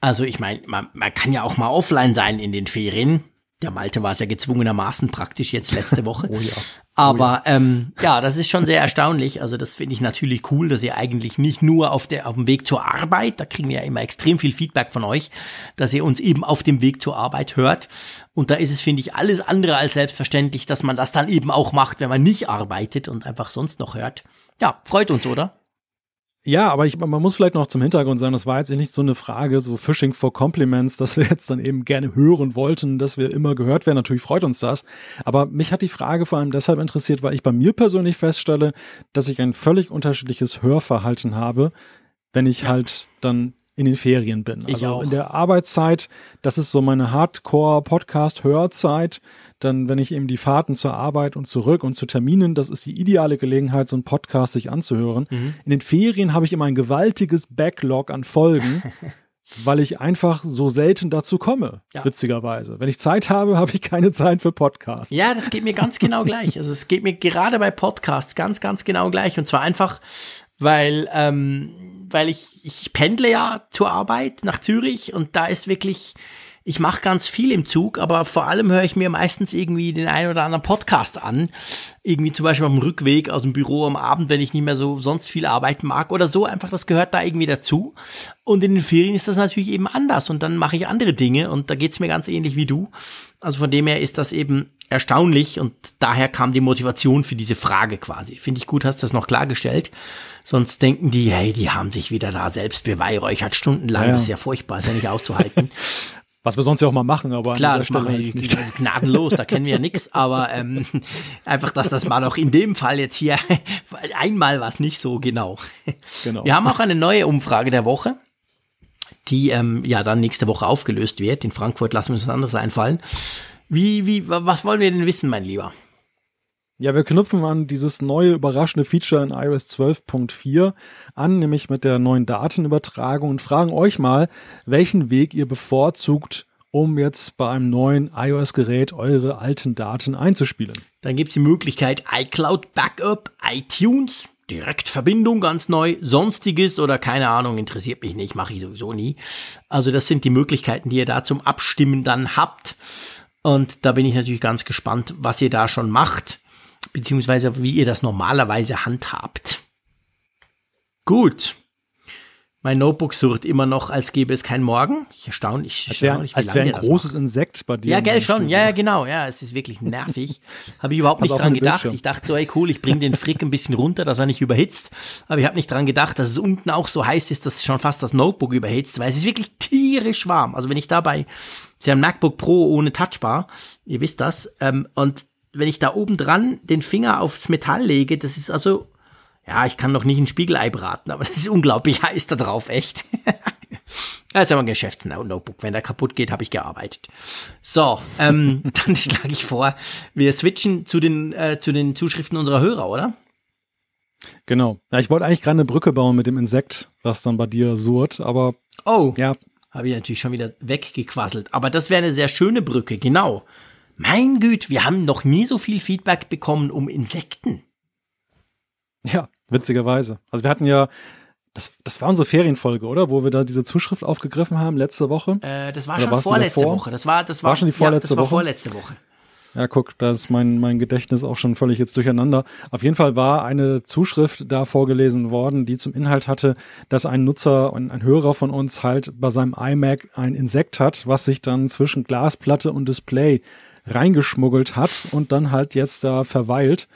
Also ich meine, man, man kann ja auch mal offline sein in den Ferien. Der Malte war es ja gezwungenermaßen praktisch jetzt letzte Woche. [laughs] Oh ja. Aber ähm, ja, das ist schon sehr erstaunlich. Also das finde ich natürlich cool, dass ihr eigentlich nicht nur auf, der, auf dem Weg zur Arbeit, da kriegen wir ja immer extrem viel Feedback von euch, dass ihr uns eben auf dem Weg zur Arbeit hört. Und da ist es, finde ich, alles andere als selbstverständlich, dass man das dann eben auch macht, wenn man nicht arbeitet und einfach sonst noch hört. Ja, freut uns, oder? Ja, aber ich, man muss vielleicht noch zum Hintergrund sagen, das war jetzt nicht so eine Frage, so Fishing for Compliments, dass wir jetzt dann eben gerne hören wollten, dass wir immer gehört werden. Natürlich freut uns das. Aber mich hat die Frage vor allem deshalb interessiert, weil ich bei mir persönlich feststelle, dass ich ein völlig unterschiedliches Hörverhalten habe, wenn ich halt dann in den Ferien bin. Ich also auch. in der Arbeitszeit, das ist so meine Hardcore-Podcast-Hörzeit. Dann, wenn ich eben die Fahrten zur Arbeit und zurück und zu Terminen, das ist die ideale Gelegenheit, so einen Podcast sich anzuhören. Mhm. In den Ferien habe ich immer ein gewaltiges Backlog an Folgen. [laughs] weil ich einfach so selten dazu komme, ja. witzigerweise. Wenn ich Zeit habe, habe ich keine Zeit für Podcasts. Ja, das geht mir ganz genau gleich. Also es geht mir gerade bei Podcasts ganz, ganz genau gleich. Und zwar einfach, weil ähm, weil ich, ich pendle ja zur Arbeit nach Zürich und da ist wirklich, ich mache ganz viel im Zug, aber vor allem höre ich mir meistens irgendwie den einen oder anderen Podcast an. Irgendwie zum Beispiel am Rückweg aus dem Büro am Abend, wenn ich nicht mehr so sonst viel arbeiten mag oder so. Einfach, das gehört da irgendwie dazu. Und in den Ferien ist das natürlich eben anders und dann mache ich andere Dinge und da geht's mir ganz ähnlich wie du. Also von dem her ist das eben erstaunlich und daher kam die Motivation für diese Frage quasi. Finde ich gut, hast du das noch klargestellt. Sonst denken die, hey, die haben sich wieder da selbst beweihräuchert stundenlang. Ja, ja. Das ist ja furchtbar, ist ja nicht auszuhalten. [laughs] Was wir sonst ja auch mal machen, aber klar, das machen wir nicht. [laughs] gnadenlos, da kennen wir ja nichts, aber ähm, [laughs] einfach, dass das mal auch in dem Fall jetzt hier einmal was nicht so genau. genau. Wir haben auch eine neue Umfrage der Woche, die ähm, ja dann nächste Woche aufgelöst wird. In Frankfurt lassen wir uns was anderes einfallen. Wie, wie, was wollen wir denn wissen, mein Lieber? Ja, wir knüpfen an dieses neue überraschende Feature in iOS 12.4 an, nämlich mit der neuen Datenübertragung und fragen euch mal, welchen Weg ihr bevorzugt, um jetzt bei einem neuen iOS-Gerät eure alten Daten einzuspielen. Dann gibt es die Möglichkeit iCloud Backup, iTunes, Direktverbindung ganz neu, sonstiges oder keine Ahnung, interessiert mich nicht, mache ich sowieso nie. Also das sind die Möglichkeiten, die ihr da zum Abstimmen dann habt. Und da bin ich natürlich ganz gespannt, was ihr da schon macht beziehungsweise wie ihr das normalerweise handhabt. Gut. Mein Notebook surrt immer noch, als gäbe es kein Morgen. Ich erstaune, ich als wäre wär ein großes macht. Insekt bei dir. Ja, gell, schon. Ja, ja, genau. Ja, es ist wirklich nervig. [laughs] Habe ich überhaupt nicht dran gedacht. Bildschirm. Ich dachte so, ey, cool, ich bringe den Frick ein bisschen runter, dass er nicht überhitzt. Aber ich habe nicht dran gedacht, dass es unten auch so heiß ist, dass schon fast das Notebook überhitzt, weil es ist wirklich tierisch warm. Also wenn ich dabei, Sie haben MacBook Pro ohne Touchbar, ihr wisst das, ähm, und wenn ich da oben dran den Finger aufs Metall lege, das ist also, ja, ich kann noch nicht ein Spiegelei braten, aber [laughs] das ist unglaublich heiß da drauf, echt. [laughs] Das ist aber ein Geschäftsnotebook. Wenn der kaputt geht, habe ich gearbeitet. So, ähm, [laughs] dann schlage ich vor, wir switchen zu den, äh, zu den Zuschriften unserer Hörer, oder? Genau. Ja, ich wollte eigentlich gerade eine Brücke bauen mit dem Insekt, was dann bei dir surrt, aber. Oh. Ja. Habe ich natürlich schon wieder weggequasselt. Aber das wäre eine sehr schöne Brücke, genau. Mein Güt, wir haben noch nie so viel Feedback bekommen um Insekten. Ja, witzigerweise. Also wir hatten ja, das, das war unsere Ferienfolge, oder? Wo wir da diese Zuschrift aufgegriffen haben letzte Woche. Äh, das war oder schon vorletzte Woche. Das war, das war, war schon die vorletzte ja, das Woche. War vorletzte Woche. Ja, guck, da ist mein, mein Gedächtnis auch schon völlig jetzt durcheinander. Auf jeden Fall war eine Zuschrift da vorgelesen worden, die zum Inhalt hatte, dass ein Nutzer, ein, ein Hörer von uns halt bei seinem iMac ein Insekt hat, was sich dann zwischen Glasplatte und Display reingeschmuggelt hat und dann halt jetzt da verweilt.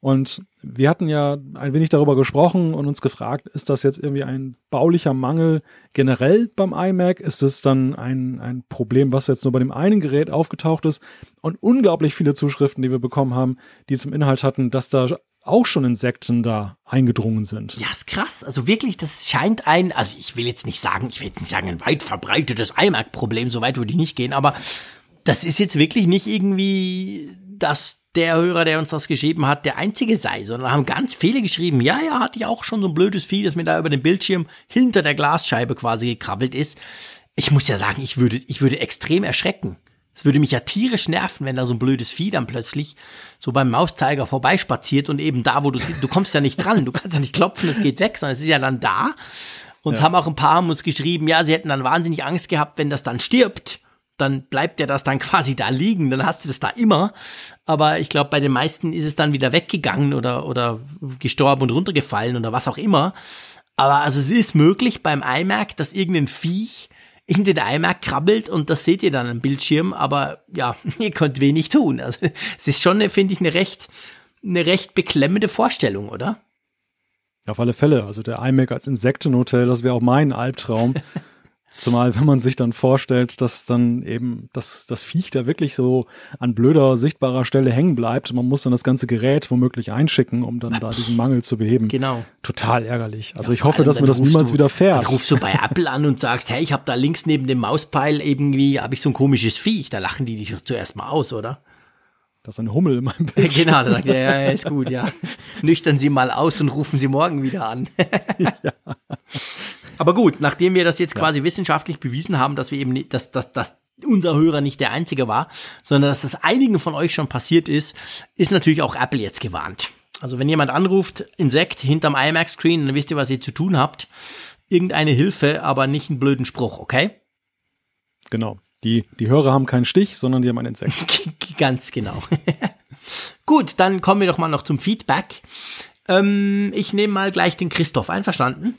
Und wir hatten ja ein wenig darüber gesprochen und uns gefragt, ist das jetzt irgendwie ein baulicher Mangel generell beim iMac? Ist es dann ein, ein Problem, was jetzt nur bei dem einen Gerät aufgetaucht ist? Und unglaublich viele Zuschriften, die wir bekommen haben, die zum Inhalt hatten, dass da auch schon Insekten da eingedrungen sind. Ja, ist krass. Also wirklich, das scheint ein, also ich will jetzt nicht sagen, ich will jetzt nicht sagen, ein weit verbreitetes iMac-Problem, so weit würde ich nicht gehen, aber das ist jetzt wirklich nicht irgendwie, dass der Hörer, der uns das geschrieben hat, der einzige sei, sondern haben ganz viele geschrieben, ja, ja, hatte ich auch schon so ein blödes Vieh, das mir da über den Bildschirm hinter der Glasscheibe quasi gekrabbelt ist. Ich muss ja sagen, ich würde, ich würde extrem erschrecken. Es würde mich ja tierisch nerven, wenn da so ein blödes Vieh dann plötzlich so beim Mauszeiger vorbeispaziert und eben da, wo du siehst, du kommst ja nicht dran, du kannst ja nicht klopfen, es geht weg, sondern es ist ja dann da. Und ja. haben auch ein paar uns geschrieben, ja, sie hätten dann wahnsinnig Angst gehabt, wenn das dann stirbt dann bleibt ja das dann [laughs] quasi da liegen, dann hast du das da immer. Aber ich glaube, bei den meisten ist es dann wieder weggegangen oder, oder gestorben und runtergefallen oder was auch immer. Aber also es ist möglich beim iMac, dass irgendein Viech in den iMac krabbelt und das seht ihr dann am Bildschirm, aber ja, [laughs] ihr könnt wenig tun. Also es ist schon, finde ich, eine recht, eine recht beklemmende Vorstellung, oder? Auf alle Fälle. Also der iMac als Insektenhotel, das wäre auch mein Albtraum. [laughs] Zumal, wenn man sich dann vorstellt, dass dann eben das, das Viech da wirklich so an blöder, sichtbarer Stelle hängen bleibt. Man muss dann das ganze Gerät womöglich einschicken, um dann da diesen Mangel zu beheben. Genau. Total ärgerlich. Also ja, ich hoffe, dass mir das niemals du, wieder fährt. Dann rufst du bei Apple an und sagst, hey, ich habe da links neben dem Mauspfeil irgendwie, habe ich so ein komisches Viech. Da lachen die dich zuerst mal aus, oder? Das ist ein Hummel in meinem [laughs] Bild. Genau, da sagt er, ja, ja, ist gut, ja. Nüchtern Sie mal aus und rufen Sie morgen wieder an. [laughs] ja. Aber gut, nachdem wir das jetzt ja. quasi wissenschaftlich bewiesen haben, dass wir eben nicht, dass, dass, dass unser Hörer nicht der einzige war, sondern dass das einigen von euch schon passiert ist, ist natürlich auch Apple jetzt gewarnt. Also wenn jemand anruft, Insekt hinterm iMac-Screen, dann wisst ihr, was ihr zu tun habt. Irgendeine Hilfe, aber nicht einen blöden Spruch, okay? Genau. Die, die Hörer haben keinen Stich, sondern die haben ein Insekt. [laughs] Ganz genau. [laughs] Gut, dann kommen wir doch mal noch zum Feedback. Ähm, ich nehme mal gleich den Christoph. Einverstanden?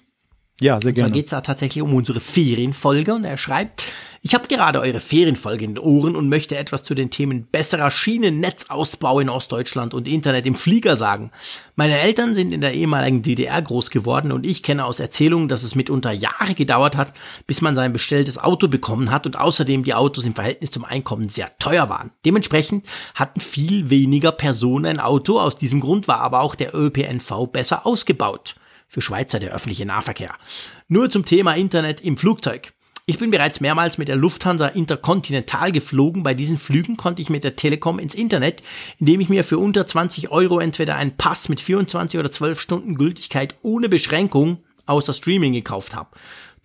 Ja, sehr gerne. Und zwar geht es da tatsächlich um unsere Ferienfolge und er schreibt, ich habe gerade eure Ferienfolge in den Ohren und möchte etwas zu den Themen besserer Schienennetzausbau in Ostdeutschland und Internet im Flieger sagen. Meine Eltern sind in der ehemaligen DDR groß geworden und ich kenne aus Erzählungen, dass es mitunter Jahre gedauert hat, bis man sein bestelltes Auto bekommen hat und außerdem die Autos im Verhältnis zum Einkommen sehr teuer waren. Dementsprechend hatten viel weniger Personen ein Auto, aus diesem Grund war aber auch der ÖPNV besser ausgebaut für Schweizer der öffentliche Nahverkehr. Nur zum Thema Internet im Flugzeug. Ich bin bereits mehrmals mit der Lufthansa Intercontinental geflogen. Bei diesen Flügen konnte ich mit der Telekom ins Internet, indem ich mir für unter 20 Euro entweder einen Pass mit 24 oder 12 Stunden Gültigkeit ohne Beschränkung außer Streaming gekauft habe.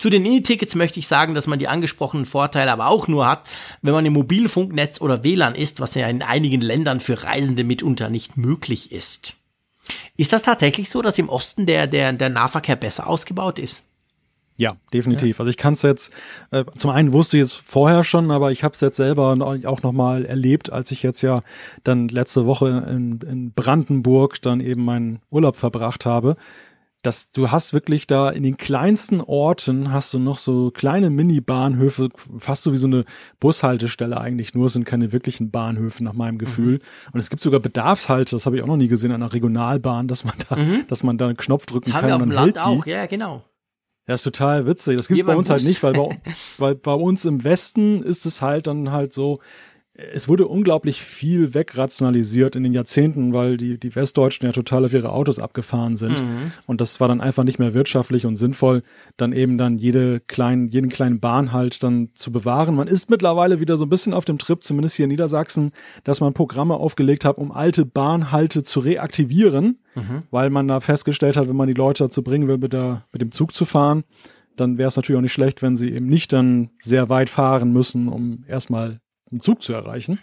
Zu den E-Tickets möchte ich sagen, dass man die angesprochenen Vorteile aber auch nur hat, wenn man im Mobilfunknetz oder WLAN ist, was ja in einigen Ländern für Reisende mitunter nicht möglich ist. Ist das tatsächlich so, dass im Osten der, der, der Nahverkehr besser ausgebaut ist? Ja, definitiv. Ja. Also ich kann es jetzt, äh, zum einen wusste ich es vorher schon, aber ich habe es jetzt selber auch nochmal erlebt, als ich jetzt ja dann letzte Woche in, in Brandenburg dann eben meinen Urlaub verbracht habe dass du hast wirklich da in den kleinsten Orten hast du noch so kleine Mini-Bahnhöfe, fast so wie so eine Bushaltestelle eigentlich nur, sind keine wirklichen Bahnhöfe nach meinem Gefühl. Mhm. Und es gibt sogar Bedarfshalte, das habe ich auch noch nie gesehen an einer Regionalbahn, dass man da, mhm. dass man da einen Knopf drücken das kann. Haben wir auf dem Land auch, ja, genau. Ja, ist total witzig. Das gibt es bei uns halt Bus. halt nicht, weil bei, weil [laughs] bei uns im Westen ist es halt dann halt so, es wurde unglaublich viel wegrationalisiert in den Jahrzehnten, weil die, die Westdeutschen ja total auf ihre Autos abgefahren sind. Mhm. Und das war dann einfach nicht mehr wirtschaftlich und sinnvoll, dann eben dann jede kleinen, jeden kleinen Bahnhalt dann zu bewahren. Man ist mittlerweile wieder so ein bisschen auf dem Trip, zumindest hier in Niedersachsen, dass man Programme aufgelegt hat, um alte Bahnhalte zu reaktivieren, mhm. weil man da festgestellt hat, wenn man die Leute dazu bringen will, mit, der, mit dem Zug zu fahren, dann wäre es natürlich auch nicht schlecht, wenn sie eben nicht dann sehr weit fahren müssen, um erstmal einen Zug zu erreichen.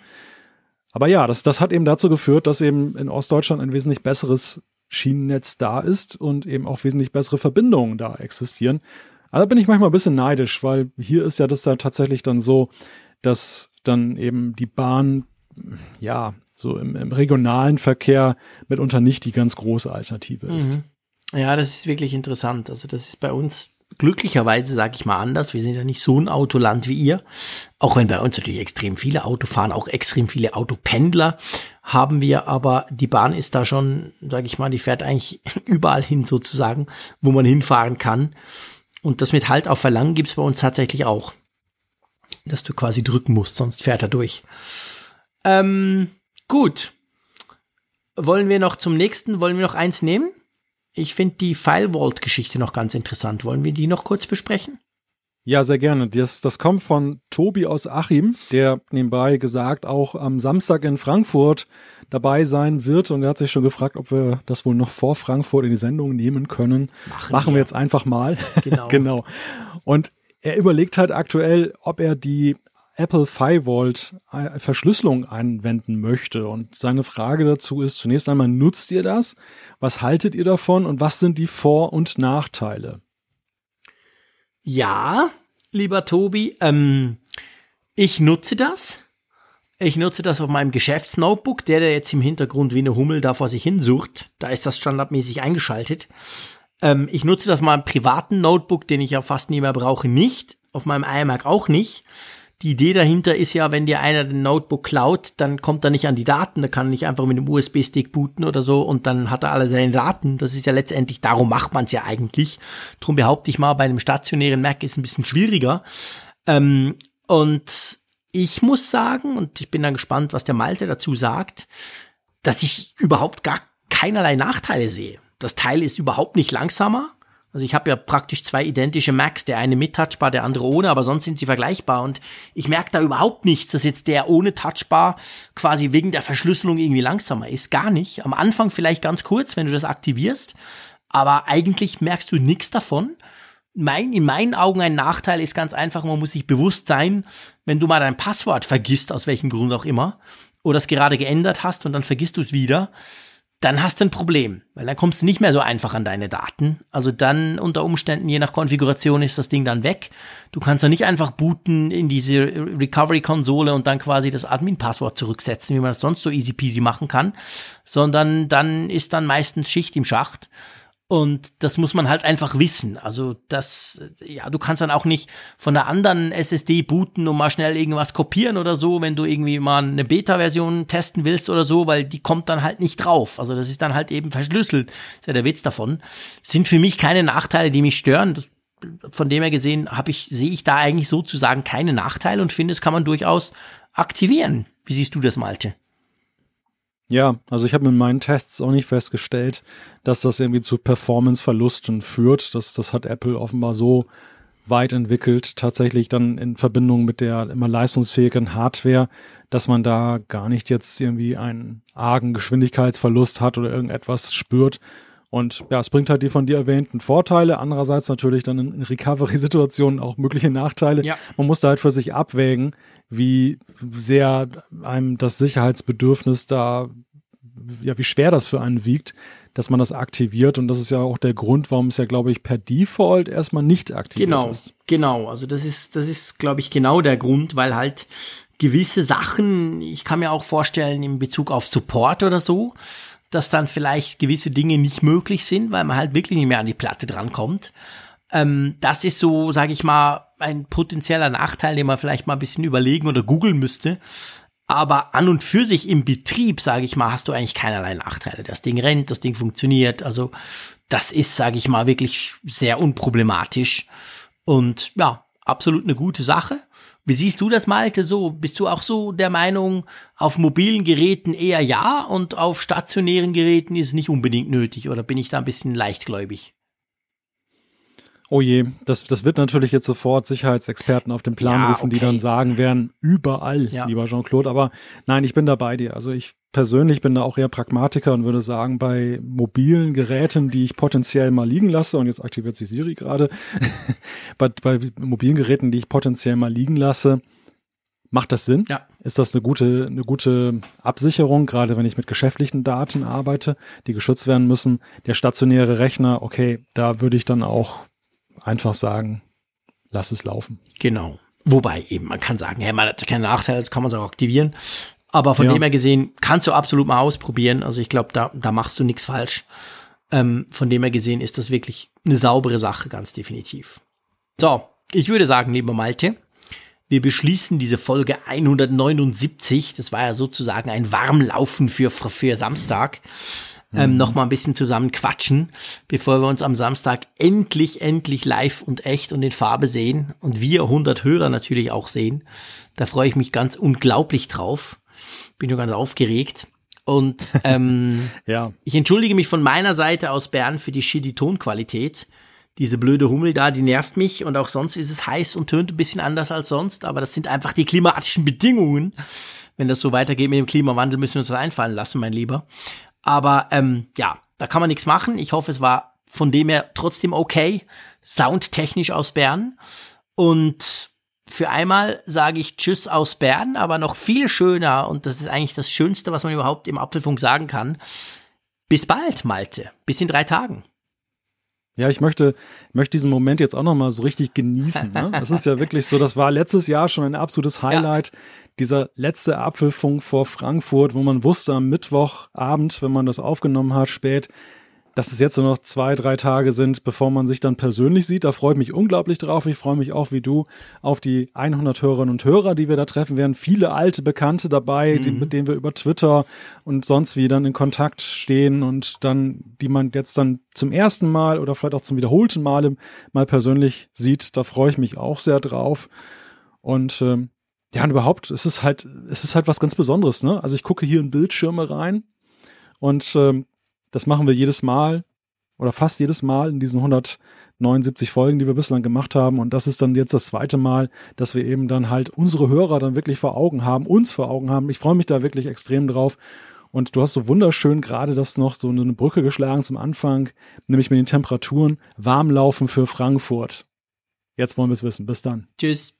Aber ja, das, das hat eben dazu geführt, dass eben in Ostdeutschland ein wesentlich besseres Schienennetz da ist und eben auch wesentlich bessere Verbindungen da existieren. Da bin ich manchmal ein bisschen neidisch, weil hier ist ja das dann tatsächlich dann so, dass dann eben die Bahn, ja, so im, im regionalen Verkehr mitunter nicht die ganz große Alternative ist. Mhm. Ja, das ist wirklich interessant. Also das ist bei uns glücklicherweise, sage ich mal anders, wir sind ja nicht so ein Autoland wie ihr. Auch wenn bei uns natürlich extrem viele Auto fahren, auch extrem viele Autopendler haben wir, aber die Bahn ist da schon, sage ich mal, die fährt eigentlich [laughs] überall hin sozusagen, wo man hinfahren kann. Und das mit Halt auf Verlangen gibt's bei uns tatsächlich auch. Dass du quasi drücken musst, sonst fährt er durch. Ähm, gut. Wollen wir noch zum nächsten, wollen wir noch eins nehmen? Ich finde die File Vault-Geschichte noch ganz interessant. Wollen wir die noch kurz besprechen? Ja, sehr gerne. Das, das kommt von Tobi aus Achim, der nebenbei gesagt auch am Samstag in Frankfurt dabei sein wird. Und er hat sich schon gefragt, ob wir das wohl noch vor Frankfurt in die Sendung nehmen können. Machen, Machen wir. wir jetzt einfach mal. [laughs] Genau. genau. Und er überlegt halt aktuell, ob er die Apple Firewall äh, Verschlüsselung anwenden möchte. Und seine Frage dazu ist zunächst einmal, nutzt ihr das? Was haltet ihr davon? Und was sind die Vor- und Nachteile? Ja, lieber Tobi, ähm, ich nutze das. Ich nutze das auf meinem Geschäftsnotebook, der, der jetzt im Hintergrund wie eine Hummel da vor sich hin sucht. Da ist das standardmäßig eingeschaltet. Ähm, ich nutze das auf meinem privaten Notebook, den ich ja fast nie mehr brauche, nicht. Auf meinem iMac auch nicht. Die Idee dahinter ist ja, wenn dir einer den Notebook klaut, dann kommt er nicht an die Daten, da kann er nicht einfach mit dem USB-Stick booten oder so und dann hat er alle seine Daten. Das ist ja letztendlich, darum macht man es ja eigentlich. Drum behaupte ich mal, bei einem stationären Mac ist es ein bisschen schwieriger. Ähm, und ich muss sagen, und ich bin dann gespannt, was der Malte dazu sagt, dass ich überhaupt gar keinerlei Nachteile sehe. Das Teil ist überhaupt nicht langsamer. Also ich habe ja praktisch zwei identische Macs, der eine mit Touchbar, der andere ohne, aber sonst sind sie vergleichbar und ich merke da überhaupt nicht, dass jetzt der ohne Touchbar quasi wegen der Verschlüsselung irgendwie langsamer ist. Gar nicht. Am Anfang vielleicht ganz kurz, wenn du das aktivierst, aber eigentlich merkst du nichts davon. Mein, in meinen Augen ein Nachteil ist ganz einfach, man muss sich bewusst sein, wenn du mal dein Passwort vergisst, aus welchem Grund auch immer, oder es gerade geändert hast und dann vergisst du es wieder, dann hast du ein Problem, weil dann kommst du nicht mehr so einfach an deine Daten. Also dann unter Umständen, je nach Konfiguration, ist das Ding dann weg. Du kannst dann nicht einfach booten in diese Recovery-Konsole und dann quasi das Admin-Passwort zurücksetzen, wie man das sonst so easy peasy machen kann, sondern dann ist dann meistens Schicht im Schacht. Und das muss man halt einfach wissen. Also das, ja, du kannst dann auch nicht von einer anderen SSD booten und mal schnell irgendwas kopieren oder so, wenn du irgendwie mal eine Beta-Version testen willst oder so, weil die kommt dann halt nicht drauf. Also das ist dann halt eben verschlüsselt. Ist ja der Witz davon. Sind für mich keine Nachteile, die mich stören. Das, von dem her gesehen habe ich, sehe ich da eigentlich sozusagen keine Nachteile und finde, es kann man durchaus aktivieren. Wie siehst du das, Malte? Ja, also ich habe mit meinen Tests auch nicht festgestellt, dass das irgendwie zu Performance-Verlusten führt. Das, das hat Apple offenbar so weit entwickelt, tatsächlich dann in Verbindung mit der immer leistungsfähigen Hardware, dass man da gar nicht jetzt irgendwie einen argen Geschwindigkeitsverlust hat oder irgendetwas spürt. Und ja, es bringt halt die von dir erwähnten Vorteile, andererseits natürlich dann in Recovery-Situationen auch mögliche Nachteile. Ja. Man muss da halt für sich abwägen, wie sehr einem das Sicherheitsbedürfnis da ja, wie schwer das für einen wiegt, dass man das aktiviert. Und das ist ja auch der Grund, warum es ja, glaube ich, per Default erstmal nicht aktiviert genau, ist. Genau, genau. Also das ist, das ist, glaube ich, genau der Grund, weil halt gewisse Sachen, ich kann mir auch vorstellen, in Bezug auf Support oder so, dass dann vielleicht gewisse Dinge nicht möglich sind, weil man halt wirklich nicht mehr an die Platte drankommt. Ähm, das ist so, sage ich mal, ein potenzieller Nachteil, den man vielleicht mal ein bisschen überlegen oder googeln müsste. Aber an und für sich im Betrieb, sage ich mal, hast du eigentlich keinerlei Nachteile. Das Ding rennt, das Ding funktioniert. Also das ist, sage ich mal, wirklich sehr unproblematisch. Und ja, absolut eine gute Sache. Wie siehst du das, Malte? So, bist du auch so der Meinung, auf mobilen Geräten eher ja und auf stationären Geräten ist es nicht unbedingt nötig? Oder bin ich da ein bisschen leichtgläubig? Oh je, das, das wird natürlich jetzt sofort Sicherheitsexperten auf den Plan ja, rufen, okay. die dann sagen werden, überall, ja. lieber Jean-Claude. Aber nein, ich bin da bei dir. Also ich persönlich bin da auch eher Pragmatiker und würde sagen, bei mobilen Geräten, die ich potenziell mal liegen lasse, und jetzt aktiviert sich Siri gerade, [laughs] bei, bei mobilen Geräten, die ich potenziell mal liegen lasse, macht das Sinn? Ja. Ist das eine gute, eine gute Absicherung, gerade wenn ich mit geschäftlichen Daten arbeite, die geschützt werden müssen? Der stationäre Rechner, okay, da würde ich dann auch einfach sagen, lass es laufen. Genau. Wobei eben, man kann sagen, hey, man hat keine Nachteile, das kann man es auch aktivieren. Aber von ja. dem her gesehen, kannst du absolut mal ausprobieren. Also ich glaube, da, da machst du nichts falsch. Ähm, von dem her gesehen ist das wirklich eine saubere Sache, ganz definitiv. So, ich würde sagen, lieber Malte, wir beschließen diese Folge 179. Das war ja sozusagen ein Warmlaufen für, für Samstag ähm, mhm. noch mal ein bisschen zusammen quatschen, bevor wir uns am Samstag endlich, endlich live und echt und in Farbe sehen und wir 100 Hörer natürlich auch sehen. Da freue ich mich ganz unglaublich drauf. Bin schon ganz aufgeregt. Und [laughs] ähm, ja. ich entschuldige mich von meiner Seite aus Bern für die shitty Tonqualität. Diese blöde Hummel da, die nervt mich und auch sonst ist es heiß und tönt ein bisschen anders als sonst, aber das sind einfach die klimatischen Bedingungen. Wenn das so weitergeht mit dem Klimawandel, müssen wir uns das einfallen lassen, mein Lieber. Aber ähm, ja, da kann man nichts machen. Ich hoffe, es war von dem her trotzdem okay, soundtechnisch aus Bern. Und für einmal sage ich Tschüss aus Bern, aber noch viel schöner, und das ist eigentlich das Schönste, was man überhaupt im Apfelfunk sagen kann. Bis bald, Malte. Bis in drei Tagen. Ja, ich möchte, möchte diesen Moment jetzt auch nochmal so richtig genießen. Ne? Das ist ja wirklich so, das war letztes Jahr schon ein absolutes Highlight. Ja. Dieser letzte Apfelfunk vor Frankfurt, wo man wusste am Mittwochabend, wenn man das aufgenommen hat, spät, dass es jetzt nur noch zwei, drei Tage sind, bevor man sich dann persönlich sieht. Da freue ich mich unglaublich drauf. Ich freue mich auch wie du auf die 100 Hörerinnen und Hörer, die wir da treffen werden. Viele alte Bekannte dabei, mhm. die, mit denen wir über Twitter und sonst wie dann in Kontakt stehen und dann, die man jetzt dann zum ersten Mal oder vielleicht auch zum wiederholten Male mal persönlich sieht. Da freue ich mich auch sehr drauf. Und ähm, ja, und überhaupt, es ist halt, es ist halt was ganz Besonderes, ne? Also ich gucke hier in Bildschirme rein und ähm, das machen wir jedes Mal oder fast jedes Mal in diesen 179 Folgen, die wir bislang gemacht haben. Und das ist dann jetzt das zweite Mal, dass wir eben dann halt unsere Hörer dann wirklich vor Augen haben, uns vor Augen haben. Ich freue mich da wirklich extrem drauf. Und du hast so wunderschön gerade das noch so eine Brücke geschlagen zum Anfang, nämlich mit den Temperaturen warm laufen für Frankfurt. Jetzt wollen wir es wissen. Bis dann. Tschüss.